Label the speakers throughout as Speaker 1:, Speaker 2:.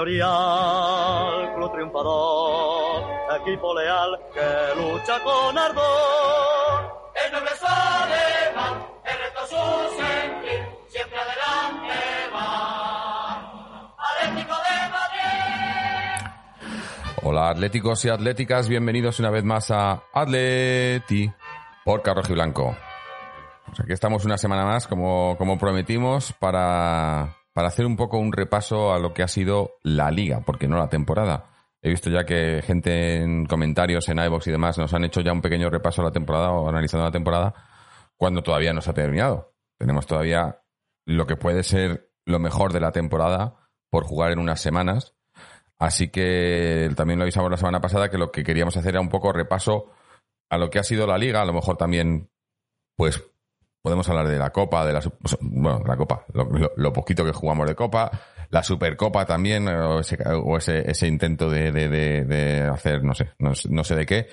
Speaker 1: señorial, club triunfador, equipo leal que lucha con ardor. El noble alemán, el reto su sentir, siempre adelante va. Atlético de Madrid.
Speaker 2: Hola atléticos y atléticas, bienvenidos una vez más a Atleti por Carrojo y Blanco. Pues aquí estamos una semana más, como, como prometimos, para, para hacer un poco un repaso a lo que ha sido la liga, porque no la temporada. He visto ya que gente en comentarios, en iVoox y demás, nos han hecho ya un pequeño repaso a la temporada o analizando la temporada, cuando todavía no se ha terminado. Tenemos todavía lo que puede ser lo mejor de la temporada por jugar en unas semanas. Así que también lo avisamos la semana pasada que lo que queríamos hacer era un poco repaso a lo que ha sido la liga, a lo mejor también, pues, podemos hablar de la Copa, de la, bueno, la Copa, lo, poquito que jugamos de Copa, la Supercopa también, o ese, o ese, ese intento de, de, de, de, hacer, no sé, no, no sé de qué,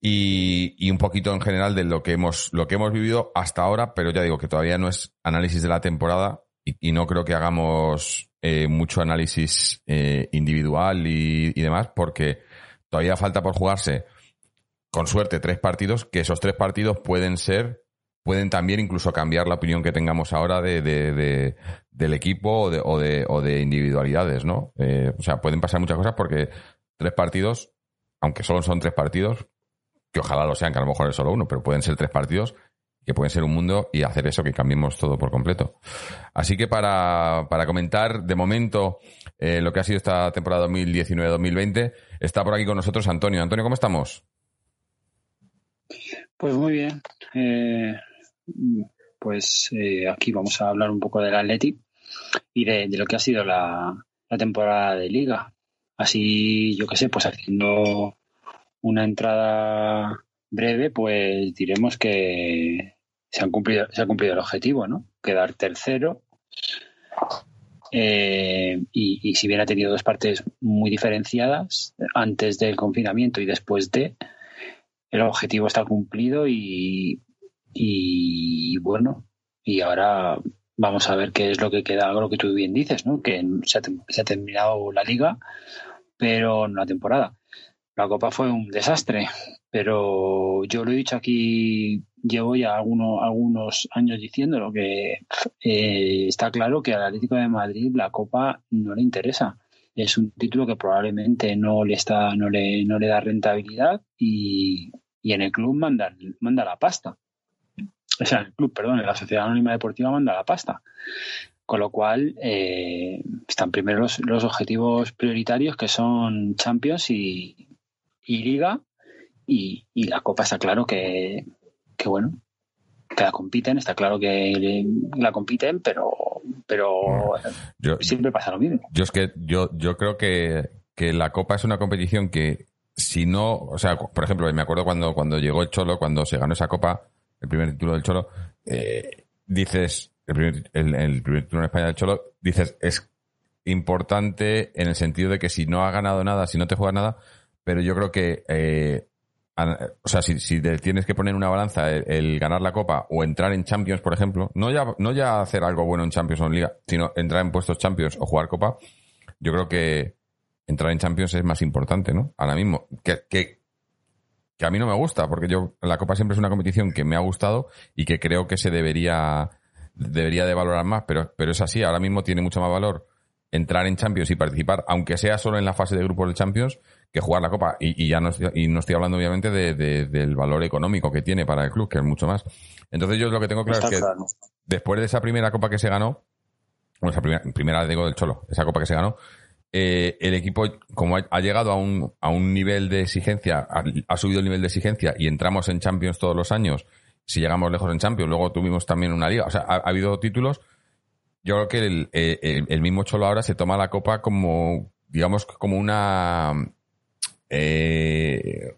Speaker 2: y, y, un poquito en general de lo que hemos, lo que hemos vivido hasta ahora, pero ya digo que todavía no es análisis de la temporada y, y no creo que hagamos eh, mucho análisis eh, individual y, y demás, porque todavía falta por jugarse con suerte tres partidos, que esos tres partidos pueden ser, pueden también incluso cambiar la opinión que tengamos ahora de, de, de del equipo o de, o de, o de individualidades, ¿no? Eh, o sea, pueden pasar muchas cosas porque tres partidos, aunque solo son tres partidos, que ojalá lo sean, que a lo mejor es solo uno, pero pueden ser tres partidos que pueden ser un mundo y hacer eso que cambiemos todo por completo. Así que para, para comentar de momento eh, lo que ha sido esta temporada 2019-2020, está por aquí con nosotros Antonio. Antonio, ¿cómo estamos?
Speaker 3: Pues muy bien. Eh, pues eh, aquí vamos a hablar un poco del Athletic y de, lo que ha sido la, la, temporada de liga. Así, yo qué sé, pues haciendo una entrada breve, pues diremos que se, han cumplido, se ha cumplido el objetivo, ¿no? Quedar tercero. Eh, y, y si bien ha tenido dos partes muy diferenciadas, antes del confinamiento y después de, el objetivo está cumplido y, y, bueno, y ahora vamos a ver qué es lo que queda, lo que tú bien dices, ¿no? Que se ha, se ha terminado la liga, pero no la temporada. La Copa fue un desastre, pero yo lo he dicho aquí, llevo ya algunos, algunos años diciéndolo, que eh, está claro que al Atlético de Madrid la Copa no le interesa es un título que probablemente no le está no le, no le da rentabilidad y, y en el club manda, manda la pasta. O sea, el club, perdón, la Sociedad Anónima Deportiva manda la pasta. Con lo cual, eh, están primero los, los, objetivos prioritarios que son Champions y, y Liga. Y, y, la Copa está claro que, que, bueno, que la compiten, está claro que la compiten, pero pero yo, siempre pasa lo mismo.
Speaker 2: Yo es que yo, yo creo que, que la Copa es una competición que si no, o sea, por ejemplo, me acuerdo cuando, cuando llegó el Cholo, cuando se ganó esa Copa, el primer título del Cholo, eh, dices, el primer, el, primer título en España del Cholo, dices, es importante en el sentido de que si no ha ganado nada, si no te juegas nada, pero yo creo que eh, o sea, si, si tienes que poner una balanza el, ganar la Copa o entrar en Champions, por ejemplo, no ya, no ya hacer algo bueno en Champions o en Liga, sino entrar en puestos Champions o jugar Copa, yo creo que entrar en Champions es más importante, ¿no? Ahora mismo. Que, que a mí no me gusta, porque yo, la Copa siempre es una competición que me ha gustado y que creo que se debería, debería de valorar más, pero, pero es así, ahora mismo tiene mucho más valor entrar en Champions y participar, aunque sea solo en la fase de grupos de Champions, que jugar la Copa. Y, y ya no estoy, y no estoy hablando obviamente de, de, del valor económico que tiene para el club, que es mucho más. Entonces yo lo que tengo claro Está es que claro. después de esa primera Copa que se ganó, bueno, esa primera, primera digo del Cholo, esa Copa que se ganó, eh, el equipo, como ha, llegado a un, a un nivel de exigencia, ha, subido el nivel de exigencia y entramos en Champions todos los años, si llegamos lejos en Champions, luego tuvimos también una liga, o sea, ha, ha habido títulos, yo creo que el, el, el, mismo Cholo ahora se toma la copa como, digamos, como una, eh,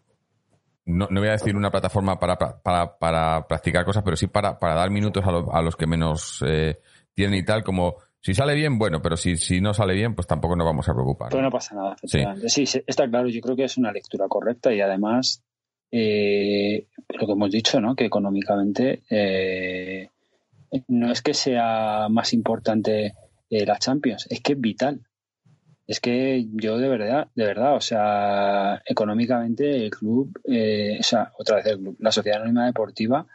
Speaker 2: no, no, voy a decir una plataforma para, para, para practicar cosas, pero sí para, para dar minutos a, lo, a los que menos eh, tienen y tal, como si sale bien, bueno, pero si, si no sale bien, pues tampoco nos vamos a preocupar.
Speaker 3: Pero no pasa nada, efectivamente. Sí. sí, está claro, yo creo que es una lectura correcta y además eh, lo que hemos dicho, ¿no? Que económicamente eh, no es que sea más importante eh, la Champions, es que es vital es que yo de verdad, de verdad, o sea, económicamente el club, eh, o sea, otra vez el club, la Sociedad Anónima Deportiva,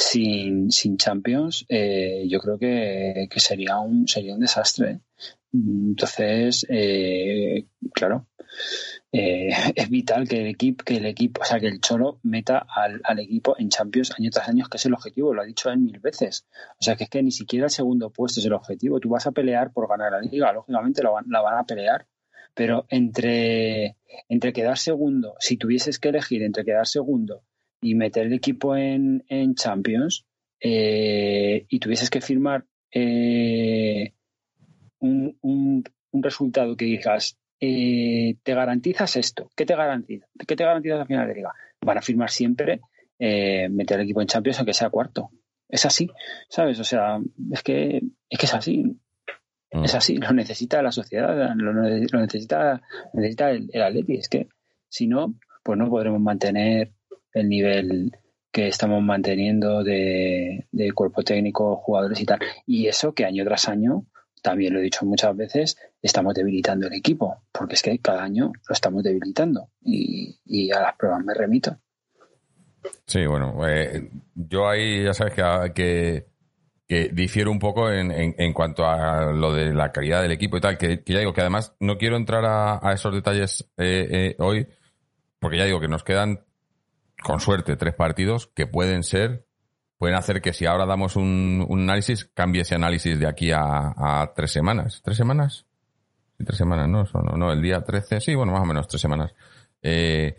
Speaker 3: sin, sin Champions, eh, yo creo que, que, sería un sería un desastre. Entonces, eh, claro, eh, es vital que el equipo, que el equipo, o sea, que el Cholo meta al, al, equipo en Champions año tras año, que es el objetivo, lo ha dicho él mil veces. O sea, que es que ni siquiera el segundo puesto es el objetivo. Tú vas a pelear por ganar la liga, lógicamente la van, la van a pelear, pero entre, entre quedar segundo, si tuvieses que elegir entre quedar segundo y meter el equipo en, en Champions, eh, y tuvieses que firmar eh, un, un, un resultado que digas, eh, te garantizas esto. ¿Qué te garantiza? ¿Qué te garantizas al final de liga? Van a firmar siempre eh, meter el equipo en Champions aunque sea cuarto. Es así, ¿sabes? O sea, es que es, que es así. Mm. Es así, lo necesita la sociedad, lo, lo necesita, necesita el, el Atleti. Es que si no, pues no podremos mantener el nivel que estamos manteniendo de, cuerpo técnico, jugadores y tal. Y eso que año tras año también lo he dicho muchas veces, estamos debilitando el equipo, porque es que cada año lo estamos debilitando y, a las pruebas me remito.
Speaker 2: Sí, bueno, eh, yo ahí ya sabes que, que, difiero un poco en, en, en, cuanto a lo de la calidad del equipo y tal, que, que ya digo que además no quiero entrar a, a esos detalles eh, eh, hoy, porque ya digo que nos quedan, con suerte, tres partidos que pueden ser pueden hacer que si ahora damos un, análisis, cambie ese análisis de aquí a, a, tres semanas. ¿Tres semanas? Sí, tres semanas, ¿no? no, no, el día 13, sí, bueno, más o menos tres semanas. Eh,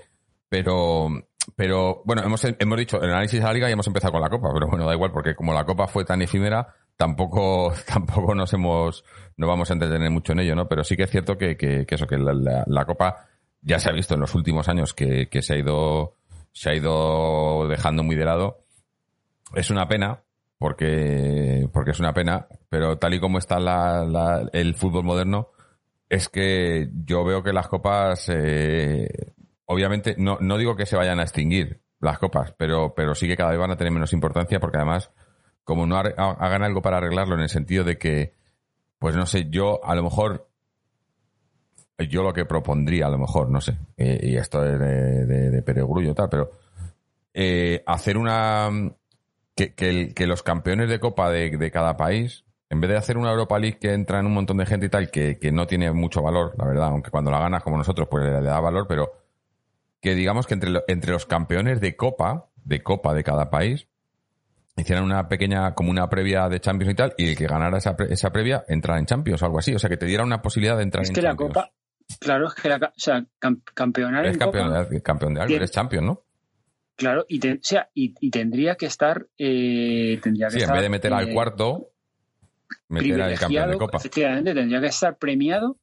Speaker 2: pero, pero, bueno, hemos, hemos dicho el análisis de la liga y hemos empezado con la copa, pero bueno, da igual, porque como la copa fue tan efímera, tampoco, tampoco nos hemos, no vamos a entretener mucho en ello, ¿no? Pero sí que es cierto que, que, que eso, que la, la, la, copa ya se ha visto en los últimos años que, que se ha ido, se ha ido dejando muy de lado. Es una pena, porque, porque es una pena, pero tal y como está la, la, el fútbol moderno, es que yo veo que las copas, eh, obviamente, no, no digo que se vayan a extinguir las copas, pero, pero sí que cada vez van a tener menos importancia porque además, como no hagan algo para arreglarlo en el sentido de que, pues no sé, yo a lo mejor, yo lo que propondría a lo mejor, no sé, y esto es de, de, de tal, pero eh, hacer una, que, que, el, que los campeones de Copa de, de, cada país, en vez de hacer una Europa League que entra en un montón de gente y tal, que, que no tiene mucho valor, la verdad, aunque cuando la ganas como nosotros, pues le, le da valor, pero que digamos que entre, entre los campeones de Copa, de Copa de cada país, hicieran una pequeña, como una previa de Champions y tal, y el que ganara esa, esa previa entrara en Champions o algo así. O sea, que te diera una posibilidad de entrar
Speaker 3: es
Speaker 2: en
Speaker 3: que
Speaker 2: Champions.
Speaker 3: La Copa, claro, es que la, o sea, campeonar
Speaker 2: eres
Speaker 3: en
Speaker 2: campeón,
Speaker 3: Copa,
Speaker 2: de, campeón de algo, eres champion, ¿no?
Speaker 3: Claro, y, te, o sea, y, y, tendría que estar. Eh, tendría que
Speaker 2: sí,
Speaker 3: estar,
Speaker 2: en vez de meter eh, al cuarto, meter al campeón de Copa.
Speaker 3: Efectivamente, tendría que estar premiado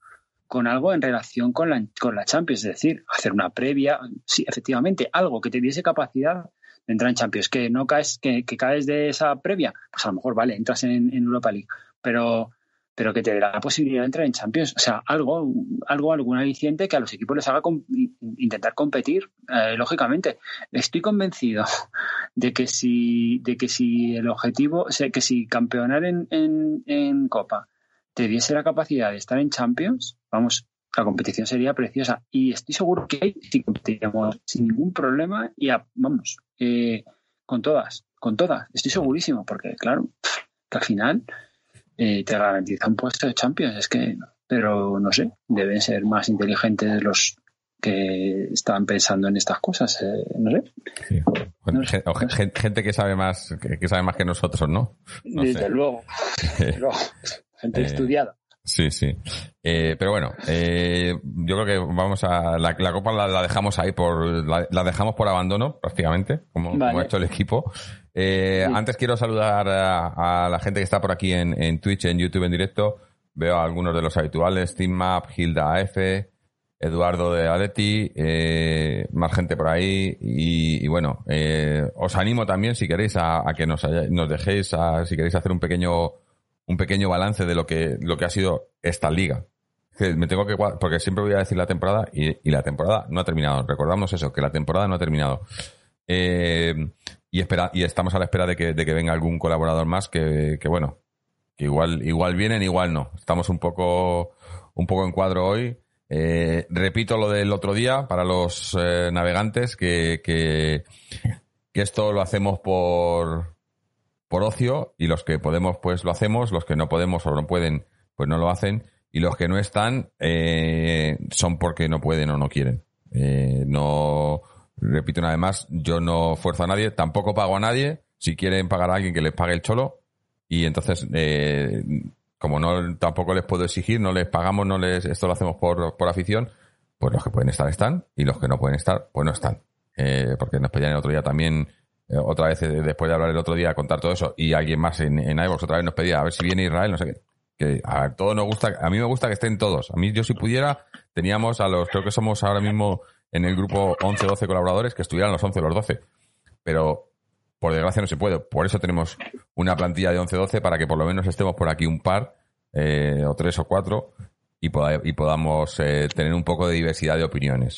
Speaker 3: con algo en relación con la, con la Champions, es decir, hacer una previa, sí, efectivamente, algo que te diese capacidad de entrar en Champions, que no caes, que, que caes de esa previa, pues a lo mejor vale, entras en, en Europa League, pero pero que te dé la posibilidad de entrar en Champions. O sea, algo, algo algún aliciente que a los equipos les haga intentar competir, eh, lógicamente. Estoy convencido de que si, de que si el objetivo, o sea, que si campeonar en, en, Copa te diese la capacidad de estar en Champions, vamos, la competición sería preciosa. Y estoy seguro que ahí sí competiríamos sin ningún problema y vamos, eh, con todas, con todas. Estoy segurísimo, porque claro, que al final eh, te garantiza un puesto de Champions. Es que, pero no sé, deben ser más inteligentes los que están pensando en estas cosas. Eh, no sé.
Speaker 2: Sí. Bueno, no sé. Gente, gente, que sabe más que, que, sabe más que nosotros, ¿no?
Speaker 3: no Desde sé. luego. Desde luego. Gente eh, estudiada.
Speaker 2: Sí, sí. Eh, pero bueno, eh, yo creo que vamos a. La, la copa la, la, dejamos ahí por. La, la, dejamos por abandono, prácticamente, como, vale. como ha hecho el equipo. Eh, sí. Antes quiero saludar a, a, la gente que está por aquí en, en, Twitch, en YouTube en directo. Veo a algunos de los habituales: Team Map, Hilda F, Eduardo de Aleti, eh, más gente por ahí. Y, y bueno, eh, os animo también, si queréis, a, a que nos, haya, nos dejéis, a, si queréis hacer un pequeño un pequeño balance de lo que, lo que ha sido esta liga. Me tengo que, porque siempre voy a decir la temporada y, la temporada no ha terminado. Recordamos eso, que la temporada no ha terminado. Eh, y espera, y estamos a la espera de que, de que venga algún colaborador más que, bueno, que igual, igual vienen, igual no. Estamos un poco, un poco en cuadro hoy. Eh, repito lo del otro día para los eh, navegantes, que, que esto lo hacemos por, por ocio y los que podemos pues lo hacemos, los que no podemos o no pueden pues no lo hacen y los que no están eh, son porque no pueden o no quieren. Eh, no, repito una vez más, yo no fuerzo a nadie, tampoco pago a nadie. Si quieren pagar a alguien que les pague el cholo y entonces eh, como no tampoco les puedo exigir, no les pagamos, no les esto lo hacemos por, por afición, pues los que pueden estar están y los que no pueden estar pues no están. Eh, porque nos pedían el otro día también otra vez después de hablar el otro día contar todo eso y alguien más en, en iVoox otra vez nos pedía a ver si viene Israel, no sé qué que a todos nos gusta, a mí me gusta que estén todos. A mí, yo si pudiera, teníamos a los, creo que somos ahora mismo en el grupo 11, 12 colaboradores, que estuvieran los 11 o los 12. Pero, por desgracia, no se puede. Por eso tenemos una plantilla de 11, 12 para que por lo menos estemos por aquí un par, eh, o tres o cuatro, y, y podamos eh, tener un poco de diversidad de opiniones.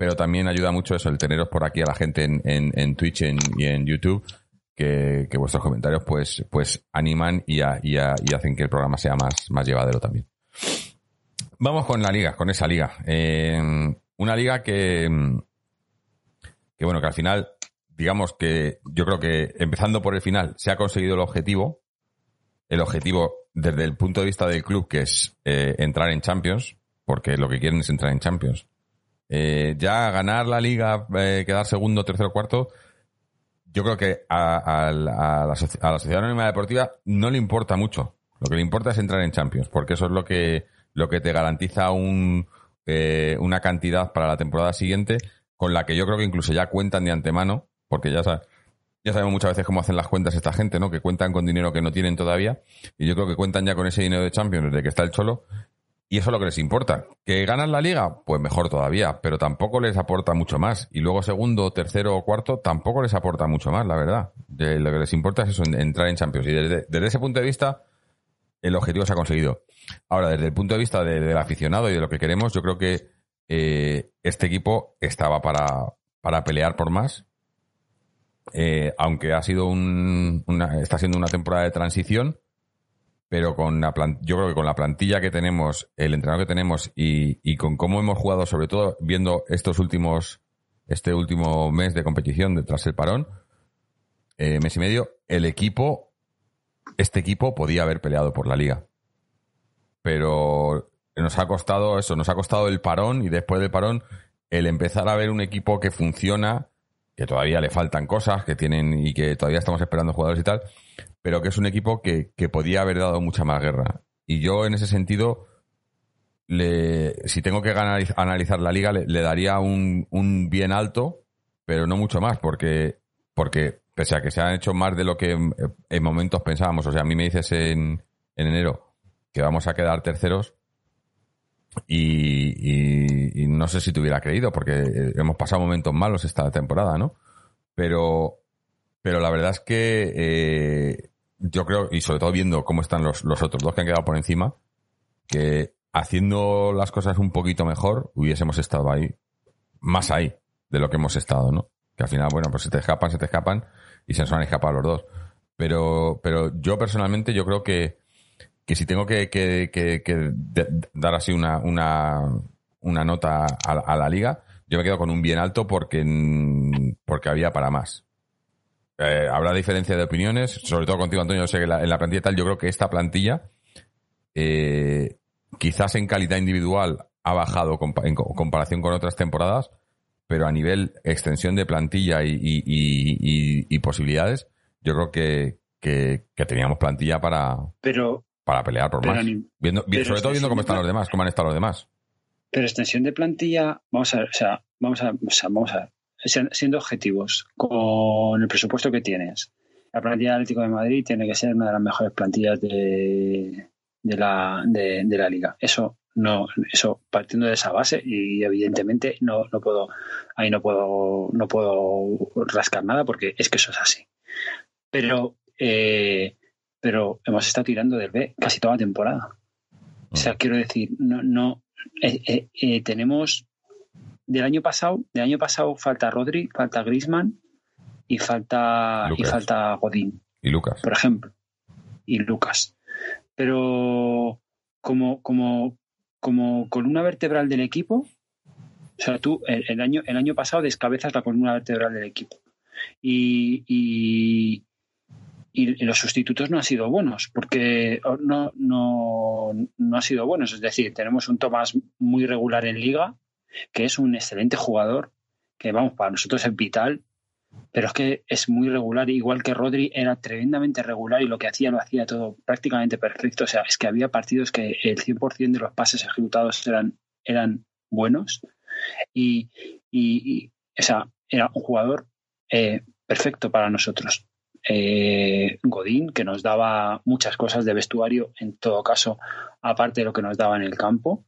Speaker 2: Pero también ayuda mucho eso, el teneros por aquí a la gente en, en, Twitch y en YouTube, que, vuestros comentarios pues, pues animan y, y, hacen que el programa sea más, más llevadero también. Vamos con la liga, con esa liga. Eh, una liga que, que, bueno, que al final, digamos que yo creo que empezando por el final, se ha conseguido el objetivo. El objetivo desde el punto de vista del club, que es eh, entrar en Champions, porque lo que quieren es entrar en Champions. Eh, ya ganar la liga, quedar segundo, tercero, cuarto, yo creo que a, la, Sociedad Anónima Deportiva no le importa mucho. Lo que le importa es entrar en Champions, porque eso es lo que, lo que te garantiza un, eh, una cantidad para la temporada siguiente, con la que yo creo que incluso ya cuentan de antemano, porque ya, ya sabemos muchas veces cómo hacen las cuentas esta gente, ¿no? Que cuentan con dinero que no tienen todavía, y yo creo que cuentan ya con ese dinero de Champions desde que está el Cholo, y eso es lo que les importa. ¿Que ganan la liga? Pues mejor todavía, pero tampoco les aporta mucho más. Y luego segundo, tercero o cuarto tampoco les aporta mucho más, la verdad. De lo que les importa es eso, entrar en Champions. Y desde, ese punto de vista, el objetivo se ha conseguido. Ahora, desde el punto de vista del aficionado y de lo que queremos, yo creo que eh, este equipo estaba para, para pelear por más. Eh, aunque ha sido un, una, está siendo una temporada de transición, pero con la yo creo que con la plantilla que tenemos, el entrenador que tenemos y, con cómo hemos jugado, sobre todo viendo estos últimos, este último mes de competición detrás del parón, eh, mes y medio, el equipo, este equipo podía haber peleado por la liga. Pero nos ha costado eso, nos ha costado el parón y después del parón el empezar a ver un equipo que funciona, que todavía le faltan cosas, que tienen y que todavía estamos esperando jugadores y tal, pero que es un equipo que, que podía haber dado mucha más guerra. Y yo, en ese sentido, le, si tengo que analizar la liga, le, daría un, un, bien alto, pero no mucho más, porque, porque pese a que se han hecho más de lo que en, momentos pensábamos, o sea, a mí me dices en, en enero que vamos a quedar terceros y, y, no sé si te hubiera creído, porque hemos pasado momentos malos esta temporada, ¿no? Pero, pero la verdad es que eh, yo creo, y sobre todo viendo cómo están los, los otros dos que han quedado por encima, que haciendo las cosas un poquito mejor, hubiésemos estado ahí, más ahí de lo que hemos estado, ¿no? Que al final, bueno, pues se te escapan, se te escapan y se nos han escapado los dos. Pero, pero yo personalmente, yo creo que, que si tengo que, que, que, dar así una, una, una nota a, a, la liga, yo me quedo con un bien alto porque, porque había para más. Eh, habrá diferencia de opiniones, sobre todo contigo, Antonio. Yo sé que en la plantilla tal, yo creo que esta plantilla, eh, quizás en calidad individual, ha bajado en comparación con otras temporadas, pero a nivel extensión de plantilla y, posibilidades, yo creo que, que, teníamos plantilla para,
Speaker 3: pero,
Speaker 2: para pelear por más. Viendo, sobre todo viendo cómo están los demás, cómo han estado los demás.
Speaker 3: Pero extensión de plantilla, vamos a ver, o sea, vamos a, o sea, vamos a ver siendo objetivos con el presupuesto que tienes. La plantilla Atlético de Madrid tiene que ser una de las mejores plantillas de, de, la, de, la liga. Eso no, eso partiendo de esa base y evidentemente no, no puedo, ahí no puedo, no puedo rascar nada porque es que eso es así. Pero, eh, pero hemos estado tirando del B casi toda la temporada. O sea, quiero decir, no, no eh, eh, tenemos del año pasado, del año pasado falta Rodri, falta Grisman y falta y falta Godín.
Speaker 2: Y Lucas.
Speaker 3: Por ejemplo. Y Lucas. pero como, como, como columna vertebral del equipo, o sea, tú el, año, el año pasado descabezas la columna vertebral del equipo. Y, y, los sustitutos no han sido buenos, porque no, no, no han sido buenos. Es decir, tenemos un Tomás muy regular en liga, que es un excelente jugador, que vamos, para nosotros es vital, pero es que es muy regular, igual que Rodri era tremendamente regular y lo que hacía lo hacía todo prácticamente perfecto. O sea, es que había partidos que el 100% de los pases ejecutados eran, eran buenos y, y, era un jugador eh, perfecto para nosotros. Eh, Godín, que nos daba muchas cosas de vestuario, en todo caso, aparte de lo que nos daba en el campo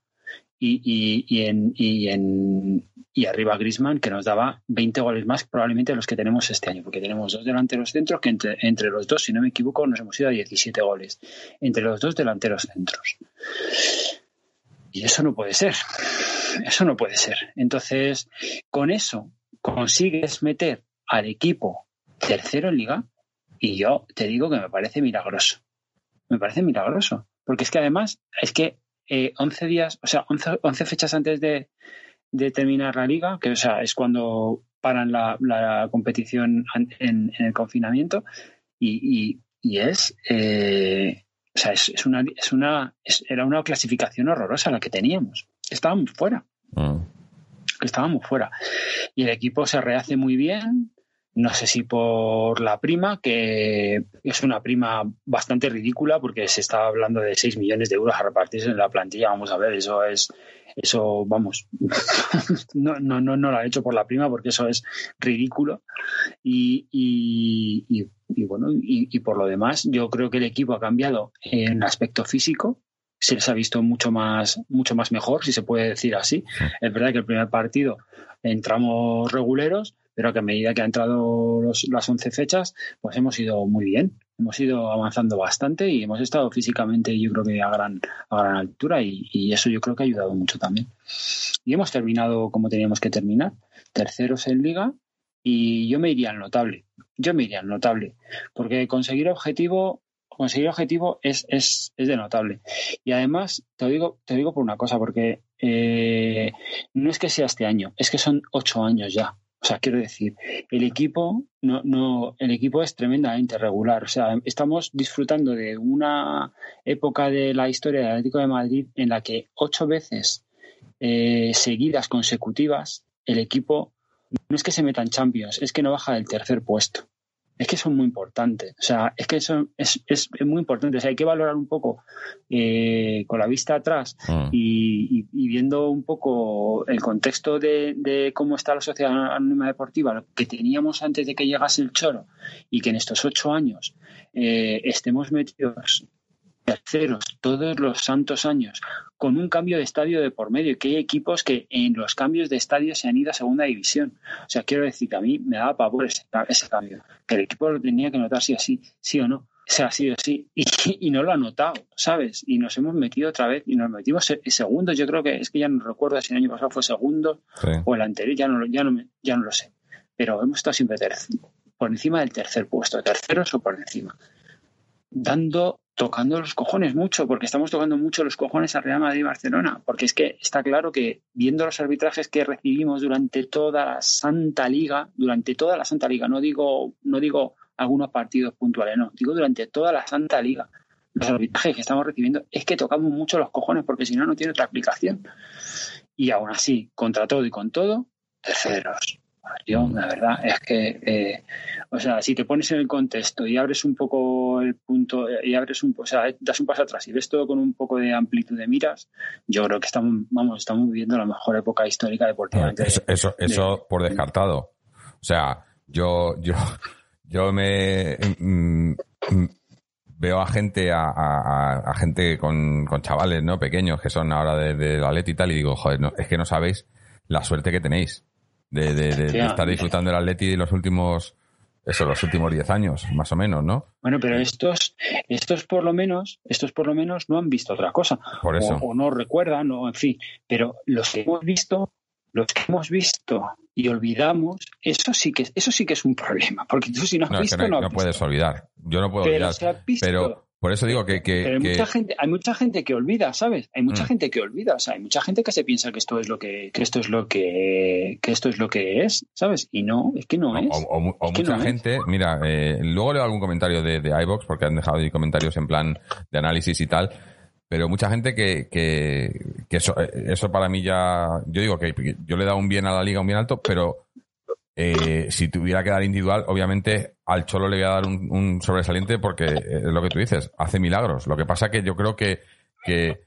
Speaker 3: y, y, en, y, en, y arriba Grisman, que nos daba 20 goles más probablemente de los que tenemos este año, porque tenemos dos delanteros centros que entre, entre los dos, si no me equivoco, nos hemos ido a 17 goles, entre los dos delanteros centros. Y eso no puede ser, eso no puede ser. Entonces, con eso consigues meter al equipo tercero en liga y yo te digo que me parece milagroso. Me parece milagroso. Porque es que además, es que eh, 11 días, o sea, 11, 11 fechas antes de, terminar la liga, que o sea, es cuando paran la, competición en, el confinamiento, y, es, eh, o sea, es, una, es una era una clasificación horrorosa la que teníamos. Estábamos fuera. Mm. Estábamos fuera. Y el equipo se rehace muy bien, no sé si por la prima, que es una prima bastante ridícula porque se está hablando de 6 millones de euros a repartirse en la plantilla. Vamos a ver, eso es, eso, vamos, no, no, no, no lo ha hecho por la prima porque eso es ridículo. Y, y, y, bueno, y, por lo demás, yo creo que el equipo ha cambiado en aspecto físico. Se les ha visto mucho más, mucho más mejor, si se puede decir así. Es verdad que el primer partido entramos reguleros, pero que a medida que han entrado las 11 fechas, pues hemos ido muy bien, hemos ido avanzando bastante y hemos estado físicamente yo creo que a gran, a gran altura y, eso yo creo que ha ayudado mucho también. Y hemos terminado como teníamos que terminar, terceros en liga y yo me iría al notable, yo me iría al notable, porque conseguir objetivo conseguir objetivo es, es, es, de notable. Y además, te digo, te digo por una cosa, porque eh, no es que sea este año, es que son ocho años ya. O sea, quiero decir, el equipo no, no, el equipo es tremendamente regular. O sea, estamos disfrutando de una época de la historia del Atlético de Madrid en la que ocho veces eh, seguidas consecutivas el equipo no es que se meta en Champions, es que no baja del tercer puesto es que son muy importantes. O sea, es que eso es, es, muy importante. O sea, hay que valorar un poco eh, con la vista atrás mm. y, viendo un poco el contexto de, cómo está la sociedad anónima deportiva, lo que teníamos antes de que llegase el choro y que en estos ocho años eh, estemos metidos terceros todos los santos años, con un cambio de estadio de por medio, que hay equipos que en los cambios de estadio se han ido a segunda división. O sea, quiero decir que a mí me daba pavor ese, cambio, que el equipo lo tenía que notar sí o sí, sí o no. O sea, sí o sí, y, no lo ha notado, ¿sabes? Y nos hemos metido otra vez y nos metimos en segundo. Yo creo que es que ya no recuerdo si el año pasado fue segundo o el anterior, ya no, ya, no, ya no lo sé. Pero hemos estado siempre por encima del tercer puesto, terceros o por encima dando, tocando los cojones mucho, porque estamos tocando mucho los cojones a Real Madrid y Barcelona, porque es que está claro que viendo los arbitrajes que recibimos durante toda la Santa Liga, durante toda la Santa Liga, no digo, no digo algunos partidos puntuales, no, digo durante toda la Santa Liga, los arbitrajes que estamos recibiendo, es que tocamos mucho los cojones, porque si no, no tiene otra aplicación. Y aún así, contra todo y con todo, terceros. Yo, la verdad, es que, eh, o sea, si te pones en el contexto y abres un poco el punto, eh, y abres un, o sea, das un paso atrás y ves todo con un poco de amplitud de miras, yo creo que estamos, vamos, estamos viviendo la mejor época histórica deportiva.
Speaker 2: Eso, eso, por descartado. O sea, yo, yo, yo me mm, mm, veo a gente, a, gente con, chavales, ¿no? Pequeños que son ahora de, de la y tal, y digo, joder, no, es que no sabéis la suerte que tenéis de, estar disfrutando del Atleti los últimos eso, los últimos 10 años, más o menos, ¿no?
Speaker 3: Bueno, pero estos, estos por lo menos, estos por lo menos no han visto otra cosa.
Speaker 2: Por eso.
Speaker 3: O, no recuerdan, o en fin. Pero los que hemos visto, los que hemos visto y olvidamos, eso sí que, eso sí que es un problema. Porque tú si no has visto,
Speaker 2: no, no, puedes olvidar. Yo no puedo olvidar. pero, Por eso digo que... que,
Speaker 3: Pero hay,
Speaker 2: que-
Speaker 3: Mucha gente, hay mucha gente que olvida, ¿sabes? Hay mucha
Speaker 2: Mm.
Speaker 3: gente que olvida, o sea, hay mucha gente que se piensa que esto es lo que, que esto es lo que, que esto es lo que es, ¿sabes? Y no, es que no es.
Speaker 2: O, o mu- o
Speaker 3: Es que
Speaker 2: mucha
Speaker 3: no es.
Speaker 2: gente, mira, eh, luego leo algún comentario de, de iVox porque han dejado ahí comentarios en plan de análisis y tal, pero mucha gente que, que, que eso, eh, eso para mí ya, yo digo que yo le he dado un bien a la liga, un bien alto, pero eh, si tuviera que dar individual, obviamente al Cholo le voy a dar un, sobresaliente porque eh, es lo que tú dices, hace milagros. Lo que pasa que yo creo que, eh,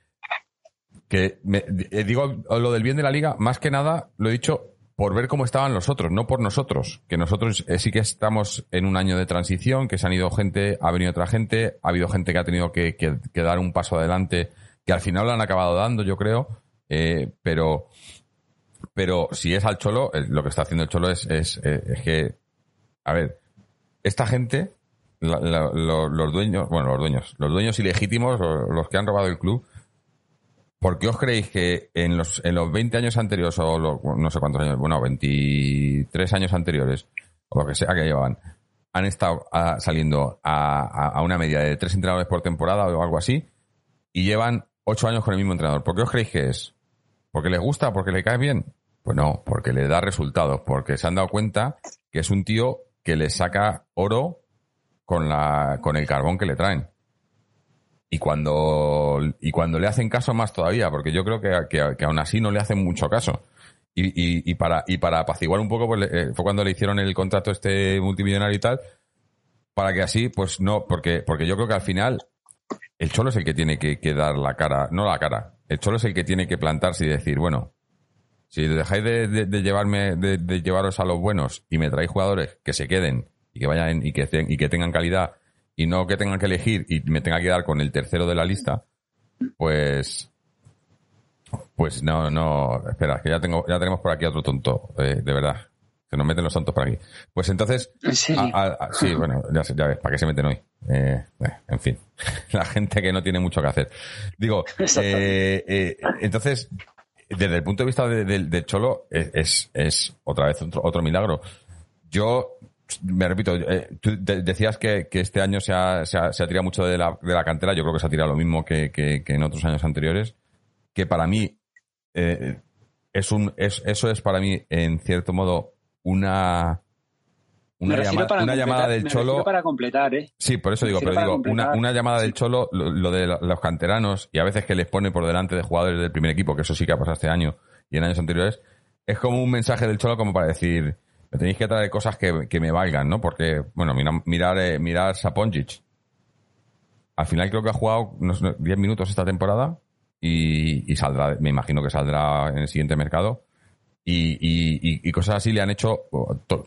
Speaker 2: digo lo del bien de la liga, más que nada lo he dicho por ver cómo estaban los otros, no por nosotros. Que nosotros sí que estamos en un año de transición, que se han ido gente, ha venido otra gente, ha habido gente que ha tenido que, dar un paso adelante, que al final lo han acabado dando, yo creo. pero, pero si es al Cholo, eh, lo que está haciendo el Cholo es, es, eh, es que, a ver, esta gente, los dueños, bueno, los dueños, los dueños ilegítimos, los, que han robado el club, ¿por qué os creéis que en los, en los 20 años anteriores, o no sé cuántos años, bueno, 23 años anteriores, o lo que sea que llevaban, han estado ah, saliendo a- a una media de tres entrenadores por temporada o algo así, y llevan ocho años con el mismo entrenador? ¿Por qué os creéis que es? ¿Porque les gusta? ¿Porque le cae bien? Pues no, porque le da resultados, porque se han dado cuenta que es un tío que le saca oro con, la, con el carbón que le traen. Y cuando, y cuando le hacen caso más todavía, porque yo creo que, que, aún así no le hacen mucho caso. Y, y, y para, y para apaciguar un poco, pues, eh, fue cuando le hicieron el contrato este multimillonario y tal, para que así, pues no, porque, porque yo creo que al final el Cholo es el que tiene que, que dar la cara, no la cara, el Cholo es el que tiene que plantarse y decir, bueno, si dejáis de, de- de llevarme, de, de llevaros a los buenos y me traéis jugadores que se queden y que vayan y que, y que tengan calidad y no que tengan que elegir y me tenga que dar con el tercero de la lista, pues, pues no, no, espera, que ya tengo, ya tenemos por aquí a otro tonto, eh, de verdad, que nos meten los tontos por aquí. Pues entonces,
Speaker 3: ¿En serio?
Speaker 2: a- a- a- sí, bueno, ya, ya ves, ¿para qué se meten hoy? Eh, en fin, la gente que no tiene mucho que hacer. Digo, eh, entonces, desde el punto de vista de- del Cholo, es, es, es otra vez otro, otro milagro. Yo, me repito, eh, tú de- decías que, este año se ha, se, ha, se ha tirado mucho de la, de la cantera, yo creo que se ha tirado lo mismo que, que- en otros años anteriores, que para mí eh, es un, es, eso es para mí, en cierto modo, una, una, llama-
Speaker 3: para
Speaker 2: una llamada del
Speaker 3: me
Speaker 2: Cholo.
Speaker 3: para completar, ¿eh?
Speaker 2: Sí, por eso digo, pero digo, una, una llamada del Cholo, lo, lo de los canteranos y a veces que les pone por delante de jugadores del primer equipo, que eso sí que ha pasado este año y en años anteriores, es como un mensaje del Cholo como para decir, me tenéis que traer cosas que, que me valgan, ¿no? Porque, bueno, mira, mirar, eh, mirar Saponjic. Al final creo que ha jugado unos 10 minutos esta temporada y, y saldrá, me imagino que saldrá en el siguiente mercado. Y, y- y- cosas así le han hecho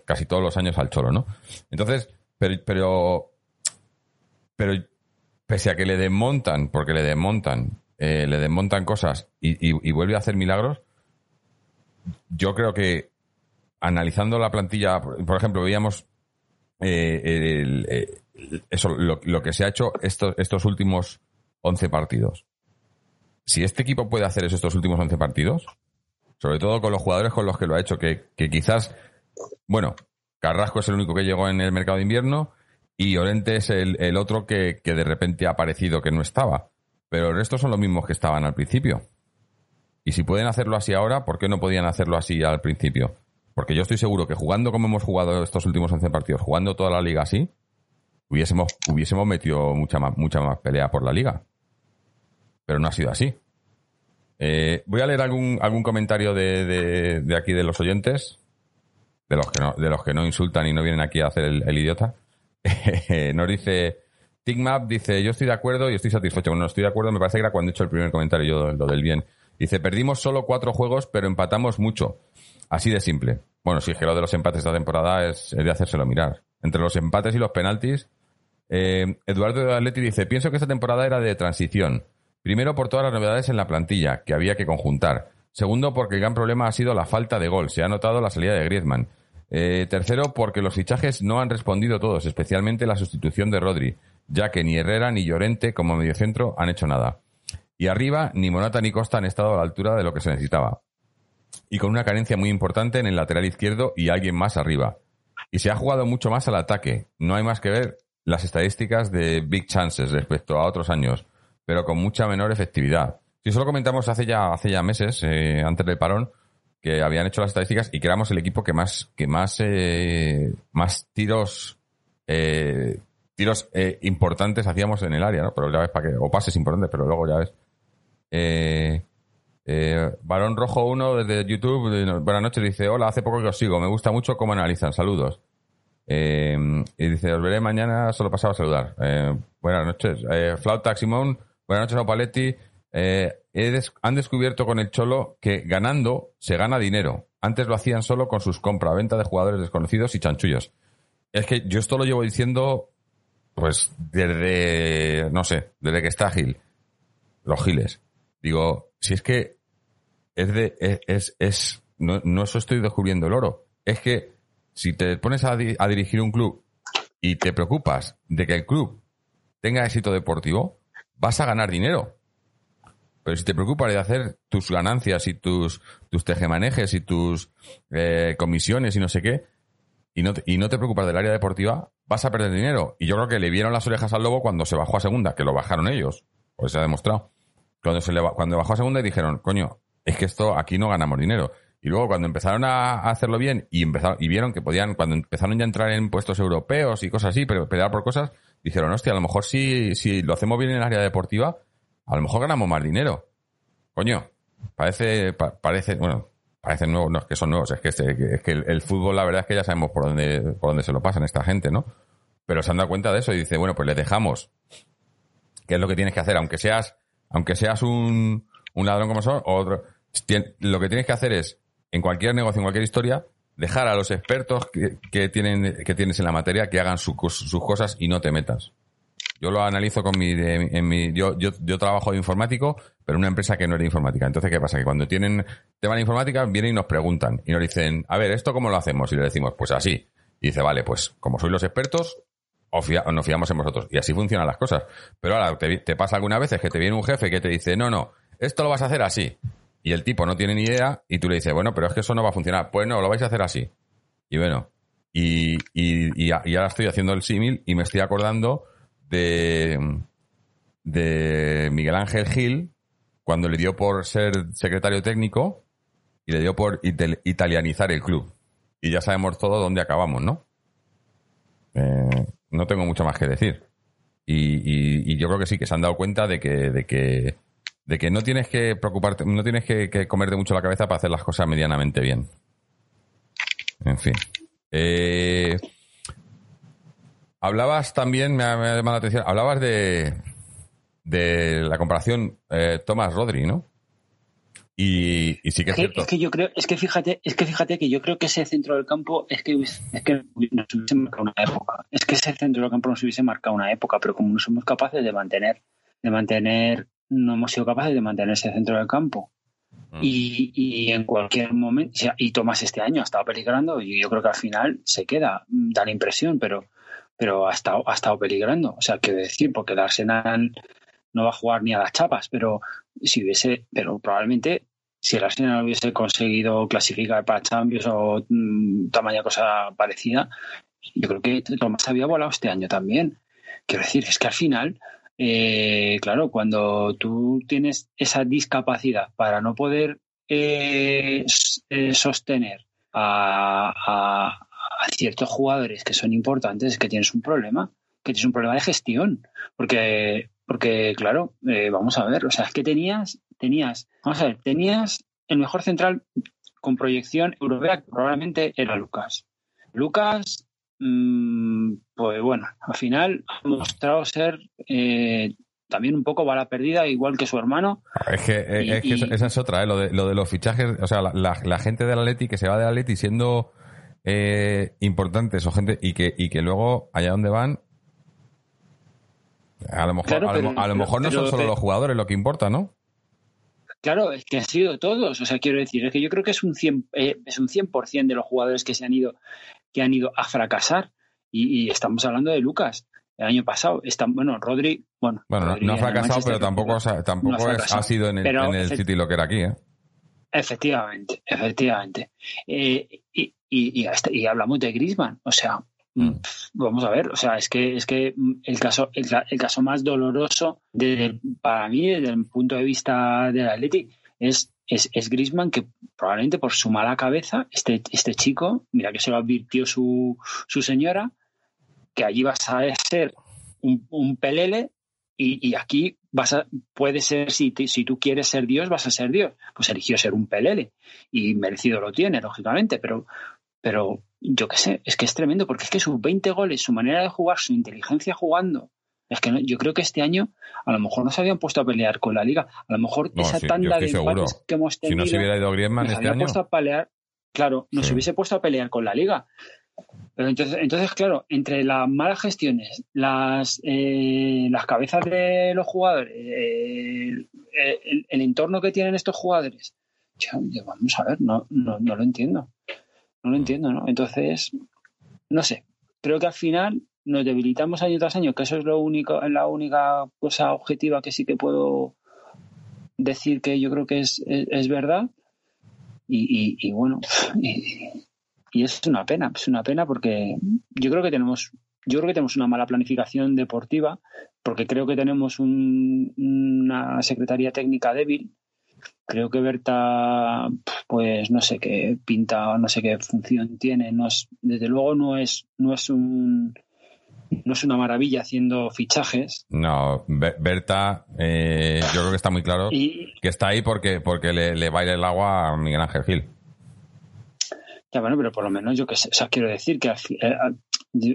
Speaker 2: casi todos los años al Cholo, ¿no? Entonces, pero, pero, pese a que le desmontan, porque le desmontan, eh, le desmontan cosas y, vuelve a hacer milagros, yo creo que analizando la plantilla, por por ejemplo, veíamos eh, el- eh, eso, lo, lo que se ha hecho estos, estos últimos 11 partidos. Si este equipo puede hacer eso estos últimos 11 partidos, sobre todo con los jugadores con los que lo ha hecho, que, que quizás, bueno, Carrasco es el único que llegó en el mercado de invierno y Llorente es el, el otro que, que de repente ha aparecido que no estaba. Pero el resto son los mismos que estaban al principio. Y si pueden hacerlo así ahora, ¿por qué no podían hacerlo así al principio? Porque yo estoy seguro que jugando como hemos jugado estos últimos 11 partidos, jugando toda la liga así, hubiésemos, hubiésemos metido mucha más, mucha más pelea por la liga. Pero no ha sido así. Eh, voy a leer algún, algún comentario de, de- aquí de los oyentes, de los que no, de los que no insultan y no vienen aquí a hacer el, idiota. Nos dice, Tigmap dice, yo estoy de acuerdo y estoy satisfecho. Bueno, no estoy de acuerdo, me parece que era cuando he hecho el primer comentario yo, lo del bien. Dice, perdimos solo cuatro juegos, pero empatamos mucho. Así de simple. Bueno, sí, es que lo de los empates esta temporada es, es de hacérselo mirar. Entre los empates y los penaltis, eh, Eduardo de Atleti dice, pienso que esta temporada era de transición. Primero por todas las novedades en la plantilla, que había que conjuntar. Segundo porque el gran problema ha sido la falta de gol. Se ha notado la salida de Griezmann. Eh, tercero porque los fichajes no han respondido todos, especialmente la sustitución de Rodri, ya que ni Herrera ni Llorente como mediocentro han hecho nada. Y arriba, ni Morata ni Costa han estado a la altura de lo que se necesitaba. Y con una carencia muy importante en el lateral izquierdo y alguien más arriba. Y se ha jugado mucho más al ataque. No hay más que ver las estadísticas de Big Chances respecto a otros años, pero con mucha menor efectividad. Si eso lo comentamos hace ya, hace ya meses, eh, antes del parón, que habían hecho las estadísticas y que éramos el equipo que más, que más, eh, más tiros, eh, tiros eh, importantes hacíamos en el área, ¿no? Pero ya ves para qué, o pases importantes, pero luego ya ves. Eh, eh, Barón Rojo 1 desde YouTube, buenas noches, dice, hola, hace poco que os sigo, me gusta mucho cómo analizan, saludos. Eh, y dice, os veré mañana, solo pasaba a saludar. Buenas noches. Eh, Flauta Simón, buenas noches, Opaletti. Eh, han descubierto con el Cholo que ganando se gana dinero. Antes lo hacían solo con sus compra-venta de jugadores desconocidos y chanchullos. Es que yo esto lo llevo diciendo, pues, desde, no sé, desde que está Gil. Los Giles. Digo, si es que es de, es, es, es- no, no eso estoy descubriendo el oro. Es que si te pones a dirigir un club y te preocupas de que el club tenga éxito deportivo, vas a ganar dinero. Pero si te preocupas de hacer tus ganancias y tus, tus tejemanejes y tus eh, comisiones y no sé qué, y no, te, y no te preocupas del área deportiva, vas a perder dinero. Y yo creo que le vieron las orejas al lobo cuando se bajó a segunda, que lo bajaron ellos, pues se ha demostrado. Cuando, se le, cuando bajó a segunda y dijeron, coño, es que esto aquí no ganamos dinero. Y luego cuando empezaron a hacerlo bien y empezaron, y vieron que podían, cuando empezaron ya a entrar en puestos europeos y cosas así, pero pelear por cosas, dijeron, hostia, a lo mejor si, si lo hacemos bien en el área deportiva, a lo mejor ganamos más dinero. Coño, parece, pa- parece, bueno, parecen nuevos, no es que son nuevos, es que, este- es que el, el fútbol la verdad es que ya sabemos por dónde, por dónde se lo pasan esta gente, ¿no? Pero se han dado cuenta de eso y dice, bueno, pues les dejamos qué es lo que tienes que hacer, aunque seas, aunque seas un, un ladrón como son, o otro, lo que tienes que hacer es, en cualquier negocio, en cualquier historia, dejar a los expertos que, tienen, que tienes en la materia que hagan sus cosas y no te metas. Yo lo analizo con mi, en mi, yo, yo, yo trabajo de informático, pero en una empresa que no de informática. Entonces, ¿qué pasa? Que cuando tienen tema de informática, vienen y nos preguntan y nos dicen, a ver, ¿esto cómo lo hacemos? Y le decimos, pues así. Y dice, vale, pues como sois los expertos, os fia- nos fiamos en vosotros. Y así funcionan las cosas. Pero ahora te, te pasa algunas veces que te viene un jefe que te dice, no, no, esto lo vas a hacer así. Y el tipo no tiene ni idea y tú le dices, bueno, pero es que eso no va a funcionar. Pues no, lo vais a hacer así. Y bueno, y, y, ahora estoy haciendo el símil y me estoy acordando de, de Miguel Ángel Gil cuando le dio por ser secretario técnico y le dio por ital- italianizar el club. Y ya sabemos todo dónde acabamos, ¿no? Eh, no tengo mucho más que decir. Y, y- y yo creo que sí, que se han dado cuenta de que, de que, de que no tienes que preocuparte, no tienes que, que comerte mucho la cabeza para hacer las cosas medianamente bien. En fin. Eh, hablabas también, me ha, me ha llamado la atención, hablabas de, de la comparación eh, Tomás Rodri, ¿no? Y, y sí que es
Speaker 3: que,
Speaker 2: cierto.
Speaker 3: es que yo creo, es que fíjate, es que fíjate que yo creo que ese centro del campo es que, es que nos hubiese marcado una época. Es que ese centro del campo nos hubiese marcado una época, pero como no somos capaces de mantener, de mantener, no hemos sido capaces de mantener ese centro del campo.
Speaker 2: Mm.
Speaker 3: Y, y en cualquier momento, y Tomás este año ha estado peligrando y yo creo que al final se queda, mm, da la impresión, pero, pero ha estado, ha estado peligrando. O sea, quiero decir, porque el Arsenal no va a jugar ni a las chapas, pero si hubiese, pero probablemente si el Arsenal hubiese conseguido clasificar para Champions o mm, tamaña cosa parecida, yo creo que Tomás había volado este año también. Quiero decir, es que al final, eh, claro, cuando tú tienes esa discapacidad para no poder eh, eh, sostener a, ciertos jugadores que son importantes, es que tienes un problema, que tienes un problema de gestión. Porque, porque claro, vamos a ver, o sea, es que tenías, tenías, vamos a ver, tenías el mejor central con proyección europea que probablemente era Lucas. Lucas, pues bueno, al final ha mostrado ser eh, también un poco bala perdida, igual que su hermano.
Speaker 2: Es que, eh,
Speaker 3: Y-
Speaker 2: es que
Speaker 3: y-
Speaker 2: esa- es otra, ¿eh? lo, de, lo de los fichajes, o sea, la, la- la gente del Atleti que se va del Atleti siendo eh, importantes o gente y que, y que luego allá donde van, a lo mejor,
Speaker 3: Claro,
Speaker 2: a, lo,
Speaker 3: pero-
Speaker 2: a lo
Speaker 3: pero-
Speaker 2: mejor no son solo los jugadores lo que importa, ¿no?
Speaker 3: Claro, es que han sido todos. O sea, quiero decir, es que yo creo que es un 100%, eh, es un 100 de los jugadores que se han ido, que han ido a fracasar. Y, y estamos hablando de Lucas. El año pasado, está, bueno, Rodri, bueno.
Speaker 2: Bueno, no-
Speaker 3: Rodri
Speaker 2: no ha
Speaker 3: el
Speaker 2: fracasado, pero tampoco, o sea, tampoco
Speaker 3: no ha
Speaker 2: es-
Speaker 3: fracasado.
Speaker 2: ha sido en el, en el City lo que era aquí, ¿eh?
Speaker 3: Efectivamente, efectivamente. Eh, y, y, y, hasta- y hablamos de Griezmann. O sea, Mm. Vamos a ver, o sea, es que es que el caso el, caso más doloroso para mí desde el punto de vista del Athletic es es, es Grisman que probablemente por su mala cabeza este este chico, mira que se lo advirtió su, su señora, que allí vas a ser un, un pelele y, y, aquí vas a, puede ser, si, si tú quieres ser Dios, vas a ser Dios. Pues eligió ser un pelele y merecido lo tiene, lógicamente, pero, pero yo qué sé, es que es tremendo, porque es que sus 20 goles, su manera de jugar, su inteligencia jugando, es que yo creo que este año a lo mejor no se habían puesto a pelear con la liga. A lo mejor esa tanda de empates que hemos tenido.
Speaker 2: Si no se hubiera ido Griezmann este año.
Speaker 3: Puesto a pelear, claro, nos hubiese puesto a pelear con la liga. Pero entonces, entonces, claro, entre las malas gestiones, las, eh, las cabezas de los jugadores, eh, el, entorno que tienen estos jugadores, vamos a ver, no, no, no lo entiendo. No lo entiendo, ¿no? Entonces, no sé. Creo que al final nos debilitamos año tras año, que eso es lo único, la única cosa objetiva que sí que puedo decir que yo creo que es, es, verdad. Y, y, bueno, y es una pena, es una pena porque yo creo que tenemos, yo creo que tenemos una mala planificación deportiva, porque creo que tenemos una secretaría técnica débil. Creo que Berta, pues no sé qué pinta, no sé qué función tiene. No es, desde luego no es, no es un no es una maravilla haciendo fichajes.
Speaker 2: No, Berta, eh, yo creo que está muy claro que está ahí porque, porque le, le baila el agua a Miguel Ángel Gil.
Speaker 3: Ya bueno, pero por lo menos yo que sé, o sea, quiero decir que eh,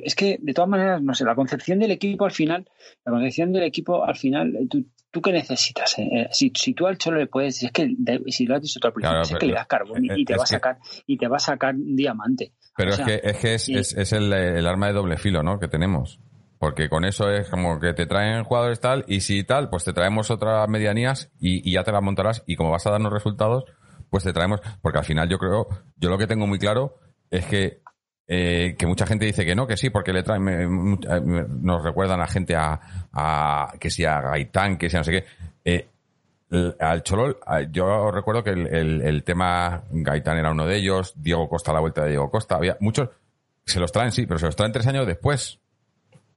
Speaker 3: es que de todas maneras, no sé, la concepción del equipo al final, la concepción del equipo al final, eh, tú, tú qué necesitas. Eh? si, si, tú al cholo le puedes, es que si lo has dicho tú al principio, es que le das carbón y, te va a sacar y te va a sacar un diamante.
Speaker 2: Pero es, que, es que es, es, el, el, arma de doble filo, ¿no? Que tenemos. Porque con eso es como que te traen jugadores tal y si tal, pues te traemos otras medianías y, y ya te las montarás y como vas a darnos resultados, pues te traemos, porque al final yo creo, yo lo que tengo muy claro es que eh, que mucha gente dice que no, que sí, porque le traen, nos recuerdan a gente a, que sea Gaitán, que sea no sé qué. Eh, al Cholol, yo recuerdo que el, tema Gaitán era uno de ellos, Diego Costa la vuelta de Diego Costa, había muchos, se los traen, sí, pero se los traen tres años después.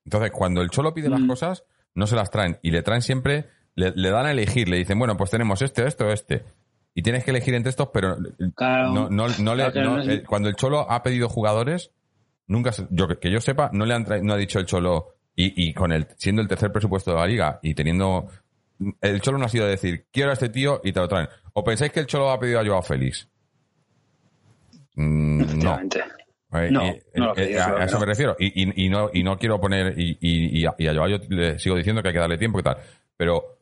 Speaker 2: Entonces, cuando el Cholo pide las mm. cosas, no se las traen y le traen siempre, le, le, dan a elegir, le dicen, bueno, pues tenemos este, esto, este y tienes que elegir entre estos, pero no, no, no le, eh, cuando el Cholo ha pedido jugadores, nunca, yo, que yo sepa, no le han no ha dicho el Cholo, y, y con el, siendo el tercer presupuesto de la liga y teniendo, el Cholo no ha sido decir, quiero a este tío y te lo traen. ¿O pensáis que el Cholo ha pedido a Joao Félix?
Speaker 3: Mm, no.
Speaker 2: Eh, no, eh, a, eso me refiero. Y, y, y, no, y no quiero poner, y, y, a Joao yo le sigo diciendo que hay que darle tiempo y tal. Pero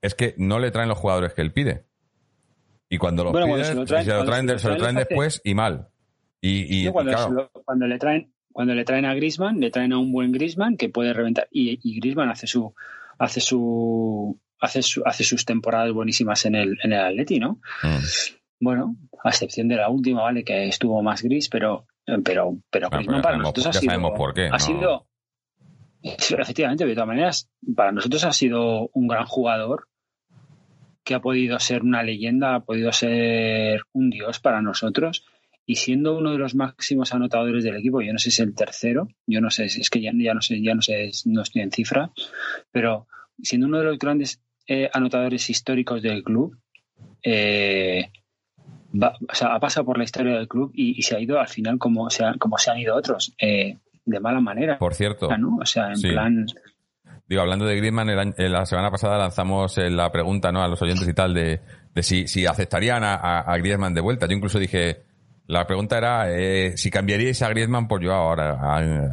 Speaker 2: es que no le traen los jugadores que él pide. Y cuando los se lo traen, después y mal. Y,
Speaker 3: cuando, le traen cuando le traen a Grisman, le traen a un buen Grisman que puede reventar y, y Grisman hace su hace su hace hace sus temporadas buenísimas en el en el Atleti, ¿no? Mm. Bueno, a excepción de la última, vale, que estuvo más gris, pero pero pero para nosotros ha sido
Speaker 2: por qué,
Speaker 3: ha sido efectivamente de todas maneras para nosotros ha sido un gran jugador que ha podido ser una leyenda, ha podido ser un dios para nosotros y siendo uno de los máximos anotadores del equipo, yo no sé si es el tercero, yo no sé, es que ya, ya no sé, ya no sé, no estoy en cifra, pero siendo uno de los grandes eh, anotadores históricos del club, eh, ha pasado por la historia del club y, se ha ido al final como se, como se han ido otros, eh, de mala manera.
Speaker 2: Por cierto.
Speaker 3: O sea, en plan
Speaker 2: Digo, hablando de Griezmann, la semana pasada lanzamos eh, la pregunta ¿no? a los oyentes y tal de, si, si aceptarían a, a, Griezmann de vuelta. Yo incluso dije, la pregunta era eh, si cambiaríais a Griezmann por yo ahora,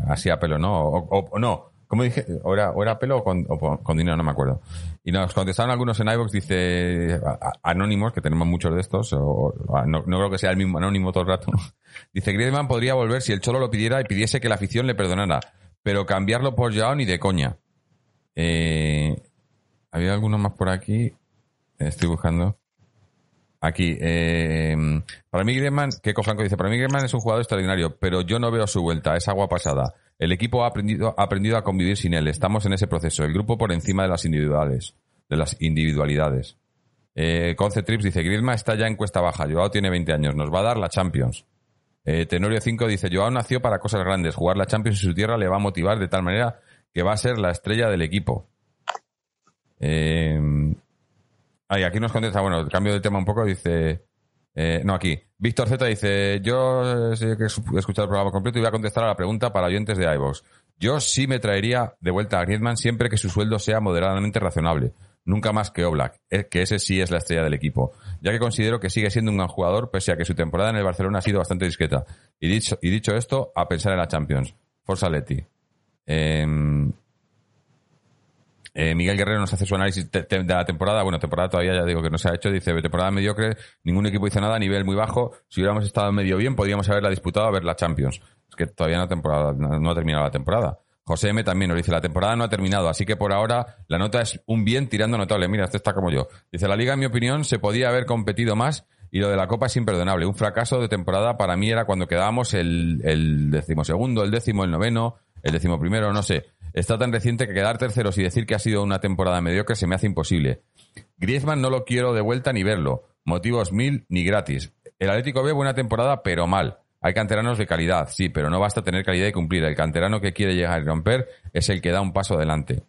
Speaker 2: así a pelo, ¿no? O, no, ¿cómo dije? ¿O era, o pelo o con, con, dinero? No me acuerdo. Y nos contestaron algunos en iVoox, dice, anónimos, que tenemos muchos de estos, o, no, no, creo que sea el mismo anónimo todo el rato. Dice, Griezmann podría volver si el Cholo lo pidiera y pidiese que la afición le perdonara, pero cambiarlo por Joao ni de coña. Eh, había alguno más por aquí. Estoy buscando. Aquí. Eh, para mí Griezmann, que Franco dice, para mí Griezmann es un jugador extraordinario, pero yo no veo su vuelta, es agua pasada. El equipo ha aprendido, ha aprendido a convivir sin él. Estamos en ese proceso. El grupo por encima de las individuales, de las individualidades. Eh, Conce Trips dice, Griezmann está ya en cuesta baja. Joao tiene 20 años. Nos va a dar la Champions. Eh, Tenorio 5 dice, Joao nació para cosas grandes. Jugar la Champions en su tierra le va a motivar de tal manera que va a ser la estrella del equipo. Eh, aquí nos contesta, bueno, cambio de tema un poco, dice... eh, no, aquí. Víctor Z dice, yo eh, que he escuchado el programa completo y voy a contestar a la pregunta para oyentes de iVoox. Yo sí me traería de vuelta a Griezmann siempre que su sueldo sea moderadamente razonable. Nunca más que Oblak, eh, que ese sí es la estrella del equipo. Ya que considero que sigue siendo un gran jugador, pese a que su temporada en el Barcelona ha sido bastante discreta. Y dicho, y dicho esto, a pensar en la Champions. Forza Leti. Em, eh, Miguel Guerrero nos hace su análisis de la temporada. Bueno, temporada todavía ya digo que no se ha hecho. Dice, temporada mediocre, ningún equipo hizo nada a nivel muy bajo. Si hubiéramos estado medio bien, podríamos haberla disputado a ver la Champions. Es que todavía no, temporada, no ha terminado la temporada. José M también nos dice, la temporada no ha terminado, así que por ahora la nota es un bien tirando notable. Mira, este está como yo. Dice, la liga, en mi opinión, se podía haber competido más y lo de la Copa es imperdonable. Un fracaso de temporada para mí era cuando quedábamos el, el decimosegundo, el décimo, el noveno, el decimoprimero, no sé. Está tan reciente que quedar terceros y decir que ha sido una temporada mediocre se me hace imposible. Griezmann no lo quiero de vuelta ni verlo. Motivos mil ni gratis. El Atlético ve buena temporada, pero mal. Hay canteranos de calidad, sí, pero no basta tener calidad y cumplir. El canterano que quiere llegar y romper es el que da un paso adelante.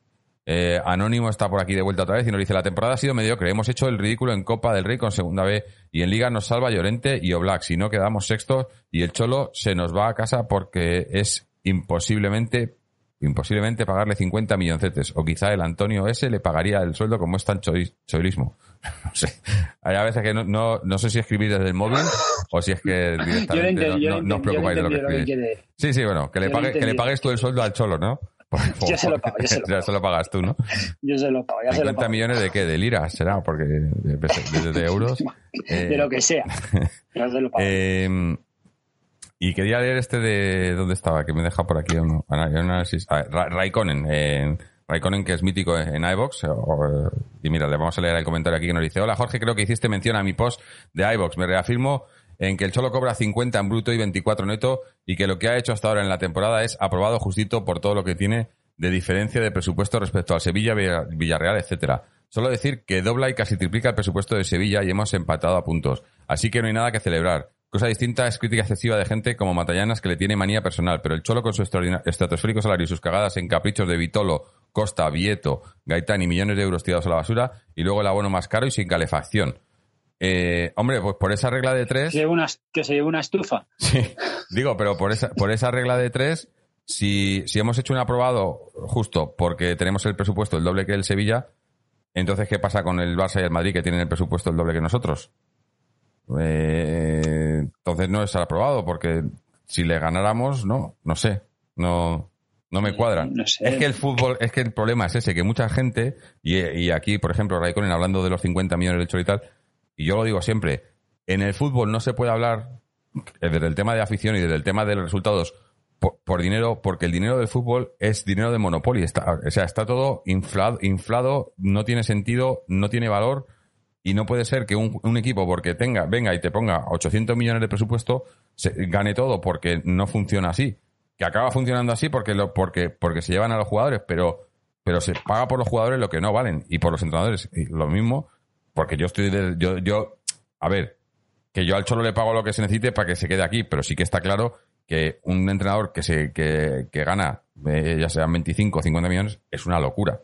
Speaker 2: Eh, Anónimo está por aquí de vuelta otra vez y nos dice, la temporada ha sido mediocre. Hemos hecho el ridículo en Copa del Rey con segunda B y en Liga nos salva Llorente y Oblak. Si no, quedamos sextos y el Cholo se nos va a casa porque es imposiblemente imposiblemente pagarle 50 milloncetes. O quizá el Antonio S le pagaría el sueldo como es tan choi- choilismo. no sé. Hay a veces que no, no, no sé si escribir desde el móvil o si es que
Speaker 3: Yo
Speaker 2: directamente
Speaker 3: entendí,
Speaker 2: no, os preocupáis de lo que escribís. Sí, sí, bueno, que le, pague- que le pagues tú el sueldo al Cholo, ¿no?
Speaker 3: Yo se lo pago, yo se lo
Speaker 2: ya se lo pagas tú, ¿no?
Speaker 3: Yo se lo pago, ya se lo
Speaker 2: 50
Speaker 3: pago.
Speaker 2: millones de qué? ¿De liras? ¿Será? Porque de, de- de euros. Eh,
Speaker 3: De lo que sea. Ya se lo pago.
Speaker 2: eh, y quería leer este de... ¿Dónde estaba? Que me deja por aquí. Ana- Análisis. Ra- Raikkonen. eh, Raikkonen, que es mítico en iVox. y mira, le vamos a leer el comentario aquí que nos dice: Hola Jorge, creo que hiciste mención a mi post de iVox. Me reafirmo en que el Cholo cobra 50 en bruto y 24 neto y que lo que ha hecho hasta ahora en la temporada es aprobado justito por todo lo que tiene de diferencia de presupuesto respecto al Sevilla, Villa- Villarreal, etcétera. Solo decir que dobla y casi triplica el presupuesto de Sevilla y hemos empatado a puntos. Así que no hay nada que celebrar. Cosa distinta es crítica excesiva de gente como Matallanas que le tiene manía personal, pero el Cholo con su estratosférico salario y sus cagadas en caprichos de Vitolo, Costa, Vieto, Gaitán y millones de euros tirados a la basura y luego el abono más caro y sin calefacción. Eh, hombre, pues por esa regla de tres...
Speaker 3: Que se lleve una, que se lleve una estufa.
Speaker 2: Sí, digo, pero por esa, por esa regla de tres, si, si hemos hecho un aprobado justo porque tenemos el presupuesto el doble que el Sevilla, entonces ¿qué pasa con el Barça y el Madrid que tienen el presupuesto el doble que nosotros? Eh, entonces no es aprobado porque si le ganáramos, no, no sé, no, no me cuadra.
Speaker 3: No sé.
Speaker 2: Es que el fútbol, es que el problema es ese, que mucha gente, y, y aquí, por ejemplo, Raikkonen hablando de los 50 millones del Cholo y tal, y yo lo digo siempre, en el fútbol no se puede hablar eh, desde el tema de afición y desde el tema de los resultados por, por dinero, porque el dinero del fútbol es dinero de monopolio. Está, o sea, está todo inflado, inflado, no tiene sentido, no tiene valor y no puede ser que un, un equipo, porque tenga, venga y te ponga 800 millones de presupuesto, se, gane todo porque no funciona así. Que acaba funcionando así porque, lo, porque, porque se llevan a los jugadores, pero, pero se paga por los jugadores lo que no valen y por los entrenadores lo mismo, porque yo estoy, de- yo, yo, a ver, que yo al Cholo le pago lo que se necesite para que se quede aquí, pero sí que está claro que un entrenador que se que, que gana eh, ya sean 25 o 50 millones es una locura.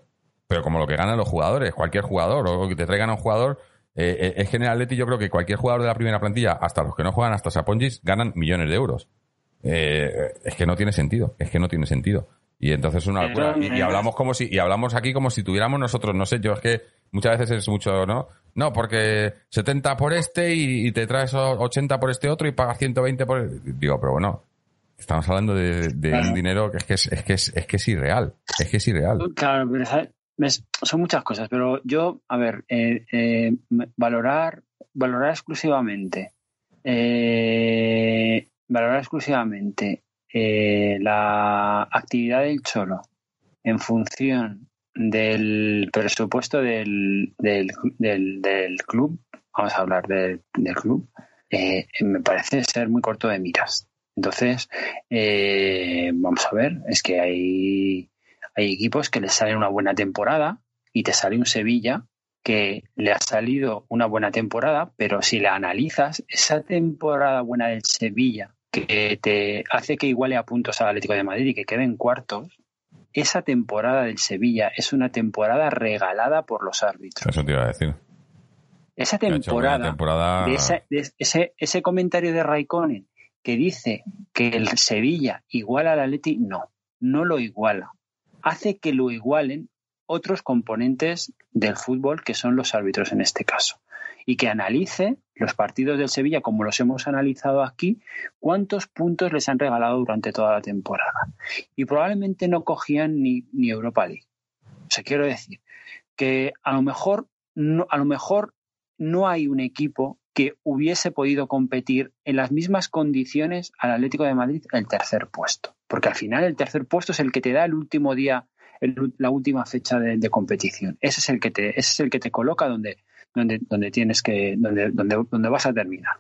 Speaker 2: Pero como lo que ganan los jugadores, cualquier jugador, o que te traigan a un jugador, eh, eh, es que en el Atleti yo creo que cualquier jugador de la primera plantilla, hasta los que no juegan, hasta Saponjis, ganan millones de euros. Eh, es que no tiene sentido, es que no tiene sentido. Y entonces es una locura. Y, y hablamos como si, y hablamos aquí como si tuviéramos nosotros, no sé, yo es que muchas veces es mucho, ¿no? No, porque 70 por este y, y te traes 80 por este otro y pagas 120 por el... Digo, pero bueno, estamos hablando de, de
Speaker 3: Claro.
Speaker 2: un dinero que es que es, es que es, es que es irreal. Es que es irreal.
Speaker 3: Claro, pero ¿Ves? son muchas cosas, pero yo, a ver, eh, eh, valorar, valorar exclusivamente, eh, valorar exclusivamente la actividad del cholo en función del presupuesto del, del, del- del club, vamos a hablar del, club, me parece ser muy corto de miras. Entonces, vamos a ver, es que hay, hay equipos que les sale una buena temporada y te sale un Sevilla que le ha salido una buena temporada, pero si la analizas, esa temporada buena del Sevilla que te hace que iguale a puntos al Atlético de Madrid y que quede en cuartos, esa temporada del Sevilla es una temporada regalada por los árbitros.
Speaker 2: Eso te iba a decir.
Speaker 3: Esa temporada, De ese, ese, comentario de Raikkonen que dice que el Sevilla iguala al Atleti, no, no lo iguala. Hace que lo igualen otros componentes del fútbol que son los árbitros en este caso y que analice los partidos del Sevilla como los hemos analizado aquí, cuántos puntos les han regalado durante toda la temporada. Y probablemente no cogían ni, ni Europa League. O sea, quiero decir que a lo mejor no, a lo mejor no hay un equipo que hubiese podido competir en las mismas condiciones al Atlético de Madrid el tercer puesto. Porque al final el tercer puesto es el que te da el último día, la última fecha de, competición. Ese es el que te, ese es el que te coloca donde, donde, donde tienes que, donde, donde, donde vas a terminar.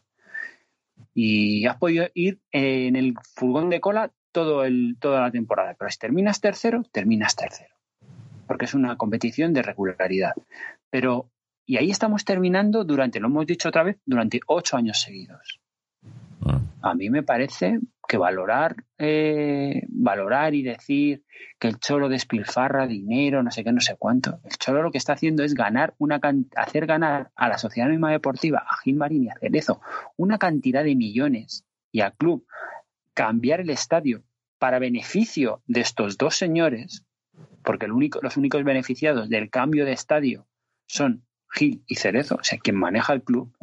Speaker 3: Y has podido ir en el furgón de cola todo el, toda la temporada. Pero si terminas tercero, terminas tercero. Porque es una competición de regularidad. Pero, y ahí estamos terminando durante, lo hemos dicho otra vez, durante ocho años seguidos. Ah. A mí me parece que valorar, eh, valorar y decir que el Cholo despilfarra dinero, no sé qué, no sé cuánto. El Cholo lo que está haciendo es ganar una hacer ganar a la Sociedad Anónima Deportiva, a Gilmarín y a Cerezo, una cantidad de millones y al club cambiar el estadio para beneficio de estos dos señores, porque los únicos beneficiados del cambio de estadio son Gil y Cerezo, o sea, quien maneja el club,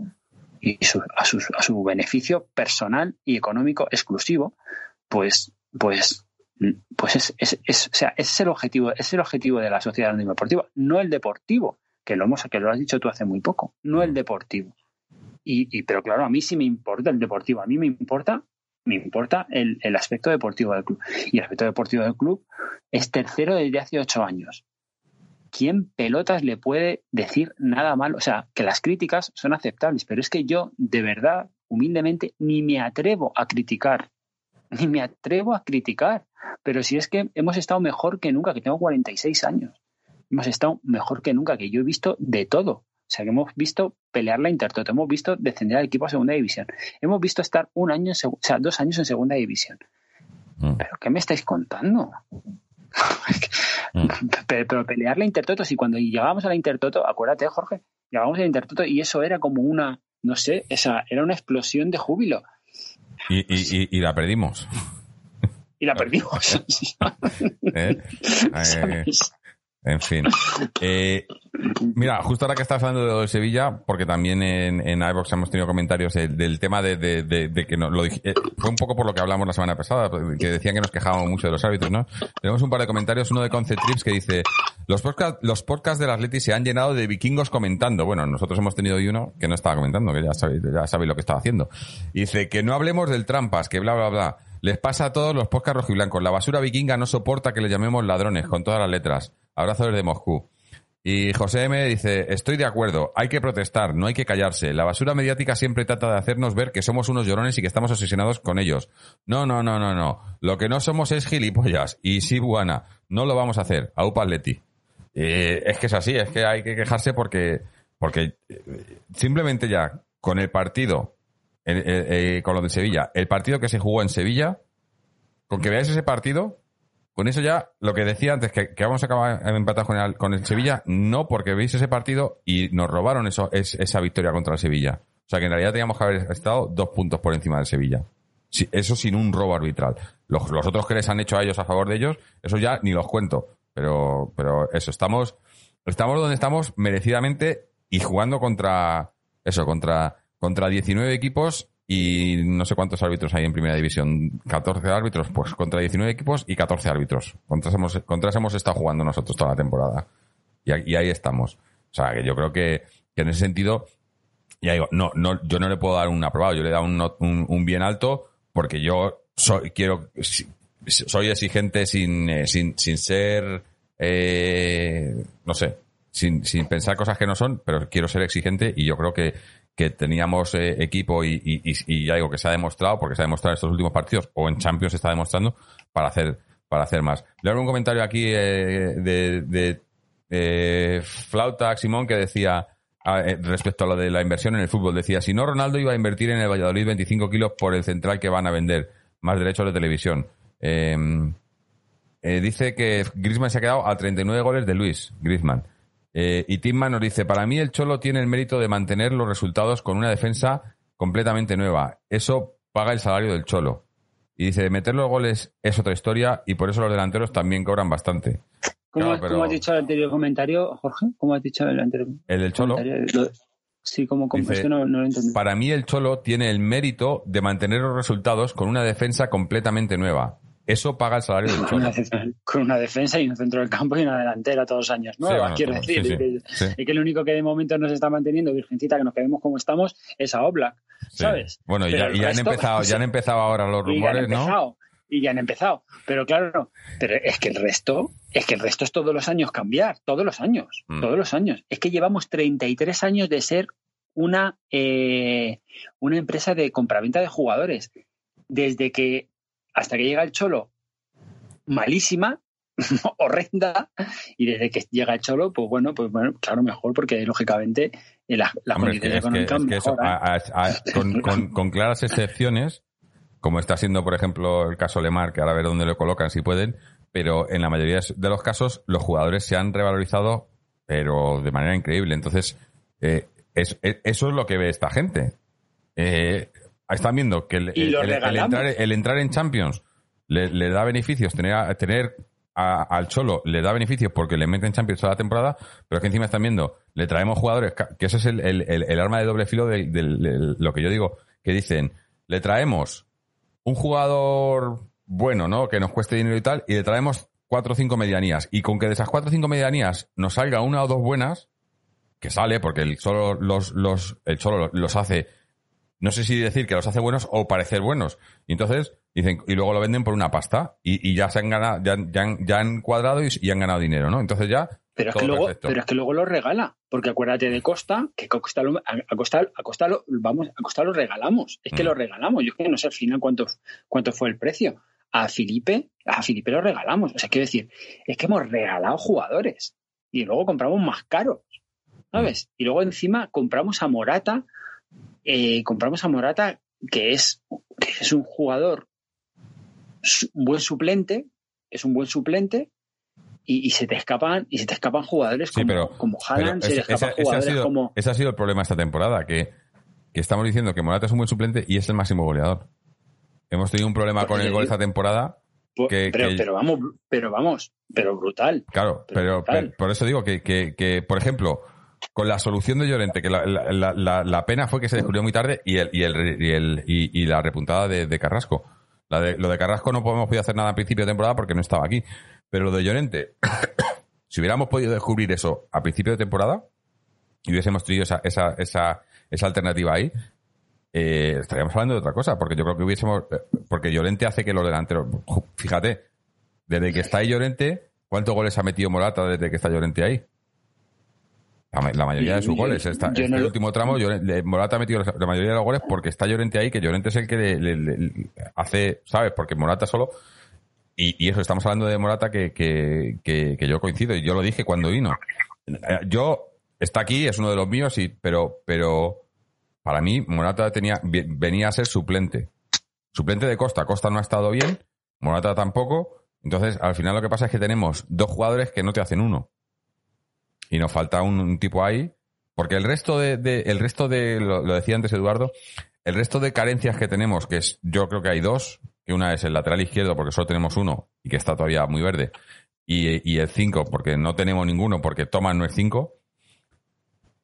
Speaker 3: y a, su, beneficio personal y económico exclusivo, pues, pues, pues es, es, es, o sea, es el objetivo, es el objetivo de la sociedad deportiva, no el deportivo, que lo hemos, que lo has dicho tú hace muy poco, no el deportivo. Y, pero claro, a mí sí me importa el deportivo, a mí me importa, me importa el, el aspecto deportivo del club. Y el aspecto deportivo del club es tercero desde hace ocho años. ¿Quién pelotas le puede decir nada malo? O sea, que las críticas son aceptables, pero es que yo, de verdad, humildemente, ni me atrevo a criticar. Ni me atrevo a criticar. Pero si es que hemos estado mejor que nunca, que tengo 46 años. Hemos estado mejor que nunca, que yo he visto de todo. O sea, que hemos visto pelear la Intertoto, hemos visto descender al equipo a segunda división, hemos visto estar un año, o sea, dos años en segunda división. Mm. ¿Pero qué me estáis contando? Mm. pero, pelear la Intertoto, si cuando llegábamos a la Intertoto, acuérdate, Jorge, llegábamos a la Intertoto y eso era como una, no sé, esa, era una explosión de júbilo.
Speaker 2: Y, la perdimos.
Speaker 3: Y la perdimos. ¿Eh?
Speaker 2: Eh, en fin. Eh, mira, justo ahora que estás hablando de Sevilla, porque también en, en iVox hemos tenido comentarios del tema de, que no, lo eh, fue un poco por lo que hablamos la semana pasada, que decían que nos quejábamos mucho de los árbitros, ¿no? Tenemos un par de comentarios, uno de Concept Trips que dice, los podcasts los podcasts del Atleti se han llenado de vikingos comentando. Bueno, nosotros hemos tenido uno que no estaba comentando, que ya sabéis, ya sabéis lo que estaba haciendo. dice que no hablemos del trampas, que bla, bla, bla. Les pasa a todos los podcasts rojiblancos. La basura vikinga no soporta que le llamemos ladrones, con todas las letras. Abrazo desde Moscú. Y José M dice, estoy de acuerdo, hay que protestar, no hay que callarse. La basura mediática siempre trata de hacernos ver que somos unos llorones y que estamos obsesionados con ellos. No, no, no, no, no. Lo que no somos es gilipollas. Y sí, buena, no lo vamos a hacer. Aupa Leti. Eh, es que es así, es que hay que quejarse porque, porque eh, simplemente ya con el partido, eh, con lo de Sevilla, el partido que se jugó en Sevilla, con que veáis ese partido, con eso ya, lo que decía antes, que, vamos a acabar empatados con el, con el Sevilla, no porque veis ese partido y nos robaron eso, es, esa victoria contra el Sevilla. O sea que en realidad teníamos que haber estado dos puntos por encima del Sevilla. eso sin un robo arbitral. Los, otros que les han hecho a ellos a favor de ellos, eso ya ni los cuento. Pero, pero eso, estamos, estamos donde estamos merecidamente y jugando contra, eso, contra, contra 19 equipos y no sé cuántos árbitros hay en primera división. 14 árbitros, pues contra 19 equipos y 14 árbitros. Contra hemos, contra hemos estado jugando nosotros toda la temporada. Y, ahí estamos. O sea, que yo creo que, en ese sentido, ya digo, no, no, yo no le puedo dar un aprobado, yo le he dado un, un, bien alto porque yo soy, quiero, soy exigente sin, eh, sin, sin ser, eh, no sé, sin, sin pensar cosas que no son, pero quiero ser exigente y yo creo que que teníamos eh, equipo y, y, digo que se ha demostrado, porque se ha demostrado en estos últimos partidos, o en Champions se está demostrando, para hacer, para hacer más. Le hago un comentario aquí eh, de, de eh, Flauta Simón que decía, eh, respecto a lo de la inversión en el fútbol. Decía, si no, Ronaldo iba a invertir en el Valladolid 25 kilos por el central que van a vender, más derechos de televisión. Eh, dice que Griezmann se ha quedado a 39 goles de Luis, Griezmann. Y Timman nos dice, para mí el Cholo tiene el mérito de mantener los resultados con una defensa completamente nueva. Eso paga el salario del Cholo. Y dice, meter los goles es otra historia y por eso los delanteros también cobran bastante.
Speaker 3: ¿Cómo, has dicho el anterior comentario, Jorge? ¿Cómo has dicho el anterior
Speaker 2: El del Cholo.
Speaker 3: Sí, como dice, no, lo entendí.
Speaker 2: Para mí el Cholo tiene el mérito de mantener los resultados con una defensa completamente nueva. Eso paga el salario del Cholo.
Speaker 3: Con una defensa y un centro del campo y una delantera todos los años nueva, quiero decir. y que, lo único que de momento nos está manteniendo, Virgencita, que nos quedemos como estamos, es a Oblak, ¿sabes?
Speaker 2: Bueno, ya, han empezado, ya han empezado ahora los rumores, ¿no?
Speaker 3: y ya han empezado. Pero claro, pero es que el resto, es que el resto es todos los años cambiar, todos los años, mm. todos los años. Es que llevamos 33 años de ser una, eh, una empresa de compraventa de jugadores. Desde que hasta que llega el Cholo, malísima, horrenda, y desde que llega el Cholo, pues bueno, pues bueno, claro, mejor, porque lógicamente las la condiciones económicas
Speaker 2: con claras excepciones como está siendo, por ejemplo, el caso Lemar, que ahora a ver dónde lo colocan si pueden, pero en la mayoría de los casos los jugadores se han revalorizado, pero de manera increíble. Entonces, eh, es, eso es lo que ve esta gente. Eh, están viendo que el, entrar, en Champions le, da beneficios, tener, tener al Cholo le da beneficios porque le meten Champions toda la temporada, pero es que encima están viendo, le traemos jugadores, que eso es el, arma de doble filo de, lo que yo digo, que dicen, le traemos un jugador bueno, ¿no? Que nos cueste dinero y tal, y le traemos cuatro o cinco medianías. Y con que de esas cuatro o cinco medianías nos salga una o dos buenas, que sale, porque el solo los, los, el solo los hace, no sé si decir que los hace buenos o parecer buenos. Y entonces, dicen, y luego lo venden por una pasta, y, y ya se han ganado, ya, ya, han, cuadrado y, han ganado dinero, ¿no? Entonces ya.
Speaker 3: Pero es, que luego, pero es que luego lo regala, porque acuérdate de Costa, que Costa lo, a, Costa, a Costa lo, vamos, a Costa lo regalamos, es que mm. lo regalamos, yo no sé al final cuánto, cuánto fue el precio. A Felipe, a Felipe lo regalamos, o sea, quiero decir, es que hemos regalado jugadores y luego compramos más caros, ¿sabes? Y luego encima compramos a Morata, eh, compramos a Morata, que es, que es un jugador un buen suplente, es un buen suplente, y, se te escapan y se te escapan jugadores como, como Haaland, se ese,
Speaker 2: ha sido, como... Ese ha sido el problema esta temporada, que, estamos diciendo que Morata es un buen suplente y es el máximo goleador. Hemos tenido un problema con el gol esta temporada.
Speaker 3: Que, pero, vamos, pero vamos, pero brutal.
Speaker 2: Claro, pero, por eso digo que, que, por ejemplo, con la solución de Llorente, que la, pena fue que se descubrió muy tarde y el, y el, y, la repuntada de Carrasco lo de Carrasco no podemos poder hacer nada a principio de temporada porque no estaba aquí. Pero lo de Llorente, si hubiéramos podido descubrir eso a principio de temporada y hubiésemos tenido esa, esa, esa, esa alternativa ahí, eh, estaríamos hablando de otra cosa, porque yo creo que hubiésemos. Eh, porque Llorente hace que los delanteros. Fíjate, desde que está ahí Llorente, ¿cuántos goles ha metido Morata desde que está Llorente ahí? La, mayoría de sus goles. Está, este el último tramo, Morata ha metido la mayoría de los goles porque está Llorente ahí, que Llorente es el que le, hace, ¿sabes? Porque Morata solo. Y, eso, estamos hablando de Morata que, que, que, yo coincido, y yo lo dije cuando vino. Yo, está aquí, es uno de los míos, y, pero, pero para mí Morata tenía, venía a ser suplente. Suplente de Costa. Costa no ha estado bien, Morata tampoco. Entonces, al final lo que pasa es que tenemos dos jugadores que no te hacen uno y nos falta un, tipo ahí, porque el resto de, el resto de, lo, decía antes Eduardo, el resto de carencias que tenemos, que es, yo creo que hay dos, que una es el lateral izquierdo, porque solo tenemos uno y que está todavía muy verde, y, el 5, porque no tenemos ninguno, porque Thomas no es 5.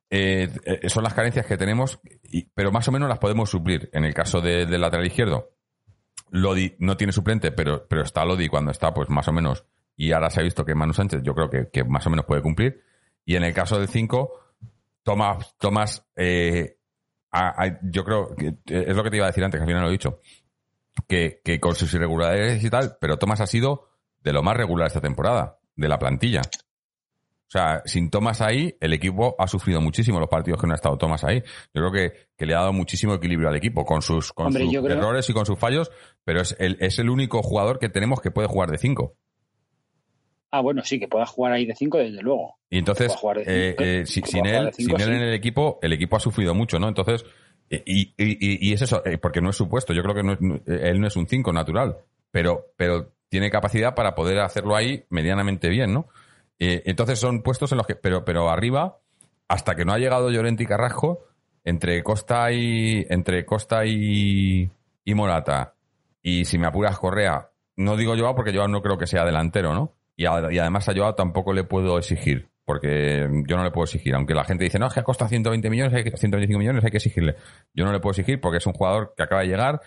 Speaker 2: Eh, eh, son las carencias que tenemos, pero más o menos las podemos suplir. En el caso del lateral izquierdo, Lodi no tiene suplente, pero, pero está Lodi cuando está, pues más o menos. Y ahora se ha visto que Manu Sánchez, yo creo que más o menos puede cumplir. Y en el caso del 5, Tomás, Tomás eh, yo creo que es lo que te iba a decir antes, que al final lo he dicho, que, con sus irregularidades y tal, pero Tomás ha sido de lo más regular esta temporada, de la plantilla. O sea, sin Tomás ahí, el equipo ha sufrido muchísimo los partidos que no ha estado Tomás ahí. Yo creo que, le ha dado muchísimo equilibrio al equipo, con sus, con sus errores y con sus fallos, pero es el, es el único jugador que tenemos que puede jugar de 5.
Speaker 3: Ah, bueno, sí, que pueda jugar ahí de 5, desde luego.
Speaker 2: Y entonces, eh, eh, sin, él, sin él en el equipo, el equipo ha sufrido mucho, ¿no? Entonces, y, y, y es eso, eh, porque no es supuesto. Yo creo que no es, él no es un 5 natural, pero, pero tiene capacidad para poder hacerlo ahí medianamente bien, ¿no? entonces son puestos en los que, pero, pero arriba, hasta que no ha llegado Llorente y Carrasco, entre Costa y, entre Costa y, y Morata, y si me apuras Correa, no digo Joao porque Joao no creo que sea delantero, ¿no? Y, además a Joao tampoco le puedo exigir, porque yo no le puedo exigir. Aunque la gente dice, no, es que costa 120 millones, hay 125 millones, hay que exigirle. Yo no le puedo exigir porque es un jugador que acaba de llegar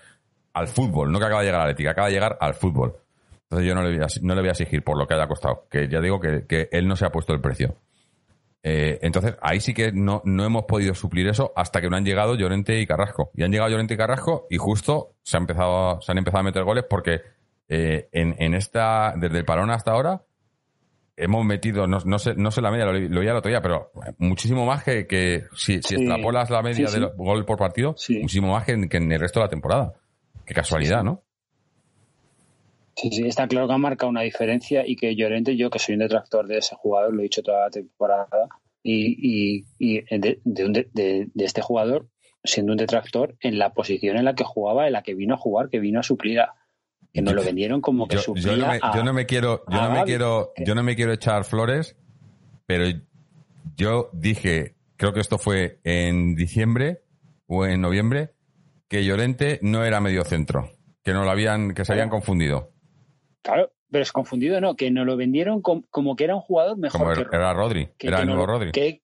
Speaker 2: al fútbol, no que acaba de llegar a la ética, acaba de llegar al fútbol. Entonces yo no le voy a, no le voy a exigir por lo que haya costado, que ya digo que, él no se ha puesto el precio. Eh, entonces ahí sí que no, no hemos podido suplir eso hasta que no han llegado Llorente y Carrasco. Y han llegado Llorente y Carrasco y justo se, ha empezado, se han empezado a meter goles porque eh, en, en, esta, desde el parón hasta ahora, hemos metido, no, no, sé, no sé la media, lo, lo el otro día, pero muchísimo más que, que si, si extrapolas la media del gol por partido, muchísimo más que en, que en, el resto de la temporada. Qué casualidad, ¿no?
Speaker 3: Sí, sí, está claro que ha marcado una diferencia y que Llorente, yo que soy un detractor de ese jugador, lo he dicho toda la temporada, y, y, y de, de, de, este jugador siendo un detractor en la posición en la que jugaba, en la que vino a jugar, que vino a suplir a, que nos lo vendieron como que yo,
Speaker 2: yo, no me, yo no me quiero yo no me quiero yo no me quiero echar flores pero yo dije creo que esto fue en diciembre o en noviembre que Llorente no era medio centro que no lo habían que se habían confundido.
Speaker 3: Claro pero es confundido no que nos lo vendieron como, que era un jugador mejor
Speaker 2: como que, era Rodri era el nuevo Rodri.
Speaker 3: que,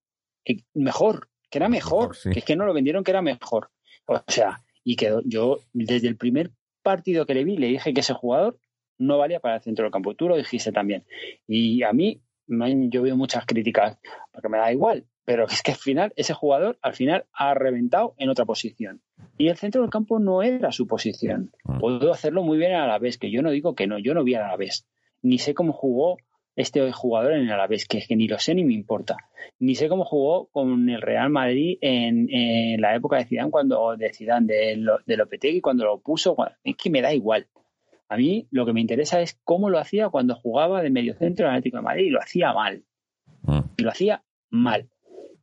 Speaker 3: mejor que era mejor, que es que no lo vendieron que era mejor. O sea y que yo desde el primer partido que le vi le dije que ese jugador no valía para el centro del campo. Tú lo dijiste también. Y a mí, yo veo muchas críticas, porque me da igual, pero es que al final, ese jugador al final ha reventado en otra posición. Y el centro del campo no era su posición. Mm. Puedo hacerlo muy bien a la vez, que yo no digo que no, yo no vi a la vez. Ni sé cómo jugó este jugador en el Alavés, que es que ni lo sé ni me importa. Ni sé cómo jugó con el Real Madrid en, la época de Zidane, cuando de Zidane, de, de Lopetegui, cuando lo puso, es que me da igual. A mí lo que me interesa es cómo lo hacía cuando jugaba de medio centro en el Atlético de Madrid y lo hacía mal. Mm. Y lo hacía mal.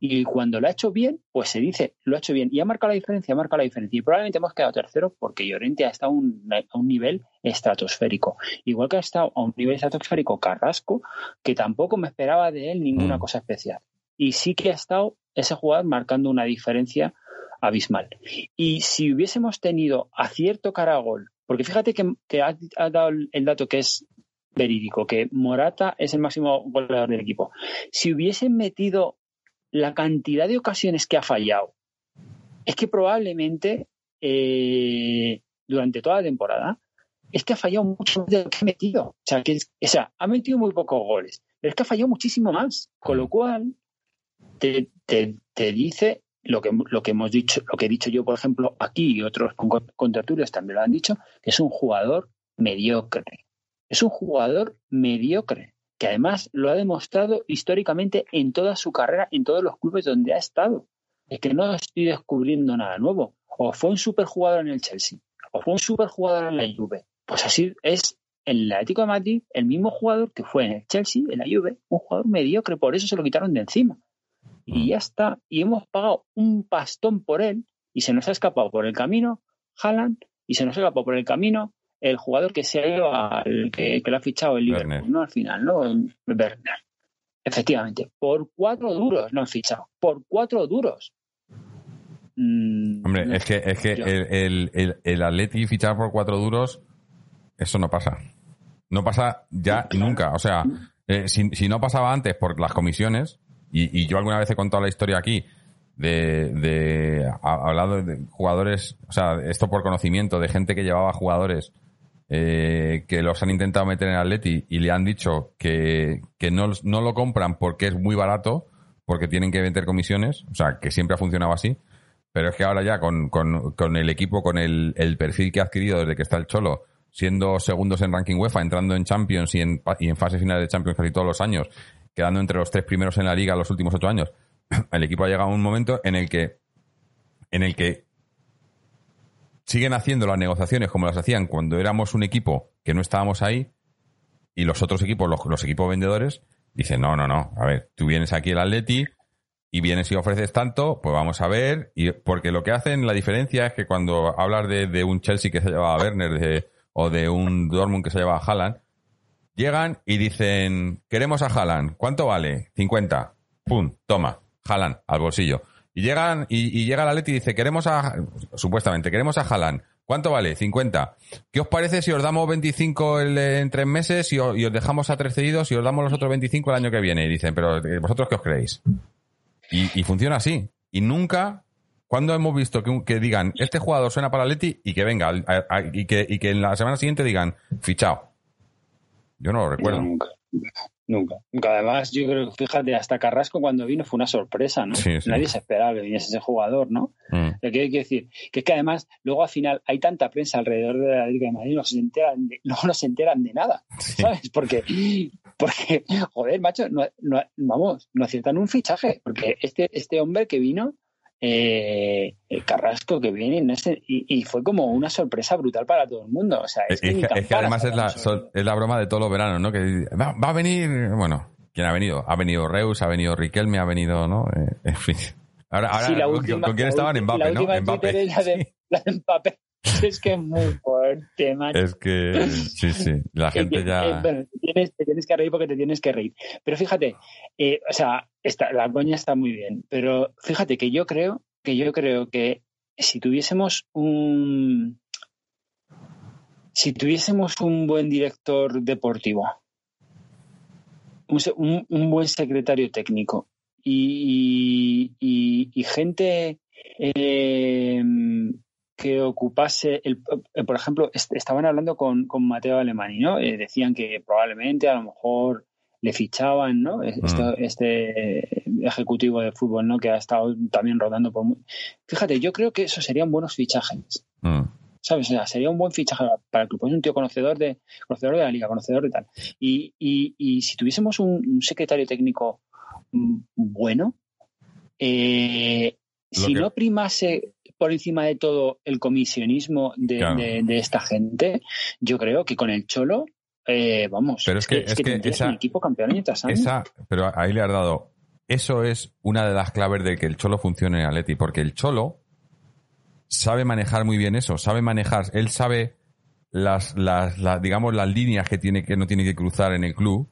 Speaker 3: Y cuando lo ha hecho bien, pues se dice, lo ha hecho bien. Y ha marcado la diferencia, ha marcado la diferencia. Y probablemente hemos quedado tercero porque Llorente ha estado a un nivel estratosférico. Igual que ha estado a un nivel estratosférico Carrasco, que tampoco me esperaba de él ninguna mm. cosa especial. Y sí que ha estado ese jugador marcando una diferencia abismal. Y si hubiésemos tenido acierto cara a gol, porque fíjate que, ha, ha, dado el dato que es verídico, que Morata es el máximo goleador del equipo. Si hubiesen metido la cantidad de ocasiones que ha fallado, es que probablemente eh, durante toda la temporada es que ha fallado mucho más de lo que ha metido. O sea, que o sea, ha metido muy pocos goles, pero es que ha fallado muchísimo más. Con lo cual, te, dice lo que, lo que hemos dicho, lo que he dicho yo, por ejemplo, aquí y otros contraturios también lo han dicho, que es un jugador mediocre. Es un jugador mediocre que además lo ha demostrado históricamente en toda su carrera, en todos los clubes donde ha estado. Es que no estoy descubriendo nada nuevo. O fue un superjugador en el Chelsea, o fue un superjugador en la Juve. Pues así es en el Atlético de Madrid el mismo jugador que fue en el Chelsea, en la Juve, un jugador mediocre, por eso se lo quitaron de encima. Y ya está. Y hemos pagado un pastón por él y se nos ha escapado por el camino Haaland y se nos ha escapado por el camino el jugador que se ha ido al que, que lo ha fichado el Liverpool, ¿no? Al final, ¿no? Werner. Efectivamente, por cuatro duros lo han fichado, por cuatro duros.
Speaker 2: Mm, Hombre, es que, es que el, el, el, Atleti fichar por cuatro duros, eso no pasa. No pasa ya nunca. O sea, eh, si, si, no pasaba antes por las comisiones, y, y, yo alguna vez he contado la historia aquí, de, de hablado de jugadores, o sea, esto por conocimiento, de gente que llevaba jugadores eh, que los han intentado meter en Atleti y le han dicho que, no, lo compran porque es muy barato, porque tienen que meter comisiones, o sea, que siempre ha funcionado así, pero es que ahora ya con, el equipo, con el, perfil que ha adquirido desde que está el Cholo, siendo segundos en ranking UEFA, entrando en Champions y en, y en fase final de Champions casi todos los años, quedando entre los tres primeros en la liga los últimos ocho años, el equipo ha llegado a un momento en el que en el que siguen haciendo las negociaciones como las hacían cuando éramos un equipo que no estábamos ahí y los otros equipos, los, equipos vendedores, dicen, no, no, no, a ver, tú vienes aquí el Atleti y vienes y ofreces tanto, pues vamos a ver, y porque lo que hacen, la diferencia es que cuando hablas de, un Chelsea que se lleva a Werner de- o de un Dortmund que se lleva a Haaland, llegan y dicen, queremos a Haaland, ¿cuánto vale? 50. Pum, toma, Haaland al bolsillo. Y llegan y, llega el Atleti y dice, queremos a, supuestamente, queremos a Haaland. ¿Cuánto vale? 50. ¿Qué os parece si os damos 25 el- en tres meses y os, dejamos a tres cedidos y os damos los otros 25 el año que viene? Y dicen, pero eh, ¿vosotros qué os creéis? Y, funciona así. Y nunca, cuando hemos visto que, digan, este jugador suena para Leti y que venga, y, que, y que en la semana siguiente digan, fichado. Yo no lo recuerdo.
Speaker 3: Nunca. Nunca. Además, yo creo que, fíjate, hasta Carrasco cuando vino fue una sorpresa, ¿no?
Speaker 2: Sí, sí.
Speaker 3: Nadie se esperaba que viniese ese jugador, ¿no?
Speaker 2: Mm.
Speaker 3: Lo que hay que decir, que es que además, luego al final hay tanta prensa alrededor de la Liga de Madrid, no se enteran de, no se enteran de nada,
Speaker 2: Sí.
Speaker 3: ¿sabes? Porque, porque, joder, macho, no, no- vamos, no aciertan un fichaje, porque este, este hombre que vino, eh, el Carrasco que viene, no sé, y, y fue como una sorpresa brutal para todo el mundo. O sea,
Speaker 2: Es,
Speaker 3: que,
Speaker 2: es
Speaker 3: ni
Speaker 2: que, es que
Speaker 3: campanas
Speaker 2: además es la, sol- es la broma de todos los veranos, ¿no? Que va, va a venir, bueno, ¿quién ha venido? Ha venido Reus, ha venido Riquelme, ha venido, ¿no? Eh, en fin. Ahora, ahora
Speaker 3: Sí, la
Speaker 2: ¿con-
Speaker 3: última-
Speaker 2: ¿con quién estaban? Mbappé,
Speaker 3: la
Speaker 2: ¿no? Mbappé.
Speaker 3: La de,
Speaker 2: Sí.
Speaker 3: la de Mbappé. Es que es muy fuerte.
Speaker 2: Es que, sí, sí, la gente ya...
Speaker 3: eh, bueno, te tienes, te tienes que reír porque te tienes que reír. Pero fíjate, eh, o sea, la coña está muy bien, pero fíjate que yo creo que yo creo que si tuviésemos un si tuviésemos un buen director deportivo, un, un- buen secretario técnico y, y- gente eh, que ocupase, el, por ejemplo, est- estaban hablando con, con Mateo Alemani, ¿no? Eh, decían que probablemente a lo mejor le fichaban, ¿no?
Speaker 2: Mm.
Speaker 3: Este, ejecutivo de fútbol, ¿no? Que ha estado también rodando por... Fíjate, yo creo que esos serían buenos fichajes.
Speaker 2: Mm.
Speaker 3: ¿sabes? O sea, sería un buen fichaje para el club. Es un tío conocedor de, conocedor de la liga, conocedor de tal. Y, y, y si tuviésemos un, un secretario técnico mm, bueno, eh, si
Speaker 2: que-
Speaker 3: no primase por encima de todo el comisionismo de,
Speaker 2: Claro.
Speaker 3: de- de esta gente, yo creo que con el Cholo, eh, vamos,
Speaker 2: Pero es que- es que esa-
Speaker 3: un equipo campeón año tras año.
Speaker 2: Esa, pero ahí le has dado. Eso es una de las claves de que el Cholo funcione en Atleti, porque el Cholo sabe manejar muy bien eso, sabe manejar, él sabe las, las, las, digamos, las líneas que tiene que no tiene que cruzar en el club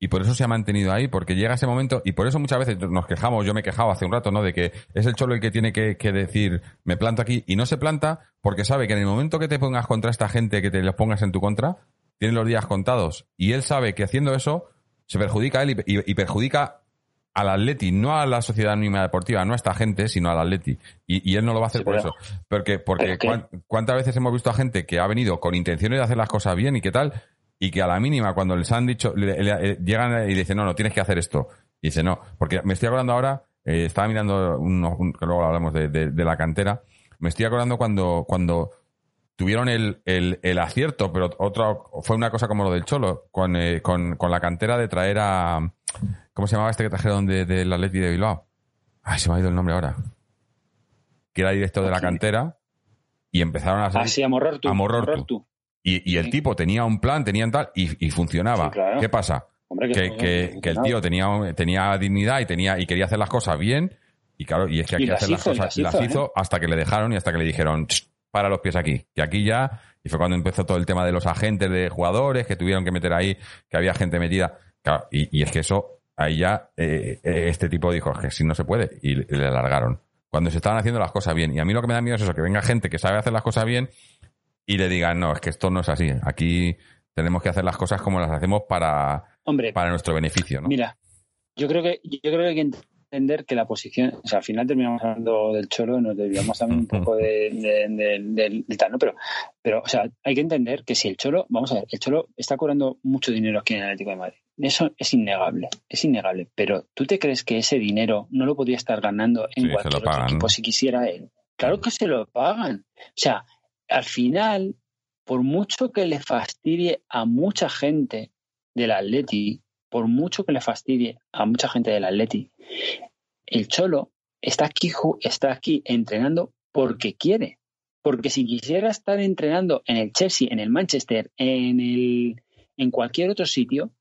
Speaker 2: y por eso se ha mantenido ahí, porque llega ese momento y por eso muchas veces nos quejamos, yo me quejaba hace un rato, ¿no? De que es el Cholo el que tiene que, que decir, me planto aquí y no se planta porque sabe que en el momento que te pongas contra esta gente, que te los pongas en tu contra, tienen los días contados y él sabe que haciendo eso se perjudica a él y, y- y perjudica al Atleti, no a la sociedad anónima deportiva, no a esta gente, sino al Atleti. Y, y él no lo va a hacer
Speaker 3: Sí,
Speaker 2: por eso. Porque, porque ¿cuántas veces hemos visto a gente que ha venido con intenciones de hacer las cosas bien y qué tal? Y que a la mínima, cuando les han dicho, le- le- llegan y dicen, no, no, tienes que hacer esto. Y dice, no, porque me estoy acordando ahora, eh, estaba mirando, uno- un- que luego hablamos de, de- de la cantera, me estoy acordando cuando, cuando tuvieron el, el, el acierto, pero otro, fue una cosa como lo del Cholo, con, eh, con, con la cantera de traer a, ¿cómo se llamaba este que trajeron de- del Atleti de Bilbao? Ay, se me ha ido el nombre ahora. Que era director de la cantera y empezaron a hacer...
Speaker 3: Así, a Morortu.
Speaker 2: a. Morortu. Y, y el
Speaker 3: Sí.
Speaker 2: tipo tenía un plan, tenían tal, y, y funcionaba.
Speaker 3: Sí, claro.
Speaker 2: ¿Qué pasa?
Speaker 3: Hombre,
Speaker 2: Que, que- que el tío tenía, tenía dignidad y tenía y quería hacer las cosas bien. Y claro, y es que aquí
Speaker 3: Y las
Speaker 2: hacer las
Speaker 3: hizo,
Speaker 2: cosas y las
Speaker 3: hizo,
Speaker 2: hizo
Speaker 3: ¿eh?
Speaker 2: hasta que le dejaron y hasta que le dijeron, "Ch, para los pies aquí. Que aquí ya, y fue cuando empezó todo el tema de los agentes de jugadores que tuvieron que meter ahí, que había gente metida. Claro, y, y es que eso, ahí ya, eh, eh, este tipo dijo, "Es que si no se puede, y le, le alargaron. Cuando se estaban haciendo las cosas bien. Y a mí lo que me da miedo es eso, que venga gente que sabe hacer las cosas bien y le digan, no, es que esto no es así. Aquí tenemos que hacer las cosas como las hacemos para,
Speaker 3: Hombre,
Speaker 2: para nuestro beneficio, ¿no?
Speaker 3: Mira, yo creo que yo creo que entender que la posición, o sea, al final terminamos hablando del cholo, nos desviamos también un poco de, de- de- del, del tal, ¿no? Pero, pero, o sea, hay que entender que si el cholo, vamos a ver, el cholo está cobrando mucho dinero aquí en el Atlético de Madrid. Eso es innegable, es innegable. Pero ¿tú te crees que ese dinero no lo podría estar ganando en
Speaker 2: Sí,
Speaker 3: cualquier otro
Speaker 2: pagan.
Speaker 3: equipo si quisiera él? Claro que se lo pagan. O sea, al final, por mucho que le fastidie a mucha gente del Atleti, por mucho que le fastidie a mucha gente del Atleti, el Cholo está aquí, está aquí entrenando porque quiere. Porque si quisiera estar entrenando en el Chelsea, en el Manchester, en el, en cualquier otro sitio,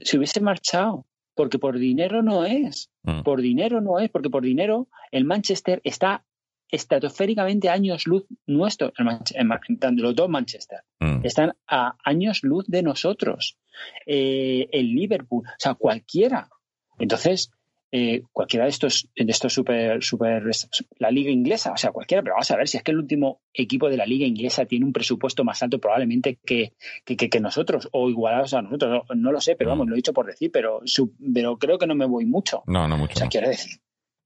Speaker 3: se hubiese marchado. Porque por dinero no es.
Speaker 2: Mm.
Speaker 3: Por dinero no es. Porque por dinero el Manchester está estratosféricamente a años luz nuestro. El el los dos Manchester
Speaker 2: Mm.
Speaker 3: están a años luz de nosotros. Eh, el Liverpool, o sea, cualquiera. Entonces, eh, cualquiera de estos, de estos super, super, la liga inglesa, o sea, cualquiera, pero vamos a ver si es que el último equipo de la liga inglesa tiene un presupuesto más alto probablemente que, que, que- que nosotros, o igualados a nosotros, no, no lo sé, pero vamos, lo he dicho por decir, pero, pero creo que no me voy mucho.
Speaker 2: No, no mucho.
Speaker 3: O sea,
Speaker 2: no.
Speaker 3: quiero decir,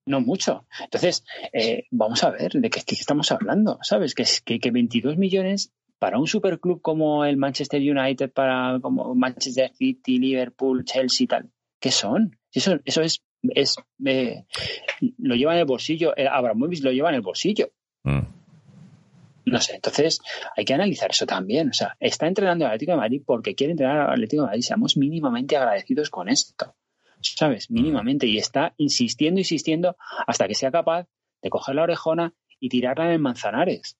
Speaker 3: no mucho. Entonces, eh, vamos a ver de qué, qué estamos hablando, ¿sabes? Que, que, que 22 millones para un superclub como el Manchester United, para como Manchester City, Liverpool, Chelsea y tal, ¿qué son? Eso, eso es, es eh, lo lleva en el bolsillo, eh, Abramovich lo lleva en el bolsillo.
Speaker 2: Mm.
Speaker 3: No sé, entonces hay que analizar eso también. O sea, está entrenando al Atlético de Madrid porque quiere entrenar al Atlético de Madrid. Seamos mínimamente agradecidos con esto. ¿Sabes? Mínimamente. Y está insistiendo, insistiendo hasta que sea capaz de coger la orejona y tirarla en el Manzanares.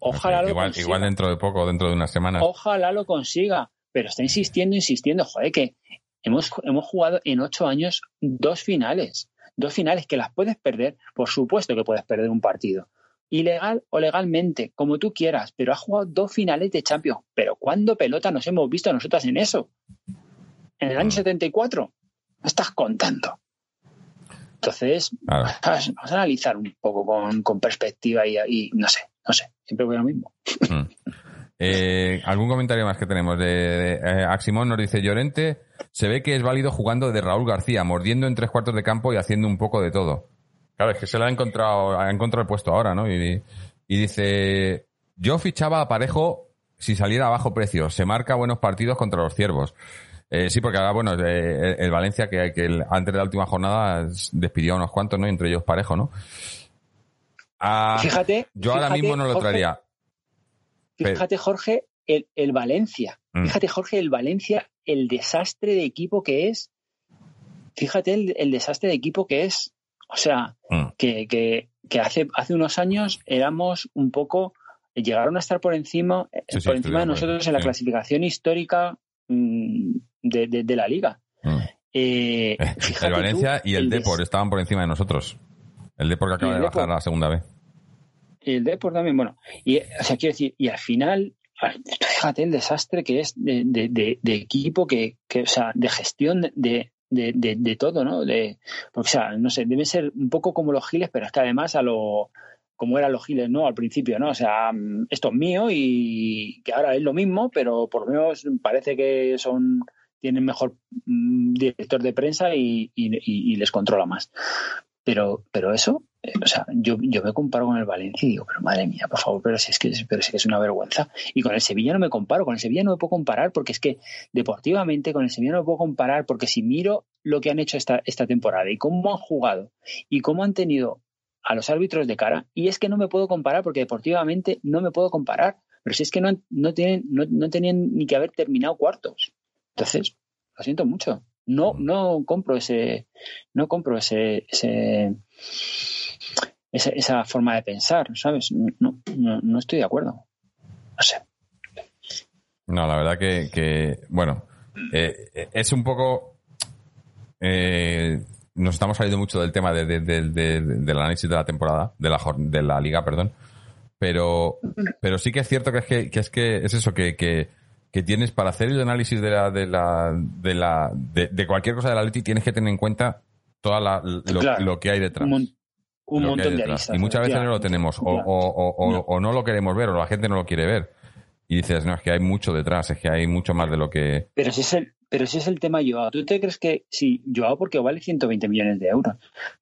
Speaker 3: Ojalá lo
Speaker 2: igual,
Speaker 3: consiga.
Speaker 2: igual dentro de poco, dentro de unas semanas.
Speaker 3: Ojalá lo consiga. Pero está insistiendo, insistiendo. Joder, que hemos, hemos jugado en ocho años dos finales. Dos finales que las puedes perder. Por supuesto que puedes perder un partido. Ilegal o legalmente, como tú quieras. Pero has jugado dos finales de Champions. Pero ¿cuándo pelota nos hemos visto nosotras en eso? En el año 74. No estás contando. Entonces,
Speaker 2: Claro.
Speaker 3: vamos a analizar un poco con, con perspectiva y, y no sé, no sé. Siempre voy a lo mismo.
Speaker 2: Mm. Eh, ¿Algún comentario más que tenemos? De, de- eh, Aximón nos dice Llorente, se ve que es válido jugando de Raúl García, mordiendo en tres cuartos de campo y haciendo un poco de todo. Claro, es que se le ha encontrado, ha encontrado el puesto ahora, ¿no? Y, y dice, yo fichaba a Parejo si saliera a bajo precio, se marca buenos partidos contra los ciervos. Eh, sí, porque ahora, bueno, eh, el Valencia, que, que el- antes de la última jornada despidió a unos cuantos, ¿no? Y entre ellos Parejo, ¿no? Ah,
Speaker 3: Fíjate.
Speaker 2: yo ahora
Speaker 3: fíjate,
Speaker 2: mismo no lo
Speaker 3: Jorge,
Speaker 2: traería.
Speaker 3: Fíjate, Jorge, el, el Valencia.
Speaker 2: Mm.
Speaker 3: Fíjate, Jorge, el Valencia, el desastre de equipo que es. Fíjate el, el desastre de equipo que es. O sea,
Speaker 2: Mm.
Speaker 3: que, que, que hace, hace unos años éramos un poco. Llegaron a estar por encima,
Speaker 2: Sí, sí,
Speaker 3: por encima
Speaker 2: de
Speaker 3: nosotros en la
Speaker 2: sí.
Speaker 3: clasificación histórica de, de- de la liga.
Speaker 2: Mm.
Speaker 3: Eh, fíjate
Speaker 2: el
Speaker 3: tú,
Speaker 2: Valencia y el,
Speaker 3: des-
Speaker 2: Depor estaban por encima de nosotros. El Depor que acaba de
Speaker 3: el
Speaker 2: bajar
Speaker 3: Depor.
Speaker 2: la segunda vez.
Speaker 3: El Depor también, bueno. Y, o sea, quiero decir, y al final, fíjate el desastre que es de, de- de- equipo, que, que, o sea, de gestión de, de, de- de todo, ¿no? De, porque, o sea, no sé, deben ser un poco como los giles, pero es que además a lo como eran los giles, ¿no? Al principio, ¿no? O sea, esto es mío y que ahora es lo mismo, pero por lo menos parece que son tienen mejor mm, director de prensa y, y- les controla más. Pero, pero eso, eh, o sea, yo, yo me comparo con el Valencia y digo, pero madre mía, por favor, pero si es que, pero si es una vergüenza. Y con el Sevilla no me comparo, con el Sevilla no me puedo comparar porque es que deportivamente con el Sevilla no me puedo comparar porque si miro lo que han hecho esta, esta temporada y cómo han jugado y cómo han tenido a los árbitros de cara, y es que no me puedo comparar porque deportivamente no me puedo comparar. Pero si es que no, no tienen, no, no tenían ni que haber terminado cuartos. Entonces, lo siento mucho. No, no compro ese, no compro ese, esa, forma de pensar, ¿sabes? No, no, estoy de acuerdo. No sé.
Speaker 2: No, la verdad que, bueno, eh, es un poco... eh, nos estamos saliendo mucho del tema de, de- de- de- del análisis de la temporada, de la, de la liga, perdón. Pero, pero sí que es cierto que es que, que es que es eso, que, que, que tienes para hacer el análisis de la, de la, de la, de, de cualquier cosa de la Leti tienes que tener en cuenta toda la, lo,
Speaker 3: Claro.
Speaker 2: lo que hay detrás.
Speaker 3: Un, mon- un montón de
Speaker 2: detrás.
Speaker 3: aristas.
Speaker 2: Y muchas veces no lo tenemos, o, o, o, o-
Speaker 3: No.
Speaker 2: o no lo queremos ver, o la gente no lo quiere ver. Y dices, no, es que hay mucho detrás, es que hay mucho más de lo que...
Speaker 3: Pero si es el, pero si es el tema Joao, ¿tú te crees que si Joao porque vale 120 millones de euros,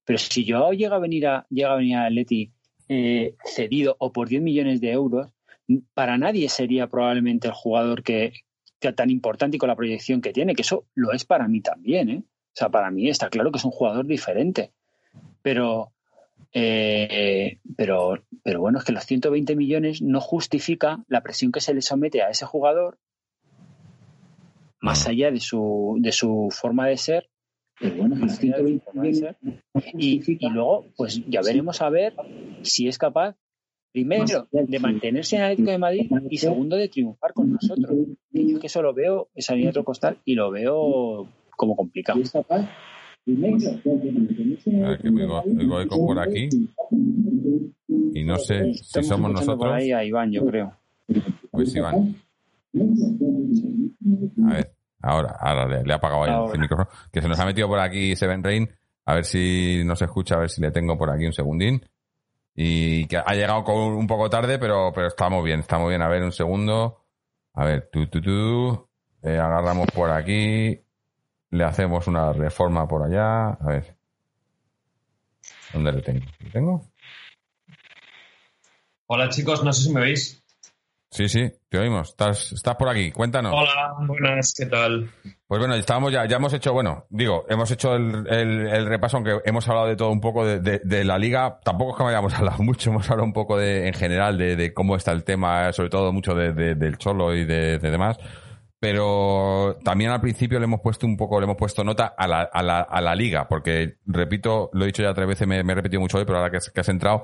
Speaker 3: pero si Joao llega a venir a llega a venir a Atleti eh, cedido o por 10 millones de euros, para nadie sería probablemente el jugador que, que tan importante y con la proyección que tiene, que eso lo es para mí también, ¿eh? O sea, para mí está claro que es un jugador diferente, pero eh, pero pero bueno, es que los 120 millones no justifica la presión que se le somete a ese jugador más
Speaker 2: Mm.
Speaker 3: allá de su, de su forma de ser. Bueno, de ser. Y, y luego, pues ya veremos a ver si es capaz primero de mantenerse en Atlético de Madrid y segundo de triunfar con nosotros. Y yo que eso lo veo, esa línea otro costal, y lo veo como complicado. A
Speaker 2: ver, que oigo, eco por aquí. Y no sé si somos nosotros. Por
Speaker 3: ahí a Iván, yo creo.
Speaker 2: Pues Iván. A ver, ahora, ahora le, ha apagado ahí el micrófono. Que se nos ha metido por aquí Seven Rain. A ver si nos escucha, a ver si le tengo por aquí un segundín. Y que ha llegado un poco tarde, pero, pero estamos bien, estamos bien. A ver, un segundo. A ver, tú, tú, tú. Eh, agarramos por aquí. Le hacemos una reforma por allá. A ver. ¿Dónde le tengo? ¿Le tengo?
Speaker 4: Hola chicos, no sé si me veis.
Speaker 2: Sí, sí, te oímos. Estás, estás por aquí. Cuéntanos.
Speaker 4: Hola, buenas, ¿qué tal?
Speaker 2: Pues bueno, estábamos ya, ya hemos hecho, bueno, digo, hemos hecho el, el, repaso, aunque hemos hablado de todo un poco de, de, la liga. Tampoco es que hayamos hablado mucho, hemos hablado un poco de, en general de, de cómo está el tema, sobre todo mucho de, del Cholo y de, demás. Pero también al principio le hemos puesto un poco, le hemos puesto nota a la, a la, a la liga, porque repito, lo he dicho ya tres veces, me, he repetido mucho hoy, pero ahora que, que has entrado,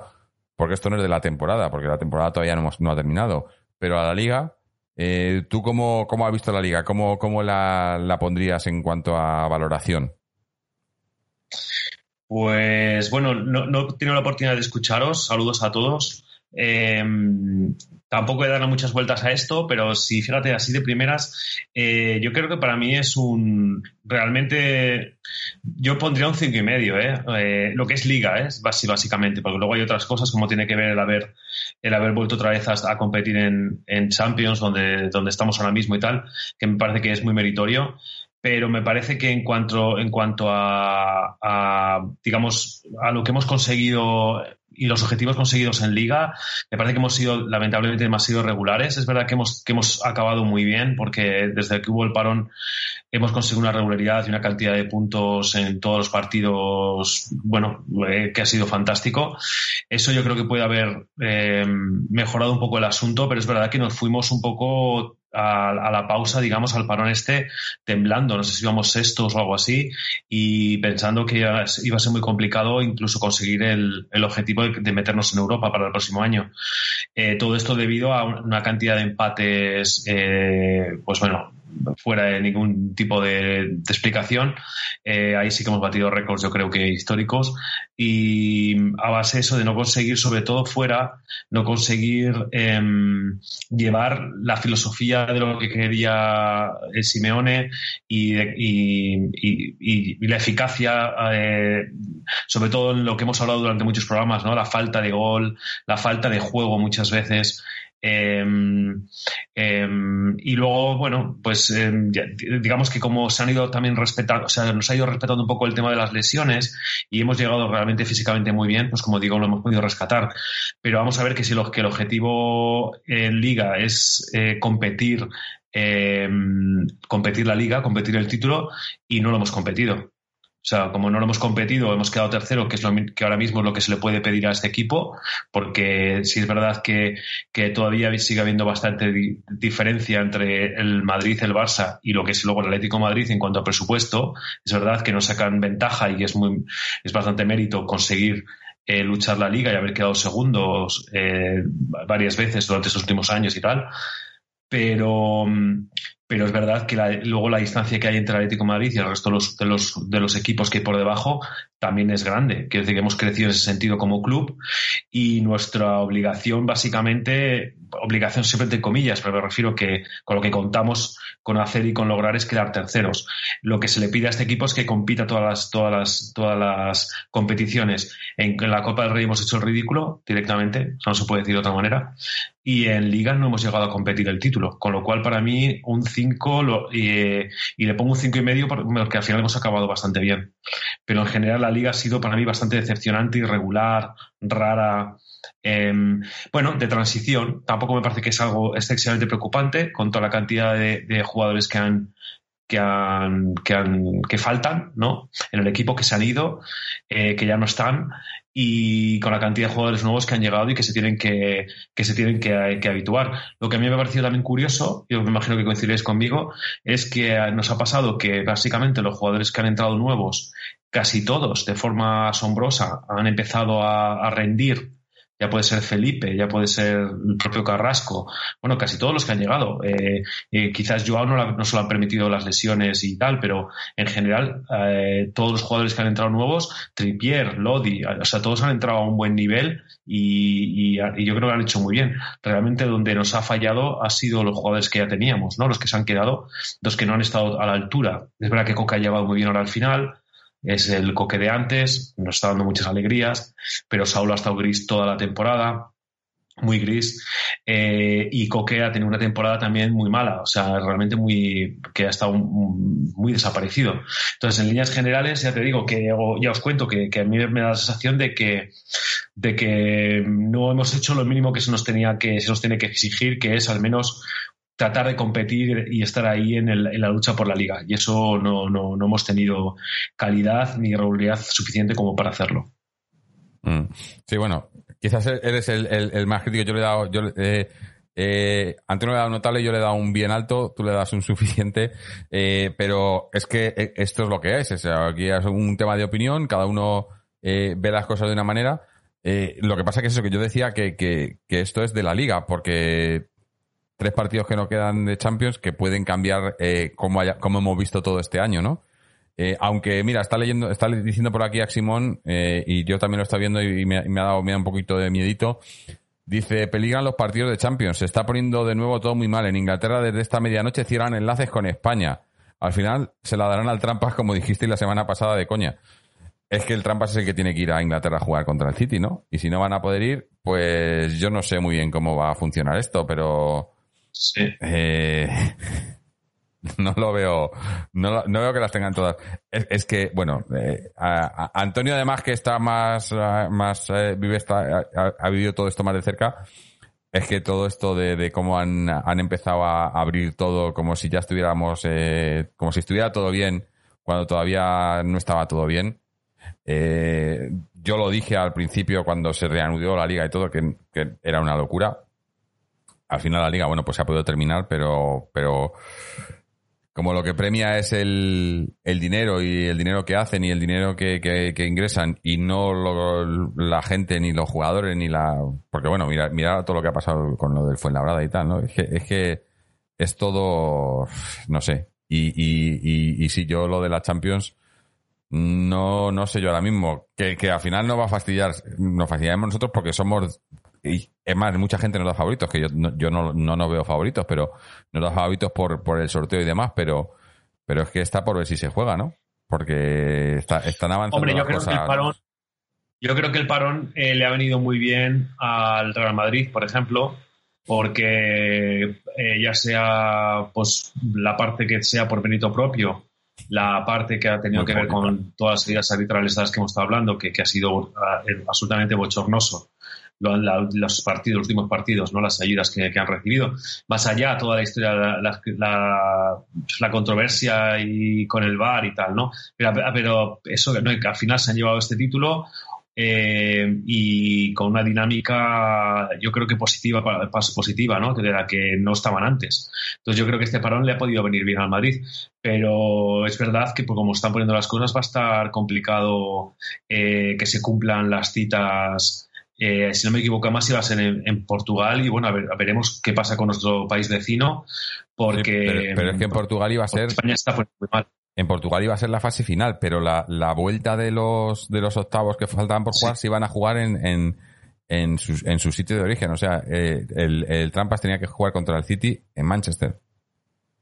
Speaker 2: porque esto no es de la temporada, porque la temporada todavía no, hemos, no ha terminado pero a la liga, eh, ¿tú cómo, cómo, has visto la liga? ¿Cómo, cómo la, la, pondrías en cuanto a valoración?
Speaker 4: Pues bueno, no, no he tenido la oportunidad de escucharos. Saludos a todos. Eh, tampoco he dado muchas vueltas a esto, pero si fíjate así de primeras, eh, yo creo que para mí es un realmente yo pondría un cinco y medio, ¿eh? ¿eh? lo que es liga, ¿eh? básicamente, porque luego hay otras cosas como tiene que ver el haber el haber vuelto otra vez a, competir en, en, Champions, donde, donde estamos ahora mismo y tal, que me parece que es muy meritorio pero me parece que en cuanto, en cuanto a, a, digamos, a lo que hemos conseguido y los objetivos conseguidos en liga, me parece que hemos sido lamentablemente demasiado regulares. Es verdad que hemos, que hemos acabado muy bien porque desde que hubo el parón hemos conseguido una regularidad y una cantidad de puntos en todos los partidos, bueno, eh, que ha sido fantástico. Eso yo creo que puede haber eh, mejorado un poco el asunto, pero es verdad que nos fuimos un poco a, la pausa, digamos, al parón este, temblando, no sé si íbamos sextos o algo así, y pensando que iba, a ser muy complicado incluso conseguir el, objetivo de, meternos en Europa para el próximo año. Eh, todo esto debido a una cantidad de empates, eh, pues bueno, fuera de ningún tipo de, explicación. Eh, ahí sí que hemos batido récords, yo creo que históricos. Y a base de eso, de no conseguir, sobre todo fuera, no conseguir em, llevar la filosofía de lo que quería el Simeone y, la eficacia, eh, sobre todo en lo que hemos hablado durante muchos programas, ¿no? La falta de gol, la falta de juego muchas veces. Em, em, y luego, bueno, pues em, digamos que como se han ido también respetando, o sea, nos ha ido respetando un poco el tema de las lesiones y hemos llegado realmente físicamente muy bien, pues como digo, lo hemos podido rescatar. Pero vamos a ver que si lo, que el objetivo en liga es eh, competir, competir la liga, competir el título y no lo hemos competido. O sea, como no lo hemos competido, hemos quedado tercero, que es lo que ahora mismo es lo que se le puede pedir a este equipo, porque sí es verdad que, que todavía sigue habiendo bastante diferencia entre el Madrid, el Barça y lo que es luego el Atlético Madrid en cuanto a presupuesto. Es verdad que nos sacan ventaja y es muy, es bastante mérito conseguir eh, luchar la liga y haber quedado segundos eh, varias veces durante estos últimos años y tal. Pero, pero es verdad que luego la distancia que hay entre Atlético Madrid y el resto de los, de los, de los equipos que hay por debajo también es grande. Quiero decir que hemos crecido en ese sentido como club y nuestra obligación, básicamente, obligación siempre entre comillas, pero me refiero que con lo que contamos con hacer y con lograr es quedar terceros. Lo que se le pide a este equipo es que compita todas las, todas las, todas las competiciones. En, la Copa del Rey hemos hecho el ridículo directamente, no se puede decir de otra manera, y en Liga no hemos llegado a competir el título, con lo cual para mí un 5 y, le pongo un cinco y medio porque al final hemos acabado bastante bien. Pero en general la liga ha sido para mí bastante decepcionante, irregular, rara. Em, bueno, de transición. Tampoco me parece que es algo excesivamente preocupante con toda la cantidad de, jugadores que han, que, han, que, han, que faltan ¿no? en el equipo, que se han ido, eh, que ya no están y con la cantidad de jugadores nuevos que han llegado y que se tienen que, que se tienen que, habituar. Lo que a mí me ha parecido también curioso, y me imagino que coincidiréis conmigo, es que nos ha pasado que básicamente los jugadores que han entrado nuevos, casi todos de forma asombrosa, han empezado a, rendir ya puede ser Felipe, ya puede ser el propio Carrasco, bueno, casi todos los que han llegado. Eh, eh, quizás Joao no, se lo han permitido las lesiones y tal, pero en general eh, todos los jugadores que han entrado nuevos, Tripier, Lodi, o sea, todos han entrado a un buen nivel y, yo creo que lo han hecho muy bien. Realmente donde nos ha fallado ha sido los jugadores que ya teníamos, ¿no? Los que se han quedado, los que no han estado a la altura. Es verdad que Coca ha llevado muy bien ahora al final, es el coque de antes, nos está dando muchas alegrías, pero Saulo ha estado gris toda la temporada, muy gris, eh, y Coque ha tenido una temporada también muy mala, o sea, realmente muy, que ha estado muy desaparecido. Entonces, en líneas generales, ya te digo que, ya os cuento que, a mí me da la sensación de que, de que no hemos hecho lo mínimo que se nos tenía que, se nos tiene que exigir, que es al menos tratar de competir y estar ahí en, la lucha por la liga. Y eso no, hemos tenido calidad ni regularidad suficiente como para hacerlo.
Speaker 2: Mm. Sí, bueno, quizás eres el, más crítico. Yo le he dado, yo, eh, eh, Antonio le ha dado notable, yo le he dado un bien alto, tú le das un suficiente, eh, pero es que esto es lo que es. aquí es un tema de opinión, cada uno ve las cosas de una manera. lo que pasa que es eso que yo decía que, que, esto es de la liga, porque tres partidos que no quedan de Champions que pueden cambiar eh, como, hemos visto todo este año, ¿no? Eh, aunque, mira, está leyendo, está diciendo por aquí a Simón, eh, y yo también lo estoy viendo y me, ha dado, un poquito de miedito. Dice, peligran los partidos de Champions. Se está poniendo de nuevo todo muy mal. En Inglaterra desde esta medianoche cierran enlaces con España. Al final se la darán al Trampas, como dijiste la semana pasada de coña. Es que el Trampas es el que tiene que ir a Inglaterra a jugar contra el City, ¿no? Y si no van a poder ir, pues yo no sé muy bien cómo va a funcionar esto, pero Eh, no lo veo, no, veo que las tengan todas. Es, que, bueno, eh, Antonio además que está más, más eh, vive ha, vivido todo esto más de cerca, es que todo esto de, cómo han, han, empezado a abrir todo como si ya estuviéramos, como si estuviera todo bien cuando todavía no estaba todo bien. yo lo dije al principio cuando se reanudó la liga y todo, que era una locura al final la liga, bueno, pues se ha podido terminar, pero, pero como lo que premia es el, dinero y el dinero que hacen y el dinero que, que, ingresan y no la gente ni los jugadores ni la... Porque bueno, mira, mira todo lo que ha pasado con lo del Fuenlabrada y tal, ¿no? Es que es, que es todo, no sé. Y, y, y, y si yo lo de la Champions, no, no sé yo ahora mismo. Que, que al final no va a fastidiar, nos fastidiamos nosotros porque somos es más, mucha gente nos da favoritos, que yo no, yo no, no nos veo favoritos, pero nos da favoritos por, por el sorteo y demás, pero, pero es que está por ver si se juega, ¿no? Porque está, están avanzando
Speaker 4: Hombre, yo creo Que el parón, yo creo que el parón eh, le ha venido muy bien al Real Madrid, por ejemplo, porque eh, ya sea pues la parte que sea por benito propio, la parte que ha tenido que ver con todas las ideas arbitrales de las que hemos estado hablando, que, que ha sido ah, absolutamente bochornoso, los partidos, los últimos partidos, no las ayudas que, han recibido. Más allá, toda la historia, la, la, controversia y con el VAR y tal, ¿no? Pero, pero eso, ¿no? que al final se han llevado este título eh, y con una dinámica, yo creo que positiva, positiva, ¿no? De la que no estaban antes. Entonces yo creo que este parón le ha podido venir bien al Madrid, pero es verdad que pues, como están poniendo las cosas va a estar complicado eh, que se cumplan las citas eh, si no me equivoco, más iba a ser en, Portugal y bueno, a ver, veremos qué pasa con nuestro país vecino porque...
Speaker 2: pero, es que en Portugal iba a ser...
Speaker 4: España está muy mal.
Speaker 2: En Portugal iba a ser la fase final, pero la, vuelta de los, de los octavos que faltaban por jugar se iban a jugar en, en, en, su, en su sitio de origen. O sea, eh, el, el Trampas tenía que jugar contra el City en Manchester.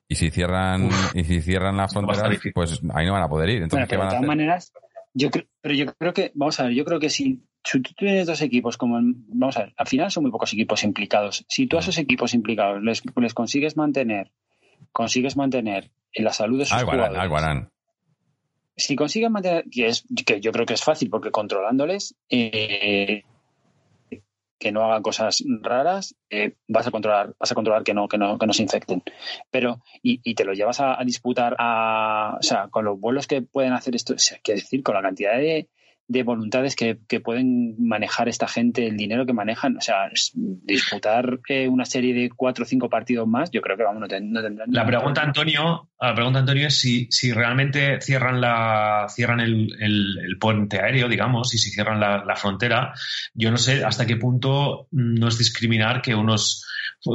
Speaker 2: Y si cierran, y si cierran las fronteras, pues ahí no van a poder ir. Entonces, ¿qué van
Speaker 3: de
Speaker 2: todas
Speaker 3: maneras, yo pero yo creo que, vamos a ver, yo creo que si si tú tienes dos equipos, como vamos a ver, al final son muy pocos equipos implicados. Si tú a esos equipos implicados les, les consigues mantener, consigues mantener en la salud de sus jugadores. Si consigues mantener, que es que yo creo que es fácil, porque controlándoles, eh, que no hagan cosas raras, eh, vas a controlar, vas a controlar que no, que no, que no se infecten. Pero, y, y te lo llevas a, disputar a, o sea, con los vuelos que pueden hacer esto, o sea, decir, con la cantidad de, de voluntades que, pueden manejar esta gente, el dinero que manejan. O sea, disputar eh, una serie de cuatro o cinco partidos más, yo creo que vamos, no, tendrán.
Speaker 4: La pregunta, Antonio, la pregunta, Antonio, es si, si realmente cierran la cierran el, el, puente aéreo, digamos, y si cierran la, la frontera. Yo no sé hasta qué punto no es discriminar que unos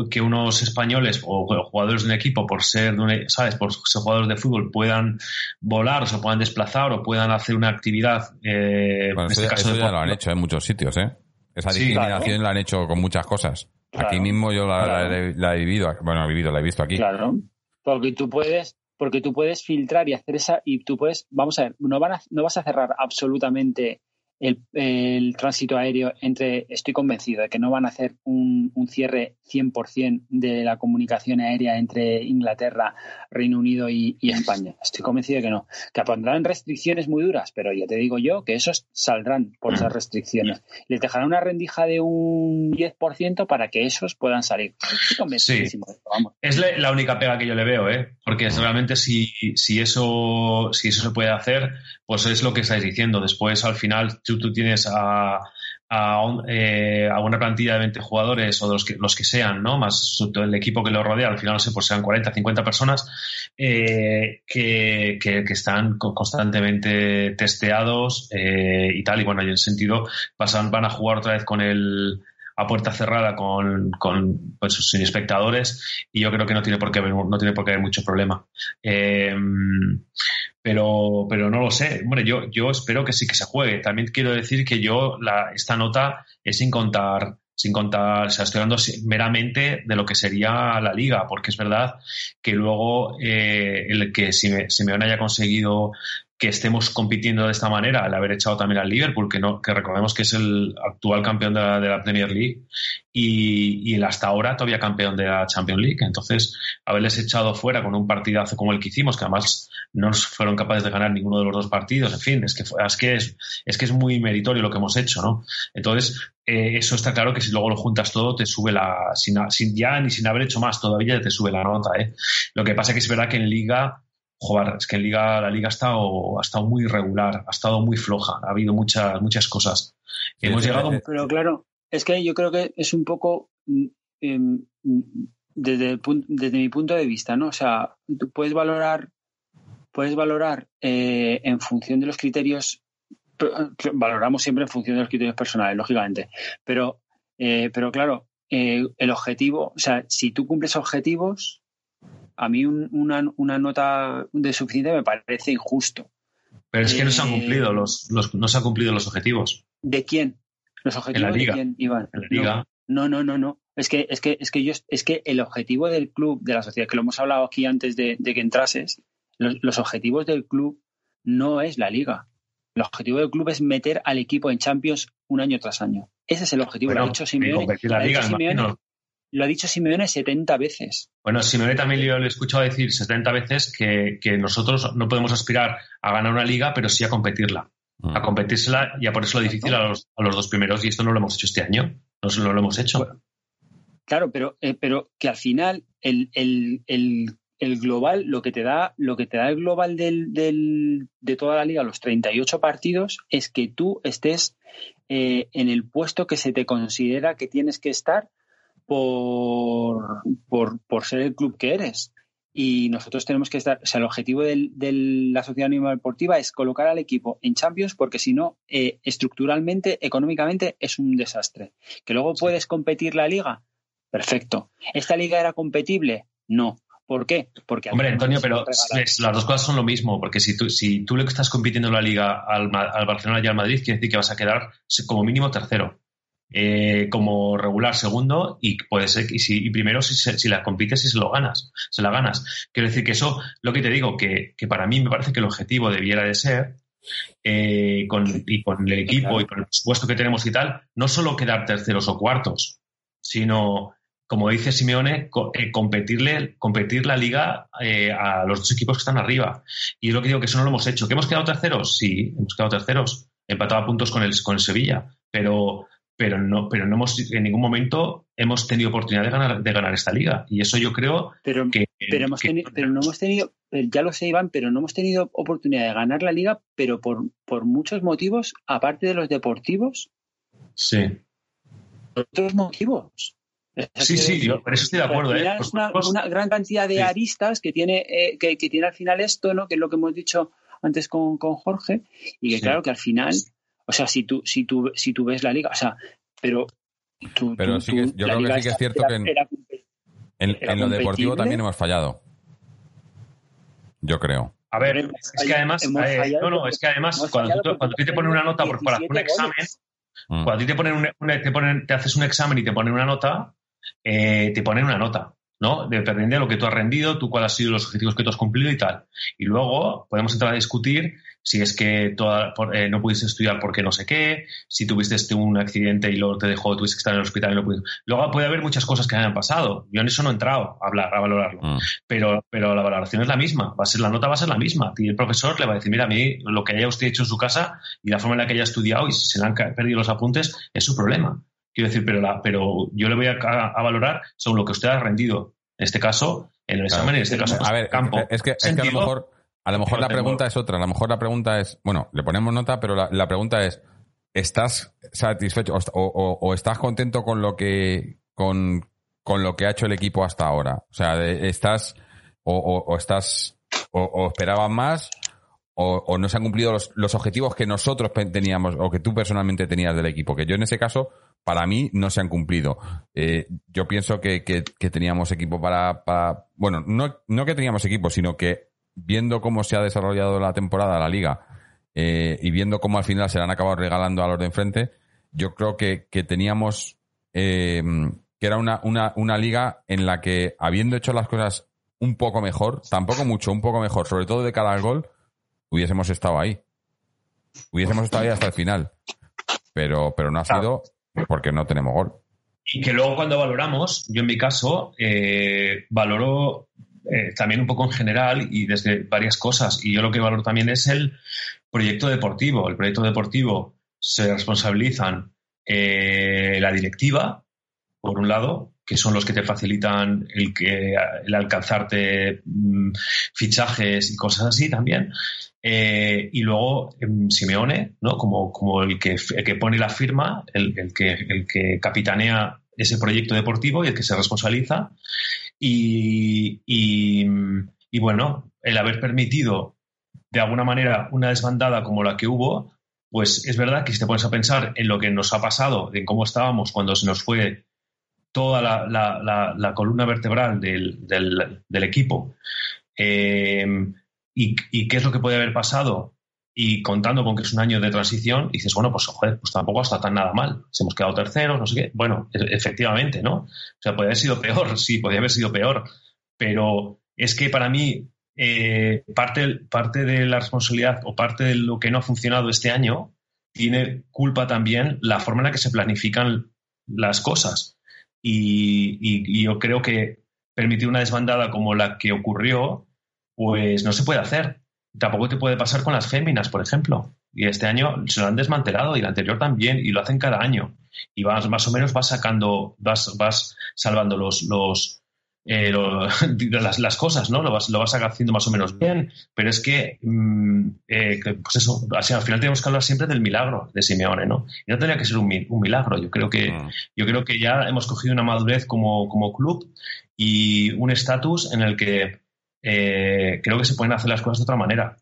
Speaker 4: que unos españoles o jugadores de un equipo por ser, ¿sabes? Por ser jugadores de fútbol puedan volar o se puedan desplazar o puedan hacer una actividad.
Speaker 2: Eh, bueno, este eso, ya lo han hecho en muchos sitios, ¿eh? Esa discriminación la han hecho con muchas cosas. Aquí mismo yo la, he, vivido, bueno, he vivido, la he visto aquí.
Speaker 3: Claro, porque tú puedes, porque tú puedes filtrar y hacer esa, y tú puedes, vamos a ver, no, van no vas a cerrar absolutamente el, tránsito aéreo entre, estoy convencido de que no van a hacer un, un cierre 100% de la comunicación aérea entre Inglaterra, Reino Unido y, España. Estoy convencido de que no. Que pondrán restricciones muy duras, pero ya te digo yo que esos saldrán por esas restricciones. Les dejarán una rendija de un 10% para que esos puedan salir. Estoy convencidísimo.
Speaker 4: Es la única pega que yo le veo, ¿eh? porque realmente si, si, eso, si eso se puede hacer, pues es lo que estáis diciendo. Después, al final, tú, tienes a, eh, a, una plantilla de 20 jugadores o de los que, los que sean, ¿no? Más el equipo que lo rodea, al final no sé, pues sean 40, 50 personas eh, que, que, están constantemente testeados eh, y tal. Y bueno, en el sentido, pasan, van a jugar otra vez con el a puerta cerrada con, con pues, sin espectadores y yo creo que no tiene por qué haber, no tiene por qué haber mucho problema. Eh, pero, pero no lo sé. Bueno, yo, yo espero que sí que se juegue. También quiero decir que yo la, esta nota es sin contar sin contar, o sea, estoy hablando meramente de lo que sería la liga, porque es verdad que luego eh, el que Simeone haya conseguido que estemos compitiendo de esta manera, al haber echado también al Liverpool, que, no, que recordemos que es el actual campeón de la, Premier League y, y, el hasta ahora todavía campeón de la Champions League. Entonces, haberles echado fuera con un partidazo como el que hicimos, que además no fueron capaces de ganar ninguno de los dos partidos, en fin, es que es, que es, que es muy meritorio lo que hemos hecho, ¿no? Entonces, eh, eso está claro que si luego lo juntas todo, te sube la, sin, sin, ya ni sin haber hecho más todavía, te sube la nota, ¿eh? Lo que pasa es que es verdad que en Liga joder, es que en Liga, la Liga ha estado, ha estado muy irregular, ha estado muy floja, ha habido muchas, muchas cosas.
Speaker 3: Hemos llegado... Pero claro, es que yo creo que es un poco mm, em, desde, desde mi punto de vista, ¿no? O sea, tú puedes valorar, puedes valorar eh, en función de los criterios, valoramos siempre en función de los criterios personales, lógicamente, pero, eh, pero claro, eh, el objetivo, o sea, si tú cumples objetivos, a mí una, nota de suficiente me parece injusto.
Speaker 4: Pero es que no se han eh, cumplido los, no se han cumplido los objetivos.
Speaker 3: ¿De quién? Los objetivos de quién, Iván.
Speaker 4: En la liga.
Speaker 3: No, no, no, no. Es que, es que, es que yo, es que el objetivo del club, de la sociedad, que lo hemos hablado aquí antes de, que entrases, los, objetivos del club no es la liga. El objetivo del club es meter al equipo en Champions un año tras año. Ese es el objetivo. lo ha Simeone. La liga, lo ha dicho Simeone 70 veces.
Speaker 4: Bueno, Simeone también le he escuchado decir 70 veces que, nosotros no podemos aspirar a ganar una liga, pero sí a competirla. A mm. competírsela y a ponérselo difícil a los, dos primeros. Y esto no lo hemos hecho este año. No, no lo hemos hecho.
Speaker 3: claro, pero, eh, pero que al final el, global, lo que te da, lo que te da el global del, de toda la liga, los 38 partidos, es que tú estés eh, en el puesto que se te considera que tienes que estar por, por, ser el club que eres. Y nosotros tenemos que estar, o sea, el objetivo de la sociedad anónima deportiva es colocar al equipo en Champions porque si no, eh, estructuralmente, económicamente, es un desastre. ¿Que luego puedes competir la liga? Perfecto. ¿Esta liga era competible? No. ¿Por qué? Porque
Speaker 4: Hombre, Antonio, pero las dos cosas son lo mismo, porque si tú, si tú le estás compitiendo en la liga al, al Barcelona y al Madrid, quiere decir que vas a quedar como mínimo tercero. Eh, como regular segundo y puede ser y, si, primero si, si, la compites y se lo ganas, se la ganas. Quiero decir que eso, lo que te digo, que, para mí me parece que el objetivo debiera de ser eh, con, y con el equipo y con el presupuesto que tenemos y tal, no solo quedar terceros o cuartos, sino, como dice Simeone, eh, competirle, competir la liga a los dos equipos que están arriba. Y es lo que digo que eso no lo hemos hecho. ¿Que hemos quedado terceros? Sí, hemos quedado terceros. Empatado a puntos con el, con el Sevilla. Pero, pero no, pero no hemos en ningún momento hemos tenido oportunidad de ganar, de ganar esta liga. Y eso yo creo
Speaker 3: pero,
Speaker 4: que,
Speaker 3: pero, hemos tenido, pero no hemos tenido, eh, ya lo sé, Iván, pero no hemos tenido oportunidad de ganar la liga, pero por, por muchos motivos, aparte de los deportivos.
Speaker 4: Sí.
Speaker 3: Otros motivos.
Speaker 4: Sí, sí, yo por eso estoy de acuerdo. ¿eh?
Speaker 3: Es una, una, gran cantidad de aristas que tiene, eh, que, que, tiene al final esto, ¿no? Que es lo que hemos dicho antes con, con Jorge, y que sí. claro que al final o sea, si tú, si tú, si tú ves la liga, o sea, pero tú,
Speaker 2: pero
Speaker 3: tú,
Speaker 2: sí que, yo creo que sí que es cierto que en, era, en, en lo deportivo también hemos fallado. Yo creo.
Speaker 4: A ver, es que además, eh, no, no, es que además, cuando tú, cuando tú te ponen una nota por, por hacer un examen, mm. cuando a ti te ponen, un, un, te ponen, te haces un examen y te ponen una nota, eh, te ponen una nota. ¿no? Dependiendo de lo que tú has rendido, tú cuáles han sido los objetivos que tú has cumplido y tal. Y luego podemos entrar a discutir si es que toda, eh, no pudiste estudiar porque no sé qué, si tuviste este, un accidente y luego te dejó, tuviste que estar en el hospital y no pudiste. Luego puede haber muchas cosas que hayan pasado. Yo en eso no he entrado a hablar, a valorarlo. Mm. Pero, pero la valoración es la misma. Va a ser, la nota va a ser la misma. Y el profesor le va a decir, mira, a mí lo que haya usted hecho en su casa y la forma en la que haya estudiado y si se le han perdido los apuntes es su problema. Quiero decir, pero, la, pero yo le voy a, a, a valorar según lo que usted ha rendido en este caso, en el examen, claro. en este caso,
Speaker 2: a ver,
Speaker 4: campo.
Speaker 2: Es que, es que a lo mejor, a lo mejor la pregunta es otra. A lo mejor la pregunta es, bueno, le ponemos nota, pero la, la pregunta es, ¿estás satisfecho o, o, o, estás contento con lo que, con, con lo que ha hecho el equipo hasta ahora? O sea, estás, o, o estás, o, esperaban más, o, no se han cumplido los, los objetivos que nosotros teníamos, o que tú personalmente tenías del equipo. Que yo en ese caso, para mí no se han cumplido. Eh, yo pienso que, que, que teníamos equipo para, para, bueno, no, no que teníamos equipo, sino que viendo cómo se ha desarrollado la temporada, la liga, eh, y viendo cómo al final se le han acabado regalando a los de enfrente, yo creo que, que teníamos, eh, que era una, una, una liga en la que, habiendo hecho las cosas un poco mejor, tampoco mucho, un poco mejor, sobre todo de cara al gol, hubiésemos estado ahí. Hubiésemos estado ahí hasta el final. Pero, pero no ha sido porque no tenemos gol.
Speaker 4: Y que luego cuando valoramos, yo en mi caso, eh, valoro eh, también un poco en general y desde varias cosas. Y yo lo que valoro también es el proyecto deportivo. El proyecto deportivo se responsabilizan eh, la directiva, por un lado, que son los que te facilitan el, que, el alcanzarte mmm, fichajes y cosas así también. Eh, y luego Simeone, ¿no? Como, como el, que, que pone la firma, el, el, que, el que capitanea ese proyecto deportivo y el que se responsabiliza. Y, y, y, bueno, el haber permitido de alguna manera una desbandada como la que hubo, pues es verdad que si te pones a pensar en lo que nos ha pasado, en cómo estábamos cuando se nos fue toda la, la, la, columna vertebral del, del, del equipo, eh, y, y, qué es lo que puede haber pasado y contando con que es un año de transición, dices, bueno, pues, joder, pues tampoco está tan nada mal. Se hemos quedado terceros, no sé qué. Bueno, e, efectivamente, ¿no? O sea, podría haber sido peor, sí, podría haber sido peor. Pero es que para mí, eh, parte, parte de la responsabilidad o parte de lo que no ha funcionado este año tiene culpa también la forma en la que se planifican las cosas. Y, yo creo que permitir una desbandada como la que ocurrió, pues no se puede hacer. Tampoco te puede pasar con las féminas, por ejemplo. Y este año se lo han desmantelado y el anterior también, y lo hacen cada año. Y vas, más o menos vas sacando, vas, vas salvando los, los, eh, lo, las, las, cosas, ¿no? Lo vas, lo vas haciendo más o menos bien, pero es que, mmm, eh, pues eso, así, al final tenemos que hablar siempre del milagro de Simeone, ¿no? Y no tenía que ser un, un milagro, yo creo que, mm. yo creo que ya hemos cogido una madurez como, como club y un estatus en el que eh, creo que se pueden hacer las cosas de otra manera.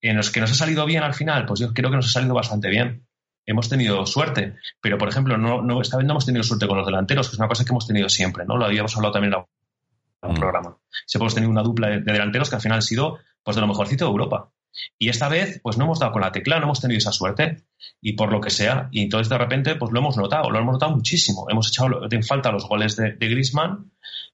Speaker 4: En los que nos ha salido bien al final, pues yo creo que nos ha salido bastante bien. Hemos tenido suerte, pero por ejemplo, no, no, esta vez no hemos tenido suerte con los delanteros, que es una cosa que hemos tenido siempre, ¿no? Lo habíamos hablado también en un mm. programa. Siempre hemos tenido una dupla de, de, delanteros que al final ha sido pues, de lo mejorcito de Europa. Y esta vez, pues no hemos dado con la tecla, no hemos tenido esa suerte, y por lo que sea. Y entonces de repente, pues lo hemos notado, lo hemos notado muchísimo. Hemos echado en falta los goles de, de Grisman,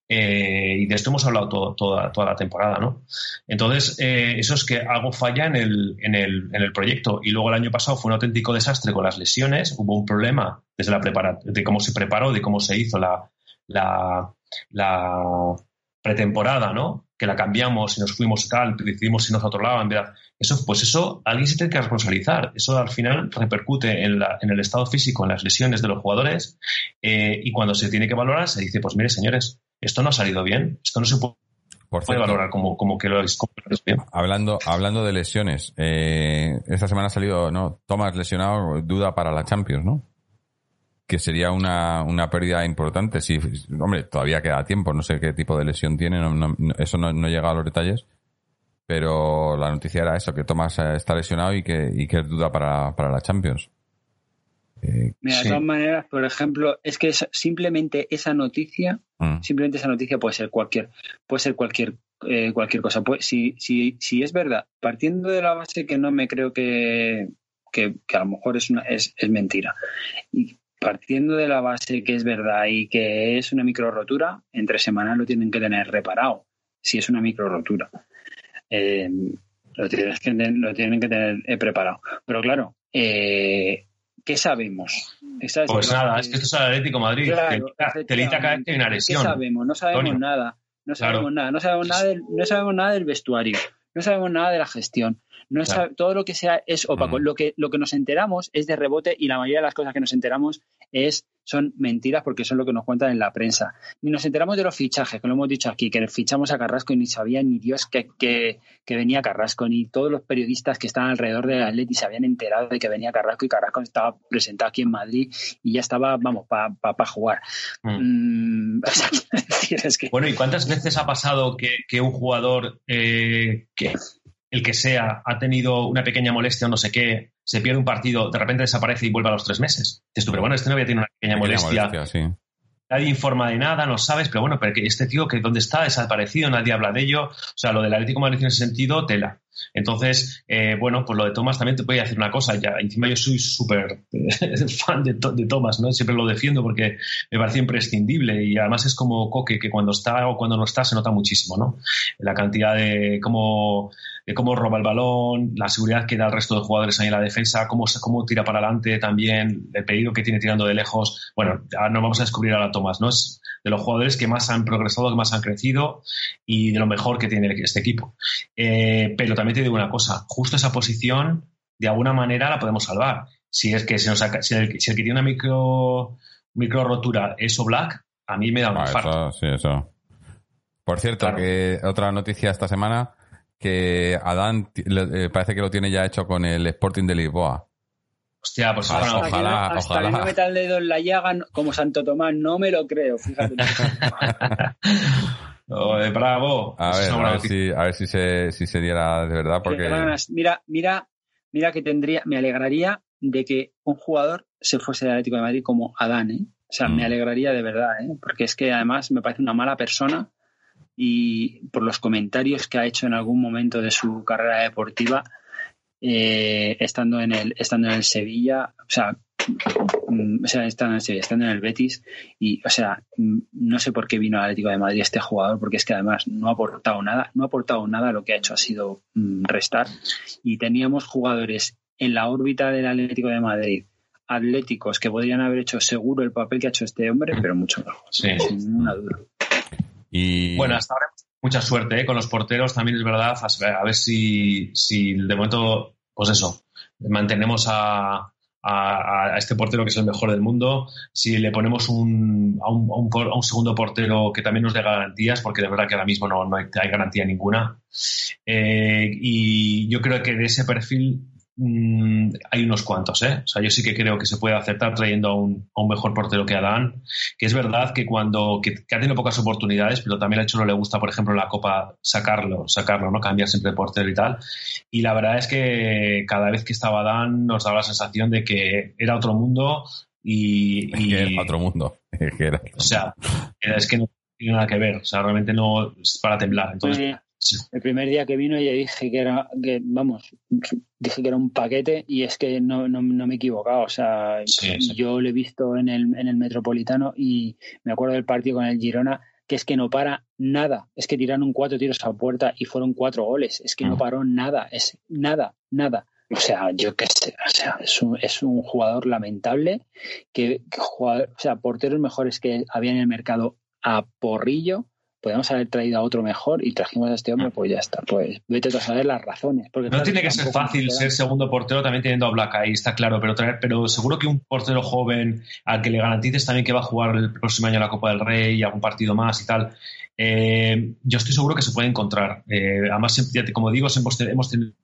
Speaker 4: eh, y de esto hemos hablado todo, toda, toda, la temporada, ¿no? Entonces, eh, eso es que algo falla en el, en, el, en el, proyecto. Y luego el año pasado fue un auténtico desastre con las lesiones. Hubo un problema desde la prepara de cómo se preparó, de cómo se hizo la, la, la pretemporada, ¿no? Que la cambiamos y nos fuimos y tal, decidimos irnos a otro lado, en verdad. Eso, pues eso, alguien se tiene que responsabilizar. Eso al final repercute en, la, en el estado físico, en las lesiones de los jugadores, eh, y cuando se tiene que valorar, se dice, pues mire, señores, esto no ha salido bien, esto no se puede valorar como, como que lo es bien.
Speaker 2: Hablando, hablando de lesiones, eh, esta semana ha salido, ¿no? Tomás lesionado, duda para la Champions, ¿no? que sería una, una pérdida importante. Si, hombre, todavía queda tiempo, no sé qué tipo de lesión tiene, eso no, no llega a los detalles. Pero la noticia era eso, que Tomás eh, está lesionado y que, y que es duda para, para la Champions.
Speaker 3: Eh, Mira, de todas maneras, por ejemplo, es que simplemente esa noticia, mm. simplemente esa noticia puede ser cualquier, puede ser cualquier, eh, cualquier cosa. Pues, si, si, si es verdad, partiendo de la base que no me creo que, que, que a lo mejor es, una, es, es mentira. Y partiendo de la base que es verdad y que es una micro rotura, entre semanas lo tienen que tener reparado, si es una micro rotura. Eh, lo, tienes que, lo tienen que tener preparado. Pero claro, eh, ¿qué sabemos?
Speaker 4: pues nada, es que esto es el Atlético Madrid. telita, cada vez que hay una lesión.
Speaker 3: ¿Qué sabemos? No sabemos nada. No sabemos nada. No sabemos nada, del, no sabemos nada del vestuario. No sabemos nada de la gestión. No todo lo que sea es opaco. Lo, que, lo que nos enteramos es de rebote y la mayoría de las cosas que nos enteramos es, son mentiras porque son lo que nos cuentan en la prensa. Ni nos enteramos de los fichajes, que lo hemos dicho aquí, que fichamos a Carrasco y ni sabía ni Dios que, que, venía Carrasco, ni todos los periodistas que estaban alrededor del Atleti se habían enterado de que venía Carrasco y Carrasco estaba presentado aquí en Madrid y ya estaba, vamos, para pa, jugar. Mm. Mm,
Speaker 4: bueno, ¿y cuántas veces ha pasado que, un jugador eh, que el que sea, ha tenido una pequeña molestia o no sé qué, se pierde un partido, de repente desaparece y vuelve a los tres meses. Dices tú, pero bueno, este no había tenido una pequeña, molestia. Nadie informa de nada, no sabes, pero bueno, pero este tío, que ¿dónde está? Desaparecido, nadie habla de ello. O sea, lo del Atlético de Madrid en ese sentido, tela. Entonces, eh, bueno, pues lo de Thomas también te a decir una cosa. Ya, encima yo soy súper fan de, de, Thomas, ¿no? Siempre lo defiendo porque me parece imprescindible y además es como Coque, que cuando está o cuando no está se nota muchísimo, ¿no? La cantidad de cómo de cómo roba el balón, la seguridad que da el resto de jugadores ahí en la defensa, cómo, cómo tira para adelante también, el pedido que tiene tirando de lejos. Bueno, no vamos a descubrir ahora Tomás, ¿no? Es de los jugadores que más han progresado, que más han crecido y de lo mejor que tiene este equipo. Eh, pero te digo una cosa, justo esa posición, de alguna manera la podemos salvar. Si es que se nos si, el, que tiene una micro, micro rotura es Black, a mí me da un
Speaker 2: ah, sí, eso. Por cierto, que otra noticia esta semana, que Adán eh, parece que lo tiene ya hecho con el Sporting de Lisboa.
Speaker 4: Hostia, pues
Speaker 3: ojalá, ojalá, hasta Que no meta el dedo en la llaga como Santo Tomás, no me lo creo, fíjate.
Speaker 4: bravo.
Speaker 2: A ver, a ver, si, a ver si, se, si se diera de verdad. Porque...
Speaker 3: Mira, mira, mira que tendría, me alegraría de que un jugador se fuese del Atlético de Madrid como Adán, ¿eh? O sea, me mm. alegraría de verdad, ¿eh? Porque es que además me parece una mala persona y por los comentarios que ha hecho en algún momento de su carrera deportiva, eh, estando en el estando en el Sevilla, o sea, o sea, estando en, estando en el Betis y, o sea, mm, no sé por qué vino al Atlético de Madrid este jugador, porque es que además no ha aportado nada, no ha aportado nada, lo que ha hecho ha sido mm, restar y teníamos jugadores en la órbita del Atlético de Madrid atléticos que podrían haber hecho seguro el papel que ha hecho este hombre, pero mucho mejor, sin ninguna duda.
Speaker 4: Bueno, hasta ahora mucha suerte ¿eh? con los porteros, también es verdad. A ver si, si de momento, pues eso, mantenemos a, a, este portero que es el mejor del mundo, si le ponemos un, a, un, a, un, segundo portero que también nos dé garantías, porque de verdad que ahora mismo no, no hay, garantía ninguna. Eh, y yo creo que de ese perfil Mm, hay unos cuantos, ¿eh? O sea, yo sí que creo que se puede aceptar trayendo a un, a un mejor portero que Adán, que es verdad que cuando que, ha tenido pocas oportunidades, pero también a hecho no le gusta, por ejemplo, en la Copa sacarlo, sacarlo, ¿no? Cambiar siempre de portero y tal. Y la verdad es que cada vez que estaba Adán nos daba la sensación de que era otro mundo y...
Speaker 2: y otro mundo.
Speaker 4: o sea, es que no tiene nada que ver, o sea, realmente no es para temblar. Entonces,
Speaker 3: el primer día que vino ya dije que era, que, vamos, dije que era un paquete y es que no, no, me he equivocado. O sea, yo lo he visto en el, en el Metropolitano y me acuerdo del partido con el Girona que es que no para nada. Es que tiraron cuatro tiros a puerta y fueron cuatro goles. Es que no mm. paró nada. Es nada, nada. O sea, yo qué sé, o sea, es un, es un jugador lamentable que, o sea, porteros mejores que había en el mercado a porrillo podemos haber traído a otro mejor y trajimos a este hombre, pues ya está. Pues vete a saber las razones. Porque,
Speaker 4: no tiene que ser fácil ser segundo portero también teniendo a Black ahí, está claro, pero, traer, pero seguro que un portero joven al que le garantices también que va a jugar el próximo año la Copa del Rey y algún partido más y tal, eh, yo estoy seguro que se puede encontrar. Eh, además, como digo, hemos tenido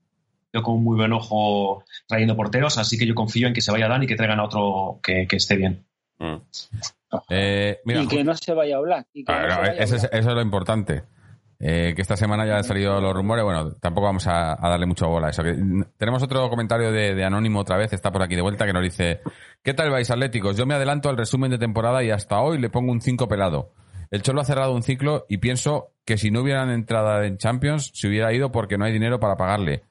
Speaker 4: con un muy buen ojo trayendo porteros, así que yo confío en que se vaya Dan y que traigan a otro que, esté bien.
Speaker 2: Mm. Eh,
Speaker 3: y que no se vaya a hablar.
Speaker 2: eso, Es, lo importante. que esta semana ya han salido los rumores. Bueno, tampoco vamos a, darle mucha bola a eso. tenemos otro comentario de, de, Anónimo otra vez, está por aquí de vuelta, que nos dice: ¿Qué tal vais, Atléticos? Yo me adelanto al resumen de temporada y hasta hoy le pongo un 5 pelado. El Cholo ha cerrado un ciclo y pienso que si no hubieran entrada en Champions, se hubiera ido porque no hay dinero para pagarle.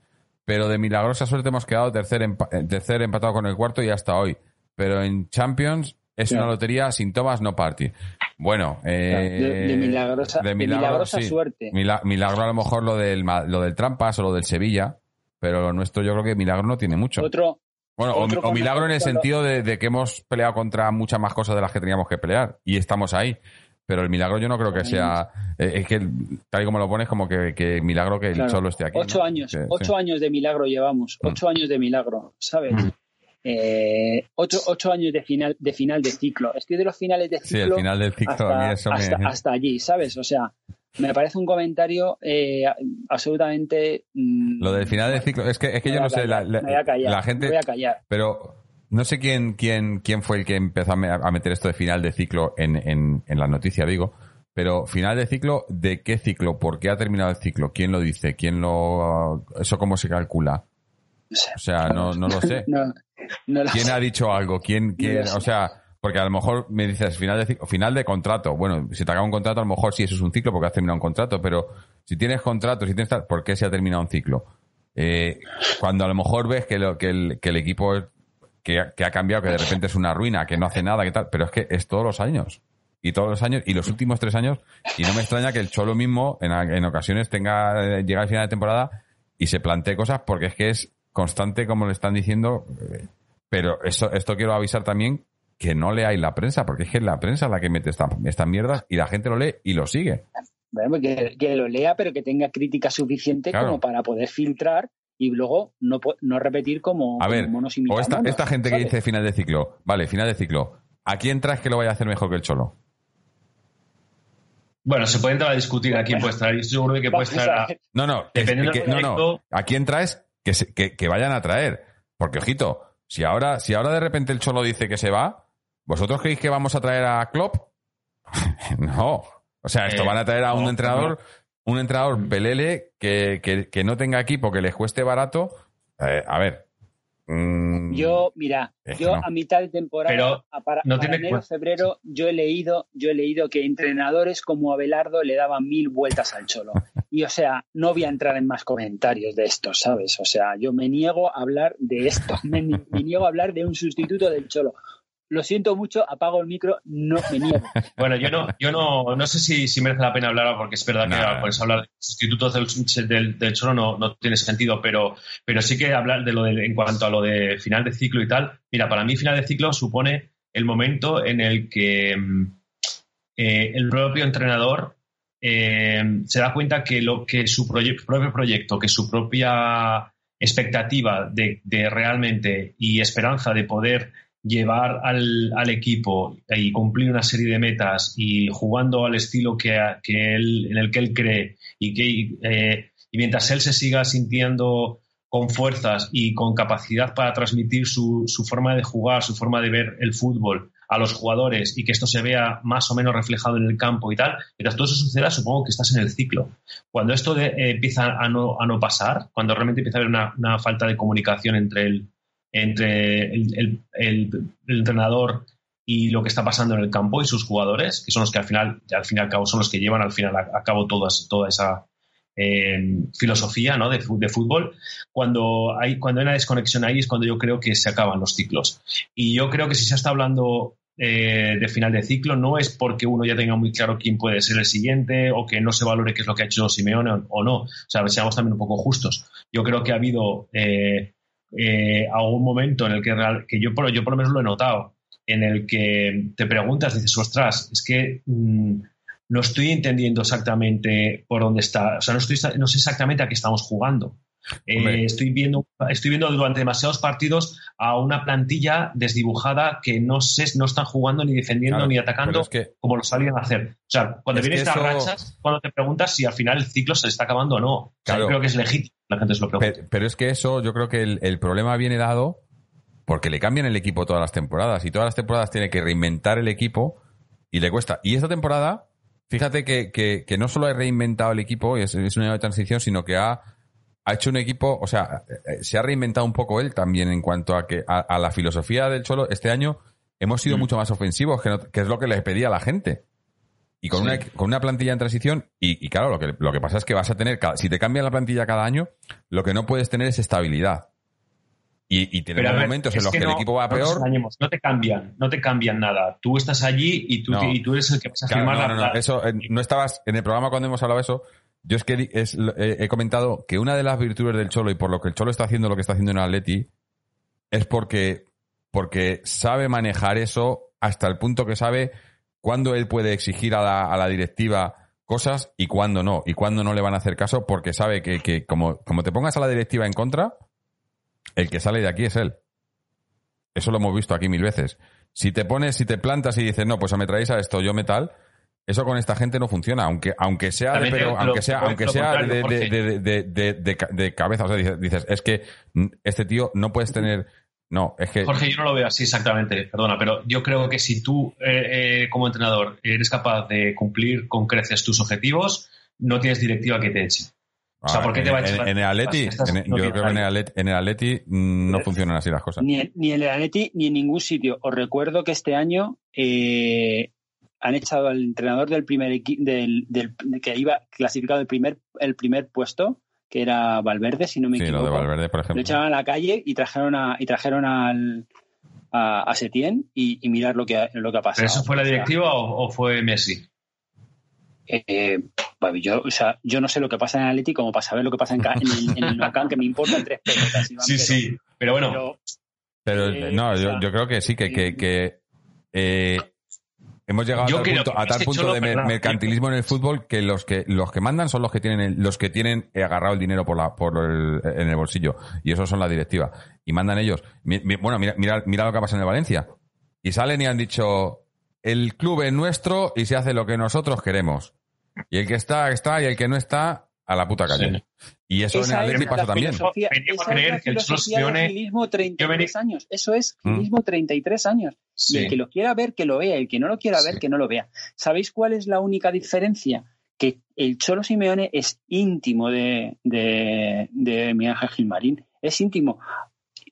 Speaker 2: Pero de milagrosa suerte hemos quedado tercer, eh, tercer empatado con el cuarto y hasta hoy. Pero en Champions es una lotería sin tomas, no party. Bueno,
Speaker 3: eh, de, milagrosa, de milagrosa suerte.
Speaker 2: milagro a lo mejor lo del, lo del Trampas o lo del Sevilla, pero lo nuestro yo creo que milagro no tiene mucho.
Speaker 3: Otro,
Speaker 2: bueno, o, milagro en el sentido de, de, que hemos peleado contra muchas más cosas de las que teníamos que pelear y estamos ahí pero el milagro yo no creo que sea. Eh, es que tal y como lo pones, como que, milagro que el Cholo esté aquí.
Speaker 3: Ocho años, ocho años de milagro llevamos, mm. ocho años de milagro, ¿sabes? Mm. Eh, ocho, ocho, años de final, de final de ciclo. Estoy de los finales de ciclo.
Speaker 2: Sí, el final del ciclo
Speaker 3: hasta, hasta, allí, ¿sabes? O sea, me parece un comentario eh, absolutamente.
Speaker 2: Mm, lo del final del ciclo, es que, es que yo no sé, la, la, gente.
Speaker 3: voy a callar.
Speaker 2: Pero no sé quién, quién, quién fue el que empezó a meter esto de final de ciclo en, en, en la noticia, digo. Pero final de ciclo, ¿de qué ciclo? ¿Por qué ha terminado el ciclo? ¿Quién lo dice? ¿Quién lo... ¿Eso cómo se calcula? O sea, no, no lo sé. ¿Quién ha dicho algo? ¿Quién, quién, o sea, porque a lo mejor me dices final de final de contrato. Bueno, si te acaba un contrato, a lo mejor sí eso es un ciclo porque has terminado un contrato, pero si tienes contrato, si tienes ¿por qué se ha terminado un ciclo? Eh, cuando a lo mejor ves que, lo, que, el, que el equipo que, ha cambiado, que de repente es una ruina, que no hace nada, que tal, pero es que es todos los años. Y todos los años, y los últimos tres años, y no me extraña que el Cholo mismo en, en ocasiones tenga, eh, llega al final de temporada y se plantee cosas porque es que es constante como le están diciendo, pero eso, esto quiero avisar también que no leáis la prensa, porque es que la prensa es la que mete estas esta mierdas y la gente lo lee y lo sigue.
Speaker 3: Bueno, que, que, lo lea, pero que tenga crítica suficiente como para poder filtrar y luego no, no repetir como,
Speaker 2: a ver, O esta, esta gente que dice final de ciclo, vale, final de ciclo, ¿a quién traes que lo vaya a hacer mejor que el Cholo?
Speaker 4: Bueno, se puede entrar a discutir a quién puede estar. Yo seguro que puede estar a...
Speaker 2: No, no, dependiendo no, no. ¿A quién traes que, que, vayan a traer? Porque, ojito, si ahora, si ahora de repente el Cholo dice que se va, ¿vosotros creéis que vamos a traer a Klopp? no. O sea, esto eh, van a traer a un entrenador un entrenador pelele que, que, no tenga equipo, que les cueste barato. Eh, a ver.
Speaker 3: Mm, yo, mira, yo a mitad de temporada, para, enero, febrero, yo he leído, yo he leído que entrenadores como Abelardo le daban mil vueltas al cholo. Y o sea, no voy a entrar en más comentarios de esto, ¿sabes? O sea, yo me niego a hablar de esto, me niego a hablar de un sustituto del cholo lo siento mucho, apago el micro, no me niego.
Speaker 4: Bueno, yo no, yo no, no sé si, si merece la pena hablar, porque es verdad que pues, hablar de sustitutos del, del, Cholo no, no, tiene sentido, pero, pero sí que hablar de lo de, en cuanto a lo de final de ciclo y tal. Mira, para mí final de ciclo supone el momento en el que mm, eh, el propio entrenador eh, se da cuenta que lo que su propio proyecto, que su propia expectativa de, de realmente y esperanza de poder llevar al, al, equipo y cumplir una serie de metas y jugando al estilo que, que él, en el que él cree y que eh, y mientras él se siga sintiendo con fuerzas y con capacidad para transmitir su, su, forma de jugar, su forma de ver el fútbol a los jugadores y que esto se vea más o menos reflejado en el campo y tal, mientras todo eso suceda, supongo que estás en el ciclo. Cuando esto eh, empieza a no, a no pasar, cuando realmente empieza a haber una, una falta de comunicación entre el, entre el, entrenador y lo que está pasando en el campo y sus jugadores, que son los que al final, al fin y al cabo, son los que llevan al final a, cabo todas, toda esa eh, filosofía ¿no? de, de, fútbol. Cuando hay, cuando hay una desconexión ahí es cuando yo creo que se acaban los ciclos. Y yo creo que si se está hablando eh, de final de ciclo no es porque uno ya tenga muy claro quién puede ser el siguiente o que no se valore qué es lo que ha hecho Simeone o, no. O sea, seamos también un poco justos. Yo creo que ha habido eh, eh, algún momento en el que, que yo, por, yo por lo menos lo he notado, en el que te preguntas, dices, ostras, es que mm, no estoy entendiendo exactamente por dónde está, o sea, no, estoy, no sé exactamente a qué estamos jugando. Eh, estoy, viendo, estoy viendo durante demasiados partidos a una plantilla desdibujada que no sé, no están jugando ni defendiendo ni atacando como lo salían a hacer. O sea, cuando vienen estas rachas, cuando te preguntas si al final el ciclo se está acabando o no. yo creo que es legítimo la gente se lo pregunta.
Speaker 2: Pero, es que eso, yo creo que el, problema viene dado porque le cambian el equipo todas las temporadas y todas las temporadas tiene que reinventar el equipo y le cuesta. Y esta temporada, fíjate que, que, no solo ha reinventado el equipo, es, es una de transición, sino que ha ha hecho un equipo, o sea, eh, se ha reinventado un poco él también en cuanto a que a, la filosofía del Cholo. Este año hemos sido mm. mucho más ofensivos, que, es lo que les pedía a la gente. Y con, una, con una plantilla en transición, y, claro, lo que, lo que pasa es que vas a tener, si te cambian la plantilla cada año, lo que no puedes tener es estabilidad. Y, y tener momentos en los que, el equipo va peor.
Speaker 4: No te cambian, no te cambian nada. Tú estás allí y tú, y tú eres el que vas a firmar
Speaker 2: no, no, no, eso, eh, no estabas en el programa cuando hemos hablado de eso, yo es que he comentado que una de las virtudes del Cholo y por lo que el Cholo está haciendo lo que está haciendo en Atleti es porque, porque sabe manejar eso hasta el punto que sabe cuándo él puede exigir a la, a la directiva cosas y cuándo no. Y cuándo no le van a hacer caso porque sabe que, que como, como te pongas a la directiva en contra, el que sale de aquí es él. Eso lo hemos visto aquí mil veces. Si te pones, si te plantas y dices, no, pues me traéis a esto, yo metal, eso con esta gente no funciona, aunque, aunque sea de, pero, aunque sea, aunque sea de, de, cabeza. O sea, dices, es que este tío no puedes tener. No, es que.
Speaker 4: Jorge, yo no lo veo así exactamente, perdona, pero yo creo que si tú, eh, eh, como entrenador, eres capaz de cumplir con creces tus objetivos, no tienes directiva que te eche. O sea, ¿por qué te va a echar?
Speaker 2: En, el Atleti, yo creo que en el Atleti, en el Atleti no funcionan así las cosas.
Speaker 3: Ni, ni en el Atleti ni en ningún sitio. Os recuerdo que este año eh, han echado al entrenador del primer equipo del, que iba clasificado el primer el primer puesto que era Valverde si no me equivoco.
Speaker 2: Lo de Valverde, por ejemplo.
Speaker 3: Lo echaron a la calle y trajeron a y trajeron al a, a Setién y, mirar lo que lo que ha pasado.
Speaker 4: eso fue la directiva o, fue Messi?
Speaker 3: Eh, yo, o sea, yo no sé lo que pasa en Atleti como para saber lo que pasa en, en, el Nocan, que me importan tres pelotas.
Speaker 4: sí, sí, pero bueno.
Speaker 2: Pero, eh, no, yo, yo, creo que sí, que, que, que eh, Hemos llegado a tal punto, de mercantilismo en el fútbol que los que los que mandan son los que tienen los que tienen agarrado el dinero por la por el, en el bolsillo. Y esos son la directiva. Y mandan ellos. bueno, mira, mira, mira lo que pasa en el Valencia. Y salen y han dicho el club es nuestro y se hace lo que nosotros queremos y el que está está y el que no está a la puta calle. Y eso en el Atleti pasa también.
Speaker 3: Venimos a creer que el gilismo 33 años. Eso es mm. gilismo 33 años. Y el que lo quiera ver, que lo vea. El que no lo quiera ver, que no lo vea. ¿Sabéis cuál es la única diferencia? Que el Cholo Simeone es íntimo de, de, de Miguel Ángel Gilmarín. Es íntimo.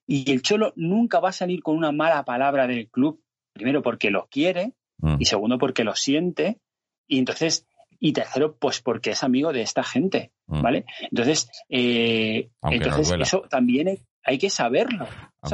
Speaker 3: Y el Cholo nunca va a salir con una mala palabra del club. Primero porque lo quiere mm. y segundo porque lo siente. Y entonces y tercero, pues porque es amigo de esta gente, mm. ¿vale? Entonces, eh, entonces eso también hay, que saberlo.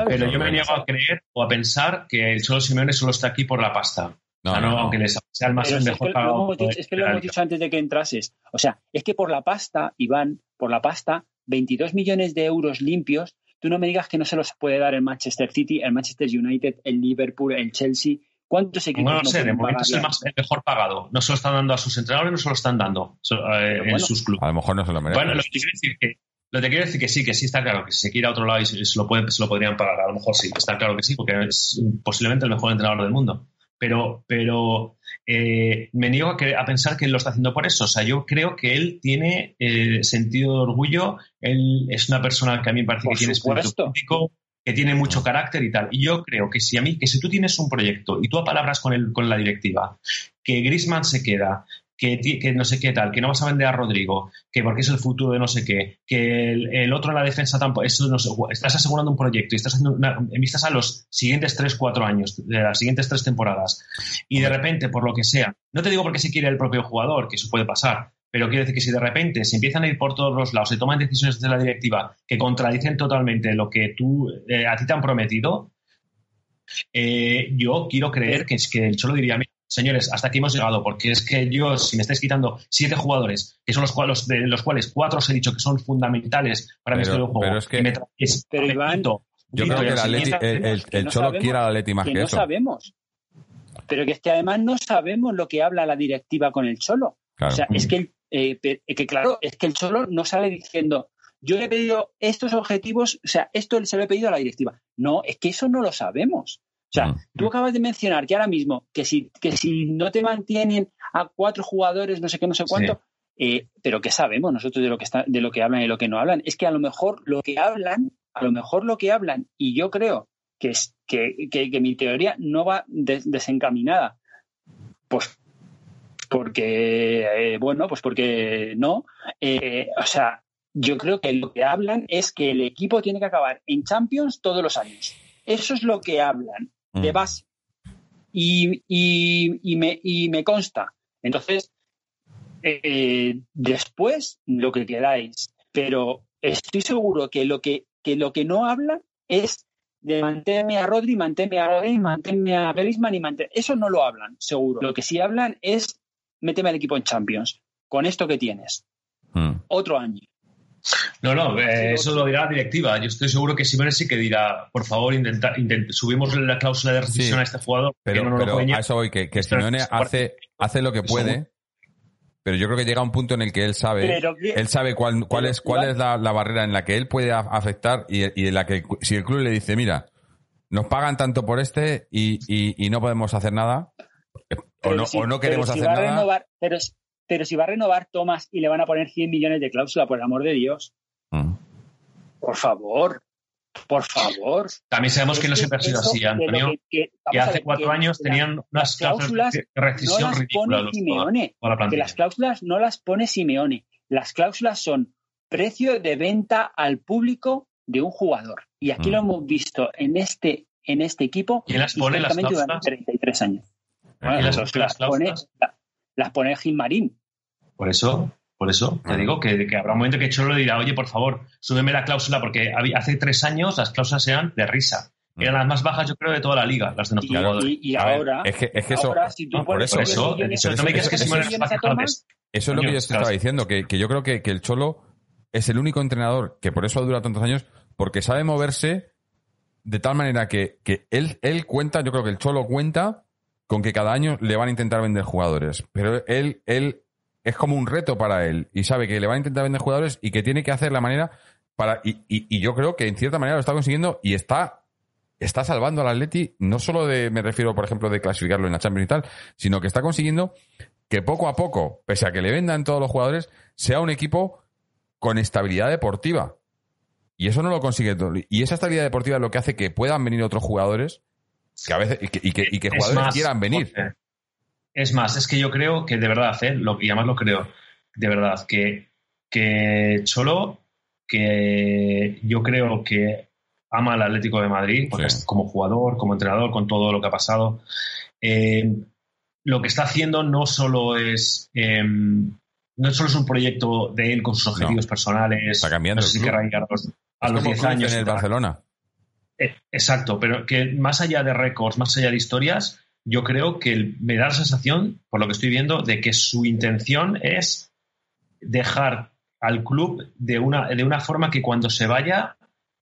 Speaker 4: Pero yo me niego a creer o a pensar que el Cholo Simeone solo está aquí por la pasta. No, no, aunque les sea el más mejor
Speaker 3: es que, es que lo hemos dicho antes de que entrases. O sea, es que por la pasta, Iván, por la pasta, 22 millones de euros limpios, tú no me digas que no se los puede dar el Manchester City, el Manchester United, el Liverpool, el Chelsea, ¿Cuántos equipos?
Speaker 4: No lo sé, de momento es el, mejor pagado. No se lo están dando a sus entrenadores, no se lo están dando eh, en sus clubes.
Speaker 2: A lo mejor no se lo merecen.
Speaker 4: Bueno, lo que quiero decir que lo que quiero decir que sí, que sí está claro, que si se quiere a otro lado y se lo, pueden, se lo podrían pagar, a lo mejor sí, está claro que sí, porque es posiblemente el mejor entrenador del mundo. Pero, pero eh, me niego a, pensar que él lo está haciendo por eso. O sea, yo creo que él tiene eh, sentido de orgullo, él es una persona que a mí me parece que tiene espíritu político, que tiene mucho carácter y tal. Y yo creo que si a mí, que si tú tienes un proyecto y tú apalabras con, el, con la directiva, que Grisman se queda, que, que, no sé qué tal, que no vas a vender a Rodrigo, que porque es el futuro de no sé qué, que el, otro en la defensa tampoco, eso no estás asegurando un proyecto y estás haciendo en vistas a los siguientes 3, 4 años, de las siguientes 3 temporadas, y de repente, por lo que sea, no te digo porque se quiere el propio jugador, que eso puede pasar, pero quiero decir que si de repente se empiezan a ir por todos los lados, se toman decisiones desde la directiva que contradicen totalmente lo que tú, eh, a ti te han prometido, eh, yo quiero creer que, es que el Cholo diría, señores, hasta aquí hemos llegado, porque es que yo, si me estáis quitando siete jugadores, que son los cuales, de los cuales cuatro os he dicho que son fundamentales para mi estilo de juego,
Speaker 2: pero es que,
Speaker 3: pero Iván,
Speaker 2: yo creo que el, Cholo quiere al Atleti más que,
Speaker 3: eso.
Speaker 2: No
Speaker 3: sabemos. pero que es que además no sabemos lo que habla la directiva con el Cholo. O sea, es que, eh, que claro, es que el Cholo no sale diciendo, yo le he pedido estos objetivos, o sea, esto se lo he pedido a la directiva. No, es que eso no lo sabemos. O sea, tú acabas de mencionar que ahora mismo, que si, que si no te mantienen a cuatro jugadores, no sé qué, no sé cuánto, eh, pero ¿qué sabemos nosotros de lo que está, de lo que hablan y lo que no hablan? Es que a lo mejor lo que hablan, a lo mejor lo que hablan, y yo creo que, es, que, que, mi teoría no va desencaminada, pues porque, eh, bueno, pues porque no. Eh, o sea, yo creo que lo que hablan es que el equipo tiene que acabar en Champions todos los años. Eso es lo que hablan de mm. base. Y, y, me, y me consta. Entonces, eh, después lo que queráis, pero estoy seguro que lo que, que lo que no hablan es de mantenerme a Rodri, mantenerme a Rodri, mantenerme a Griezmann y mantener... Eso no lo hablan, seguro. Lo que sí hablan es méteme al equipo en Champions, con esto que tienes. Hmm. Otro año.
Speaker 4: No, no, eh, eso lo dirá la directiva. Yo estoy seguro que Simone sí que dirá, por favor, intenta, subimos la cláusula de rescisión a este jugador.
Speaker 2: Pero, no pero a eso voy, que, que Simeone hace, hace lo que puede, pero yo creo que llega un punto en el que él sabe, él sabe cuál, cuál es, cuál es la, barrera en la que él puede afectar y, y, en la que si el club le dice, mira, nos pagan tanto por este y, y, no podemos hacer nada, o no, o no, queremos hacer nada.
Speaker 3: pero, pero si va a renovar Thomas y le van a poner 100 millones de cláusula, por el amor de Dios. Mm. Por favor, por favor.
Speaker 4: También sabemos que no siempre ha sido así, Antonio. Que, hace cuatro años tenían unas cláusulas de rescisión
Speaker 3: no ridículas. Simeone, que las cláusulas no las pone Simeone. Las cláusulas son precio de venta al público de un jugador. Y aquí lo mm. hemos visto en este, en este equipo
Speaker 4: ¿Quién las pone las cláusulas?
Speaker 3: durante 33 años. las, pone, las pone Gilmarín.
Speaker 4: Por eso, por eso te digo que, habrá un momento que Cholo le dirá, oye, por favor, súbeme la cláusula, porque hace tres años las cláusulas eran de risa. Eran las más bajas, yo creo, de toda la liga, las de nuestros jugadores.
Speaker 3: Y, ahora,
Speaker 2: es que, es que eso,
Speaker 4: por eso, eso, no me digas que Simón es
Speaker 2: Eso es lo que yo estaba diciendo, que, yo creo que, el Cholo es el único entrenador que por eso ha durado tantos años, porque sabe moverse de tal manera que, que él, él cuenta, yo creo que el Cholo cuenta con que cada año le van a intentar vender jugadores. Pero él, él es como un reto para él y sabe que le van a intentar vender jugadores y que tiene que hacer la manera para. Y, y, yo creo que en cierta manera lo está consiguiendo y está, está salvando al Atleti, no solo de, me refiero, por ejemplo, de clasificarlo en la Champions y tal, sino que está consiguiendo que poco a poco, pese a que le vendan todos los jugadores, sea un equipo con estabilidad deportiva. Y eso no lo consigue. Y esa estabilidad deportiva es lo que hace que puedan venir otros jugadores que a veces, y que, y que, jugadores quieran venir.
Speaker 4: Es más, es que yo creo que de verdad, ¿eh? lo, y además lo creo, de verdad, que, que Cholo, que yo creo que ama al Atlético de Madrid, como jugador, como entrenador, con todo lo que ha pasado. Eh, lo que está haciendo no solo es em, no solo es un proyecto de él con sus objetivos personales.
Speaker 2: Está cambiando.
Speaker 4: a los 10 años.
Speaker 2: En el Barcelona.
Speaker 4: Eh, exacto, pero que más allá de récords, más allá de historias, yo creo que me da la sensación, por lo que estoy viendo, de que su intención es dejar al club de una, de una forma que cuando se vaya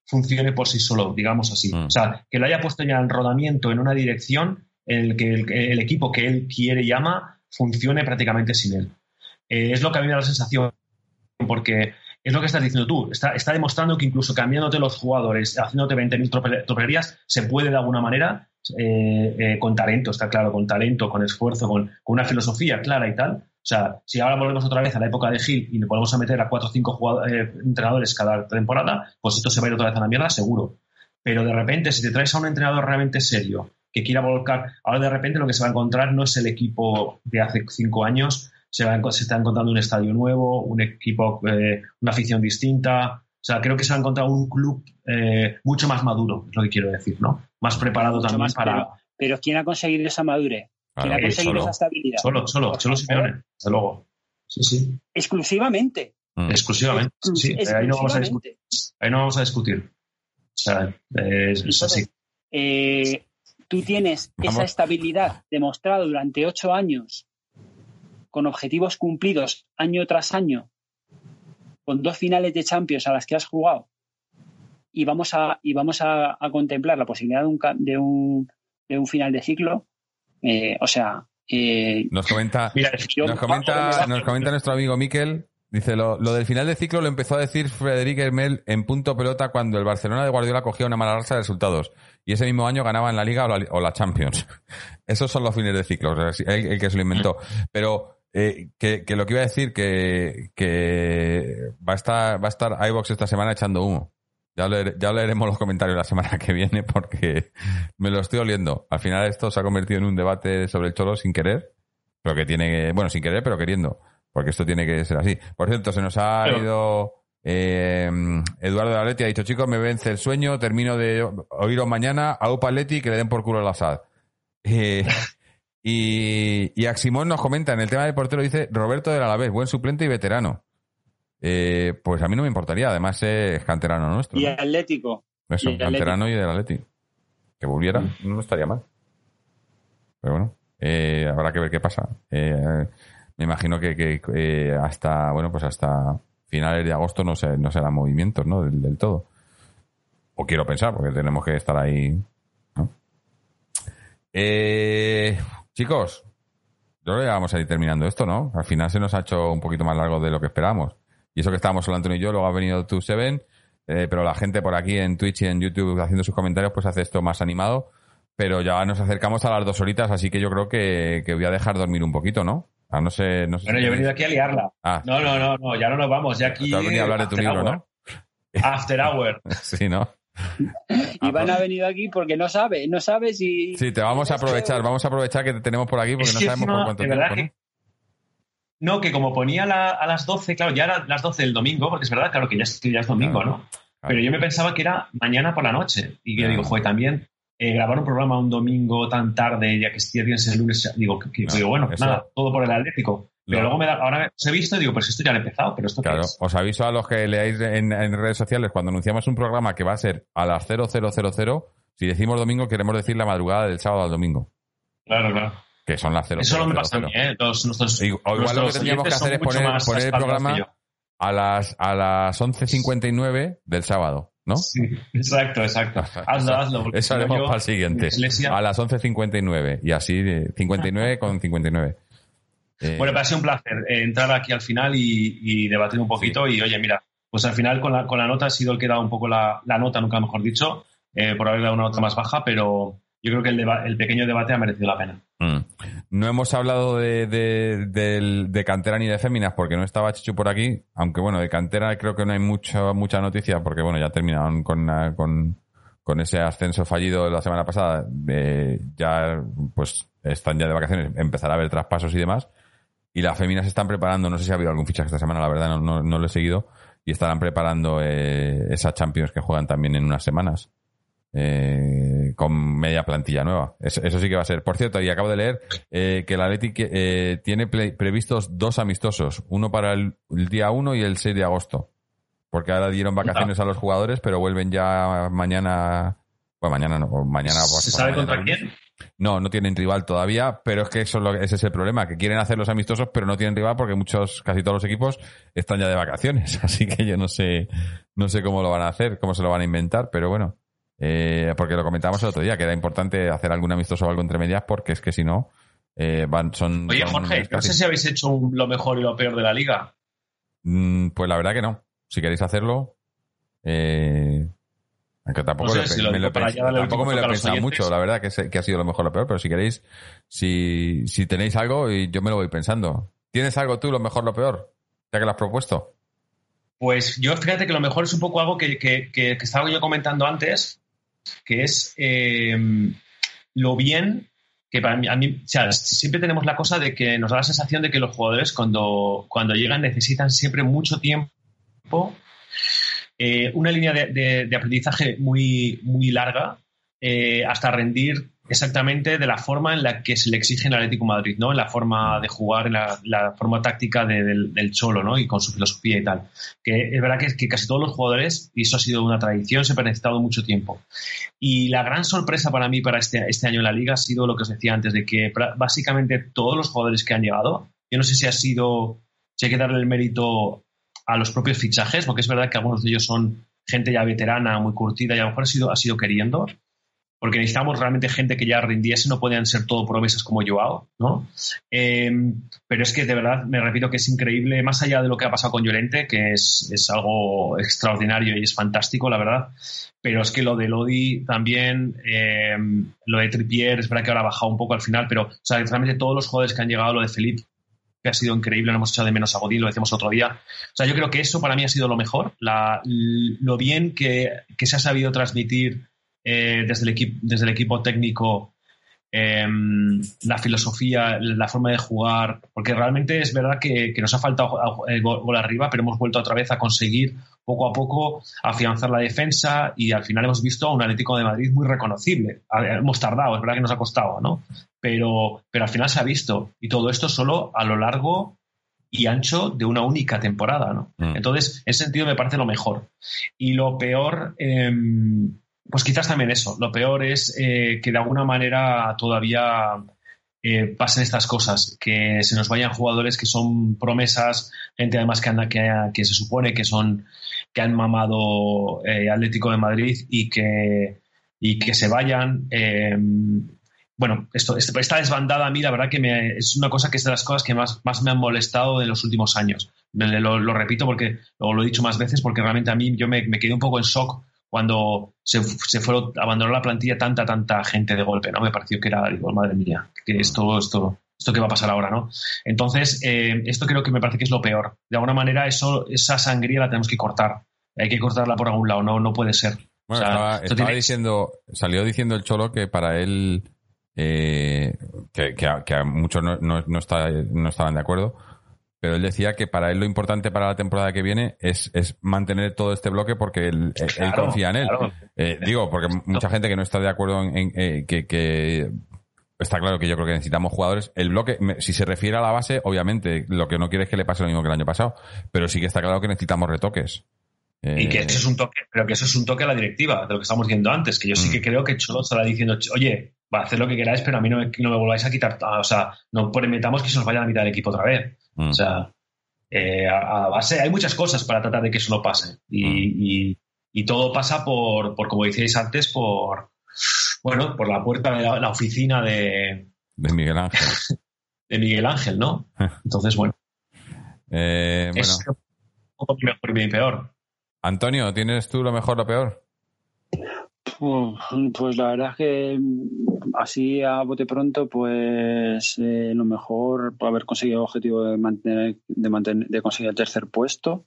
Speaker 4: funcione por sí solo, digamos así. Mm. O sea, que lo haya puesto ya en rodamiento en una dirección en la que el, equipo que él quiere y ama funcione prácticamente sin él. Eh, es lo que a mí me da la sensación, porque es lo que estás diciendo tú. Está, demostrando que incluso cambiándote los jugadores, haciéndote 20.000 tropelerías, se puede de alguna manera, eh, eh, con talento, está claro, con talento, con esfuerzo, con, una filosofía clara y tal. O sea, si ahora volvemos otra vez a la época de Gil y le podemos a meter a cuatro o cinco eh, entrenadores cada temporada, pues esto se va a ir otra vez a la mierda, seguro. Pero de repente, si te traes a un entrenador realmente serio, que quiera volcar, ahora de repente lo que se va a encontrar no es el equipo de hace cinco años, se, va, se está encontrando un estadio nuevo, un equipo, eh, una afición distinta. O sea, creo que se va a encontrar un club eh, mucho más maduro, es lo que quiero decir, ¿no? Más preparado también para.
Speaker 3: Pero, ¿quién ha conseguido esa madurez? ¿Quién ha conseguido esa estabilidad?
Speaker 4: Solo, solo, solo Simeone, desde luego. Sí, sí.
Speaker 3: Exclusivamente.
Speaker 4: Mm. Exclusivamente. sí, ahí no vamos a discutir. Ahí no vamos a discutir. O sea, es, así.
Speaker 3: Eh, tú tienes esa estabilidad demostrada durante ocho años con objetivos cumplidos año tras año, con dos finales de Champions a las que has jugado, y vamos a, y vamos a, contemplar la posibilidad de un, de, un, de un final de ciclo, Eh, o sea, eh,
Speaker 2: Nos comenta,
Speaker 3: Mira,
Speaker 2: nos comenta, nos comenta nuestro amigo Miquel. Dice, lo, lo del final de ciclo lo empezó a decir Frederic Hermel en punto pelota cuando el Barcelona de Guardiola cogía una mala racha de resultados. Y ese mismo año ganaba en la Liga o la, o la Champions. Esos son los fines de ciclo, el, el que se lo inventó. Pero eh, que, que lo que iba a decir, que, que va a estar, va a estar iVox esta semana echando humo. Ya, leer- ya leeremos los comentarios la semana que viene porque me lo estoy oliendo. Al final esto se ha convertido en un debate sobre el Cholo sin querer, pero que tiene que, bueno, sin querer, pero queriendo, porque esto tiene que ser así. Por cierto, se nos ha
Speaker 4: Pero-
Speaker 2: ido eh, Eduardo de Atleti, ha dicho, chicos, me vence el sueño, termino de oíros mañana, a Upa Atleti que le den por culo al Assad. Eh, y, y Aximón nos comenta, en el tema del portero dice, Roberto del Alavés, buen suplente y veterano. Eh, pues a mí no me importaría, además es canterano nuestro.
Speaker 3: y
Speaker 2: ¿no?
Speaker 3: Atlético.
Speaker 2: Eso,
Speaker 3: y
Speaker 2: canterano y del Atleti. Que volviera, no estaría mal. Pero bueno, eh, habrá que ver qué pasa. Eh, me imagino que, que, eh, hasta, bueno, pues hasta finales de agosto no se, no será movimientos, ¿no? Del, del todo. O quiero pensar, porque tenemos que estar ahí. ¿no? Eh, chicos, yo creo que vamos a ir terminando esto, ¿no? Al final se nos ha hecho un poquito más largo de lo que esperábamos. Y eso que estábamos solo Antonio y yo, luego ha venido tú, Seven, eh, pero la gente por aquí en Twitch y en YouTube haciendo sus comentarios, pues hace esto más animado. Pero ya nos acercamos a las dos horitas, así que yo creo que, que voy a dejar dormir un poquito, ¿no? Ah, no sé, no sé
Speaker 4: Bueno,
Speaker 2: si
Speaker 4: yo he venido aquí a liarla.
Speaker 2: Ah,
Speaker 4: No, no, no, no, ya no nos vamos. Ya aquí.
Speaker 2: te has venido a hablar de tu libro,
Speaker 4: hour.
Speaker 2: ¿no?
Speaker 4: After Hour.
Speaker 2: Sí, ¿no?
Speaker 3: Iván ha venido aquí porque no sabe, no sabe si.
Speaker 2: Sí, te vamos a aprovechar, vamos a aprovechar que te tenemos por aquí porque
Speaker 4: Es
Speaker 2: no sabemos
Speaker 4: encima,
Speaker 2: por cuánto tiempo.
Speaker 4: que- No, que como ponía la- a las 12, claro, ya eran las 12 del domingo, porque es verdad, claro, que ya es, ya es domingo,
Speaker 2: Claro.
Speaker 4: ¿no? Pero yo me pensaba que era mañana por la noche. Y yo
Speaker 2: Claro.
Speaker 4: digo, joder, también eh, grabar un programa un domingo tan tarde, ya que ya tienes el lunes, digo, que, que-
Speaker 2: Claro,
Speaker 4: digo bueno,
Speaker 2: eso-
Speaker 4: nada, todo por el Atlético. Pero luego me da, ahora os he visto y digo, pues esto ya lo he empezado, pero esto qué
Speaker 2: Claro,
Speaker 4: es?
Speaker 2: os aviso a los que leáis en, en redes sociales cuando anunciamos un programa que va a ser a las 0000, si decimos domingo queremos decir la madrugada del sábado al domingo,
Speaker 4: Claro, claro.
Speaker 2: que son las 0000.
Speaker 4: Eso no me pasa a mí, ¿eh? Los, nuestros,
Speaker 2: igual lo que
Speaker 4: nuestros
Speaker 2: tendríamos que hacer es poner- poner el programa-. A las, a las 11.59 del sábado, ¿no?
Speaker 4: Sí, exacto, exacto. Hazlo, hazlo.
Speaker 2: Eso haremos para el siguiente. A las 11.59 y así de 59 con 59. Eh,
Speaker 4: Bueno, pero ha sido un placer eh, entrar aquí al final y, y debatir un poquito. Y oye, mira, pues al final con la, con la nota ha sido el que ha dado un poco la, la nota, nunca mejor dicho, eh, por haber dado una nota más baja, pero yo creo que el, deba- el pequeño debate ha merecido la pena.
Speaker 2: Mm. No hemos hablado de, de, de cantera ni de féminas porque no estaba Chichu por aquí, aunque bueno, de cantera creo que no hay mucha mucha noticia porque bueno, ya terminaron con, ah, con, con ese ascenso fallido la semana pasada, eh, ya pues están ya de vacaciones, empezará a haber traspasos y demás, y las féminas están preparando, no sé si ha habido algún fichaje esta semana, la verdad no, no, no lo he seguido, y estarán preparando eh, esa Champions que juegan también en unas semanas eh, con media plantilla nueva. Eso, eso sí que va a ser. Por cierto, y acabo de leer eh, que el Athletic eh, tiene previstos dos amistosos, uno para el, el día 1 y el 6 de agosto. Porque ahora dieron vacaciones a los jugadores, pero vuelven ya mañana. Bueno, mañana no, mañana.
Speaker 4: ¿Se
Speaker 2: pasado
Speaker 4: sabe
Speaker 2: mañana
Speaker 4: contra quién?
Speaker 2: No, no tienen rival todavía, pero es que eso es lo- ese es el problema, que quieren hacer los amistosos, pero no tienen rival porque muchos, casi todos los equipos están ya de vacaciones, así que yo no sé, no sé cómo lo van a hacer, cómo se lo van a inventar, pero bueno, eh, porque lo comentábamos el otro día, que era importante hacer algún amistoso o algo entre medias, porque es que si no, eh, van, son...
Speaker 4: Oye,
Speaker 2: son
Speaker 4: Jorge, no sé si habéis hecho un- lo mejor y lo peor de la liga.
Speaker 2: Mm, pues la verdad que no. Si queréis hacerlo, eh, aunque tampoco,
Speaker 4: No sé,
Speaker 2: lo
Speaker 4: si
Speaker 2: me lo tampoco me lo he pensado mucho, la verdad que, sé- que ha sido lo mejor o lo peor, pero si queréis, si, si tenéis algo, y yo me lo voy pensando. ¿Tienes algo tú, lo mejor, lo peor? Ya que lo has propuesto.
Speaker 4: Pues yo fíjate que lo mejor es un poco algo que, que- que- que estaba yo comentando antes, que es eh, lo bien que para mí, a mí- o sea, siempre tenemos la cosa de que nos da la sensación de que los jugadores cuando, cuando llegan necesitan siempre mucho tiempo, eh, una línea de, aprendizaje muy, muy larga, eh, hasta rendir exactamente de la forma en la que se le exige en Atlético Madrid, ¿no? En la forma de jugar, en la, forma táctica de- del, Cholo, ¿no? Y con su filosofía y tal. Que es verdad que, casi todos los jugadores, y eso ha sido una tradición, siempre han necesitado mucho tiempo. Y la gran sorpresa para mí para este, este año en la liga ha sido lo que os decía antes, de que básicamente todos los jugadores que han llegado, yo no sé si ha sido, si hay que darle el mérito a los propios fichajes, porque es verdad que algunos de ellos son gente ya veterana, muy curtida, y a lo mejor ha sido, ha sido queriendo, porque necesitamos realmente gente que ya rindiese, no podían ser todo promesas como Joao, ¿no? Em, pero es que de verdad, me repito que es increíble, más allá de lo que ha pasado con Llorente, que es, es algo extraordinario y es fantástico, la verdad, pero es que lo de Lodi también, em, lo de Trippier, es verdad que ahora ha bajado un poco al final, pero o sea, realmente todos los jugadores que han llegado, lo de Felipe, que ha sido increíble, no hemos echado de menos a Godín, lo decíamos otro día. O sea, yo creo que eso para mí ha sido lo mejor, lo bien que, que se ha sabido transmitir eh, desde, el equipo, desde el equipo técnico em, la filosofía, la forma de jugar, porque realmente es verdad que, nos ha faltado el gol, arriba, pero hemos vuelto otra vez a conseguir poco a poco afianzar la defensa y al final hemos visto a un Atlético de Madrid muy reconocible. Hemos tardado, es verdad que nos ha costado, ¿no? Pero, pero al final se ha visto y todo esto solo a lo largo y ancho de una única temporada, ¿no? Mm. Entonces, en ese sentido me parece lo mejor. Y lo peor, em, pues quizás también eso. Lo peor es eh, que de alguna manera todavía eh, pasen estas cosas, que se nos vayan jugadores que son promesas, gente además que anda que, se supone que son que han mamado eh, Atlético de Madrid y que y que se vayan. bueno, esto, esta desbandada a mí, la verdad que me, es una cosa que es de las cosas que más, más me han molestado en los últimos años. Lo, repito porque lo, lo, he dicho más veces, porque realmente a mí yo me quedé un poco en shock cuando se, se fueron, abandonó la plantilla tanta, tanta gente de golpe, ¿no? Me pareció que era, digo, madre mía, que esto, esto, esto que va a pasar ahora, ¿no? Entonces, eh, esto creo que me parece que es lo peor. De alguna manera, eso, esa sangría la tenemos que cortar. Hay que cortarla por algún lado, no, no puede ser.
Speaker 2: Bueno, estaba, diciendo, salió diciendo el Cholo que para él, eh, que, que, a, muchos no, no, no, está, no estaban de acuerdo, pero él decía que para él lo importante para la temporada que viene es, es mantener todo este bloque porque él, confía en él. Eh, digo, porque mucha gente que no está de acuerdo en, eh, que, está claro que yo creo que necesitamos jugadores. El bloque, si se refiere a la base, obviamente lo que no quiere es que le pase lo mismo que el año pasado, pero sí que está claro que necesitamos retoques.
Speaker 4: Y que eso es un toque, pero que eso es un toque a la directiva, de lo que estamos diciendo antes, que yo sí mm. que creo que Cholo estará diciendo, oye, va a hacer lo que queráis, pero a mí no me, no me volváis a quitar, o sea, no prometamos que se nos vaya a la mitad del equipo otra vez. Mm. O sea, eh, a, base, hay muchas cosas para tratar de que eso no pase. Y, mm. todo pasa por, por, como decíais antes, por, bueno, por la puerta de la, oficina de...
Speaker 2: De Miguel Ángel.
Speaker 4: de Miguel Ángel, ¿no? Entonces, bueno.
Speaker 2: Eh, es
Speaker 4: un poco mejor y peor.
Speaker 2: Antonio, ¿tienes tú lo mejor o lo peor?
Speaker 3: Pues la verdad es que mm, así a bote pronto, pues eh, lo mejor haber conseguido el objetivo de mantener, de mantener, de conseguir el tercer puesto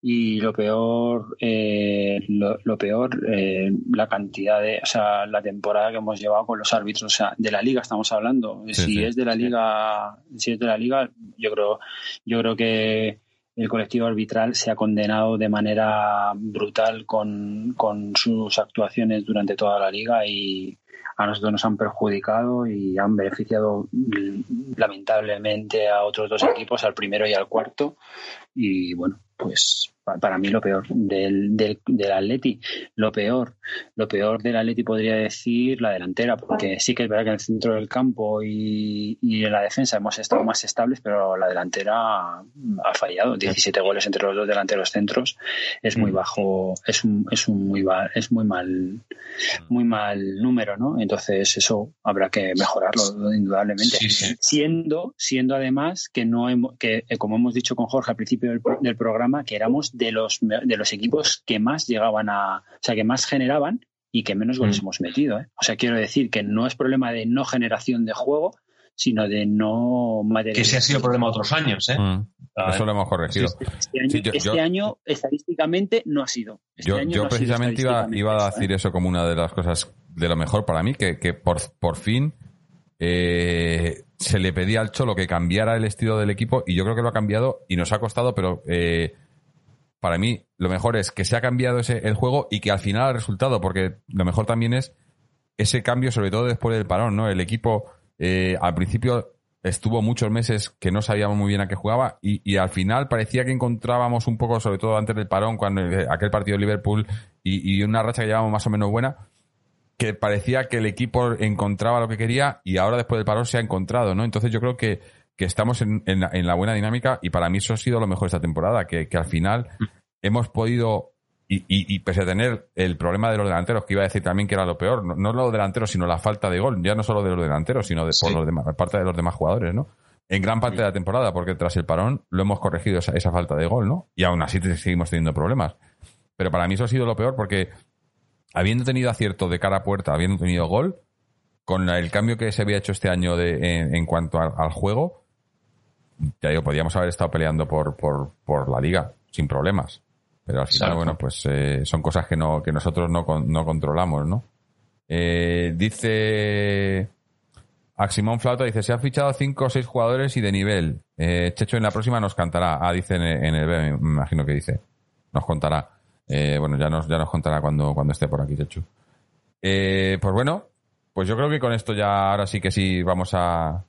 Speaker 3: y lo peor, eh, lo, peor, eh, la cantidad de, o sea, la temporada que hemos llevado con los árbitros, o sea, de la liga estamos hablando. si es de la liga, si es de la liga, yo creo, yo creo que el colectivo arbitral se ha condenado de manera brutal con, sus actuaciones durante toda la liga y a nosotros nos han perjudicado y han beneficiado lamentablemente a otros dos equipos, al primero y al cuarto. Y bueno, pues para mí lo peor del, del, del, Atleti, lo peor, lo peor del Atleti podría decir la delantera, porque sí que es verdad que en el centro del campo y, y en la defensa hemos estado más estables, pero la delantera ha fallado. 17 goles entre los dos delanteros centros es muy mm. bajo, es un, es un muy es muy mal, muy mal número, ¿no? Entonces eso habrá que mejorarlo indudablemente. Siendo, siendo además que no hemos, que como hemos dicho con Jorge al principio del, del programa, que éramos de los, de los equipos que más llegaban a, o sea, que más generaban y que menos goles mm. hemos metido. ¿eh? O sea, quiero decir que no es problema de no generación de juego, sino de no
Speaker 4: Que ese ha sido problema otros años, ¿eh? Mm.
Speaker 2: Eso lo hemos corregido.
Speaker 3: Este, este año, estadísticamente no ha sido. Este
Speaker 2: yo, precisamente iba, iba, a decir eso como una de las cosas de lo mejor para mí, que, que por, por fin eh, se le pedía al Cholo que cambiara el estilo del equipo y yo creo que lo ha cambiado y nos ha costado, pero eh, para mí lo mejor es que se ha cambiado ese, el juego y que al final ha resultado, porque lo mejor también es ese cambio, sobre todo después del parón, ¿no? El equipo eh, al principio estuvo muchos meses que no sabíamos muy bien a qué jugaba y, al final parecía que encontrábamos un poco, sobre todo antes del parón, cuando eh, aquel partido de Liverpool y, una racha que llevábamos más o menos buena, que parecía que el equipo encontraba lo que quería y ahora después del parón se ha encontrado, ¿no? Entonces yo creo que que estamos en, la, buena dinámica y para mí eso ha sido lo mejor esta temporada, que, al final hemos podido y, y, pese a tener el problema de los delanteros, que iba a decir también que era lo peor, no, no los delanteros, sino la falta de gol, ya no solo de los delanteros, sino de por los demás, parte de los demás jugadores, ¿no? En gran parte de la temporada, porque tras el parón lo hemos corregido esa, esa falta de gol, ¿no? Y aún así seguimos teniendo problemas. Pero para mí eso ha sido lo peor porque habiendo tenido acierto de cara a puerta, habiendo tenido gol, con el cambio que se había hecho este año de, en, cuanto al juego, ya digo, podíamos haber estado peleando por, por, por la liga sin problemas. Pero al final, bueno, pues eh, son cosas que, no, que nosotros no, no controlamos, ¿no? Eh, dice Aximón Flauta, dice, se han fichado cinco o seis jugadores y de nivel. Eh, Checho en la próxima nos cantará. Ah, dice en el, B, me imagino que dice. Nos contará. bueno, ya nos, ya nos contará cuando, cuando esté por aquí, Checho. pues bueno, pues yo creo que con esto ya ahora sí que sí vamos a,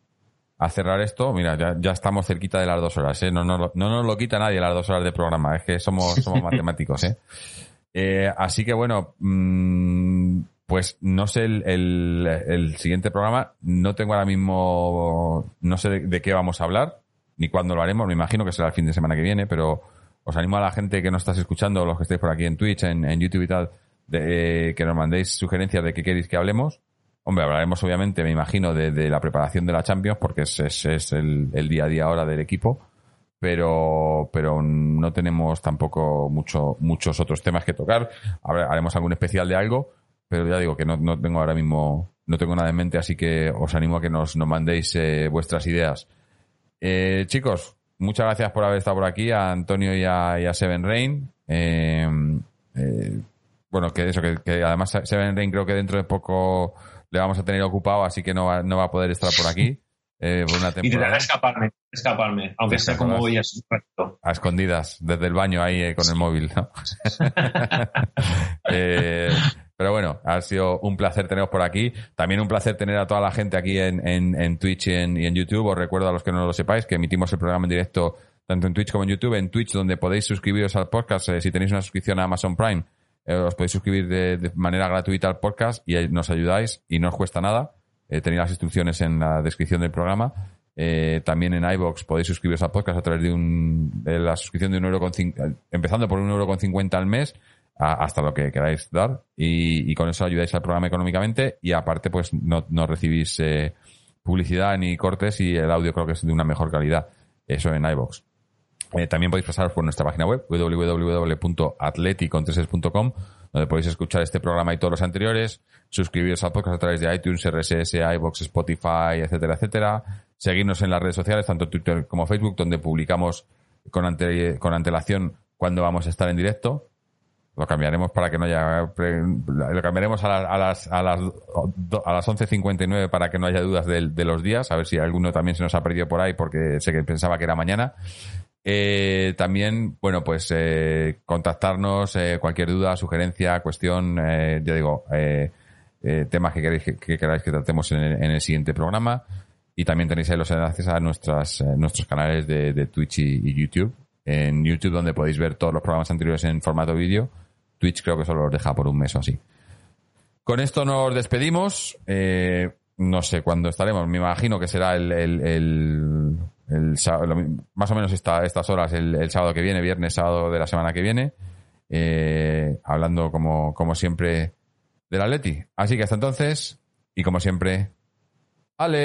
Speaker 2: a cerrar esto, mira, ya, ya, estamos cerquita de las dos horas, ¿eh? No, no, no, nos lo quita nadie las dos horas de programa, es que somos, somos matemáticos, ¿eh? ¿eh? Así que bueno, mm, pues no sé el, el, siguiente programa, no tengo ahora mismo, no sé de, qué vamos a hablar, ni cuándo lo haremos, me imagino que será el fin de semana que viene, pero os animo a la gente que nos estás escuchando, los que estéis por aquí en Twitch, en, en YouTube y tal, de, que nos mandéis sugerencias de qué queréis que hablemos Hombre, hablaremos obviamente, me imagino, de, la preparación de la Champions, porque es, el, día a día ahora del equipo, pero, pero no tenemos tampoco mucho, muchos otros temas que tocar. haremos algún especial de algo, pero ya digo que no, no, tengo ahora mismo, no tengo nada en mente, así que os animo a que nos, nos mandéis eh, vuestras ideas. Eh, chicos, muchas gracias por haber estado por aquí, a Antonio y a, Seven Rain. Eh, bueno, que eso, que, que además Seven Rain creo que dentro de poco le vamos a tener ocupado, así que no va, no va a poder estar por aquí. Eh, por una
Speaker 4: temporada. escaparme, escaparme, aunque sea como voy a
Speaker 2: A escondidas, desde el baño ahí eh, con el móvil. Eh, pero bueno, ha sido un placer teneros por aquí. También un placer tener a toda la gente aquí en, en, Twitch y en, y en, YouTube. Os recuerdo a los que no lo sepáis que emitimos el programa en directo tanto en Twitch como en YouTube. En Twitch, donde podéis suscribiros al podcast si tenéis una suscripción a Amazon Prime eh, os podéis suscribir de, manera gratuita al podcast y nos ayudáis y no os cuesta nada. Eh, tenéis las instrucciones en la descripción del programa. Eh, también en iBox podéis suscribiros al podcast a través de, un, de la suscripción de un euro con empezando por un euro con cincuenta al mes hasta lo que queráis dar y, con eso ayudáis al programa económicamente y aparte pues no, no recibís publicidad ni cortes y el audio creo que es de una mejor calidad. Eso en iBox. Eh, también podéis pasaros por nuestra página web www.atleticontreses.com donde podéis escuchar este programa y todos los anteriores, suscribiros al podcast a través de iTunes, RSS, iBox, Spotify, etcétera, etcétera. Seguirnos en las redes sociales, tanto Twitter como Facebook, donde publicamos con, con antelación cuando vamos a estar en directo. Lo cambiaremos para que no haya. Lo cambiaremos a, las, a las, a las 11.59 para que no haya dudas de, de, los días. A ver si alguno también se nos ha perdido por ahí porque sé que pensaba que era mañana. Eh, también, bueno, pues eh, contactarnos, eh, cualquier duda, sugerencia, cuestión, ya digo, temas que queráis que, queráis que tratemos en el, en el, siguiente programa. Y también tenéis los enlaces a nuestras, nuestros canales de, Twitch y, YouTube. En YouTube, donde podéis ver todos los programas anteriores en formato vídeo. Twitch creo que solo los deja por un mes o así. Con esto nos despedimos. no sé cuándo estaremos. Me imagino que será el, el, más o menos estas horas el, sábado que viene, viernes, sábado de la semana que viene, eh, hablando como, como siempre del Atleti. Así que hasta entonces, y como siempre, Aleti.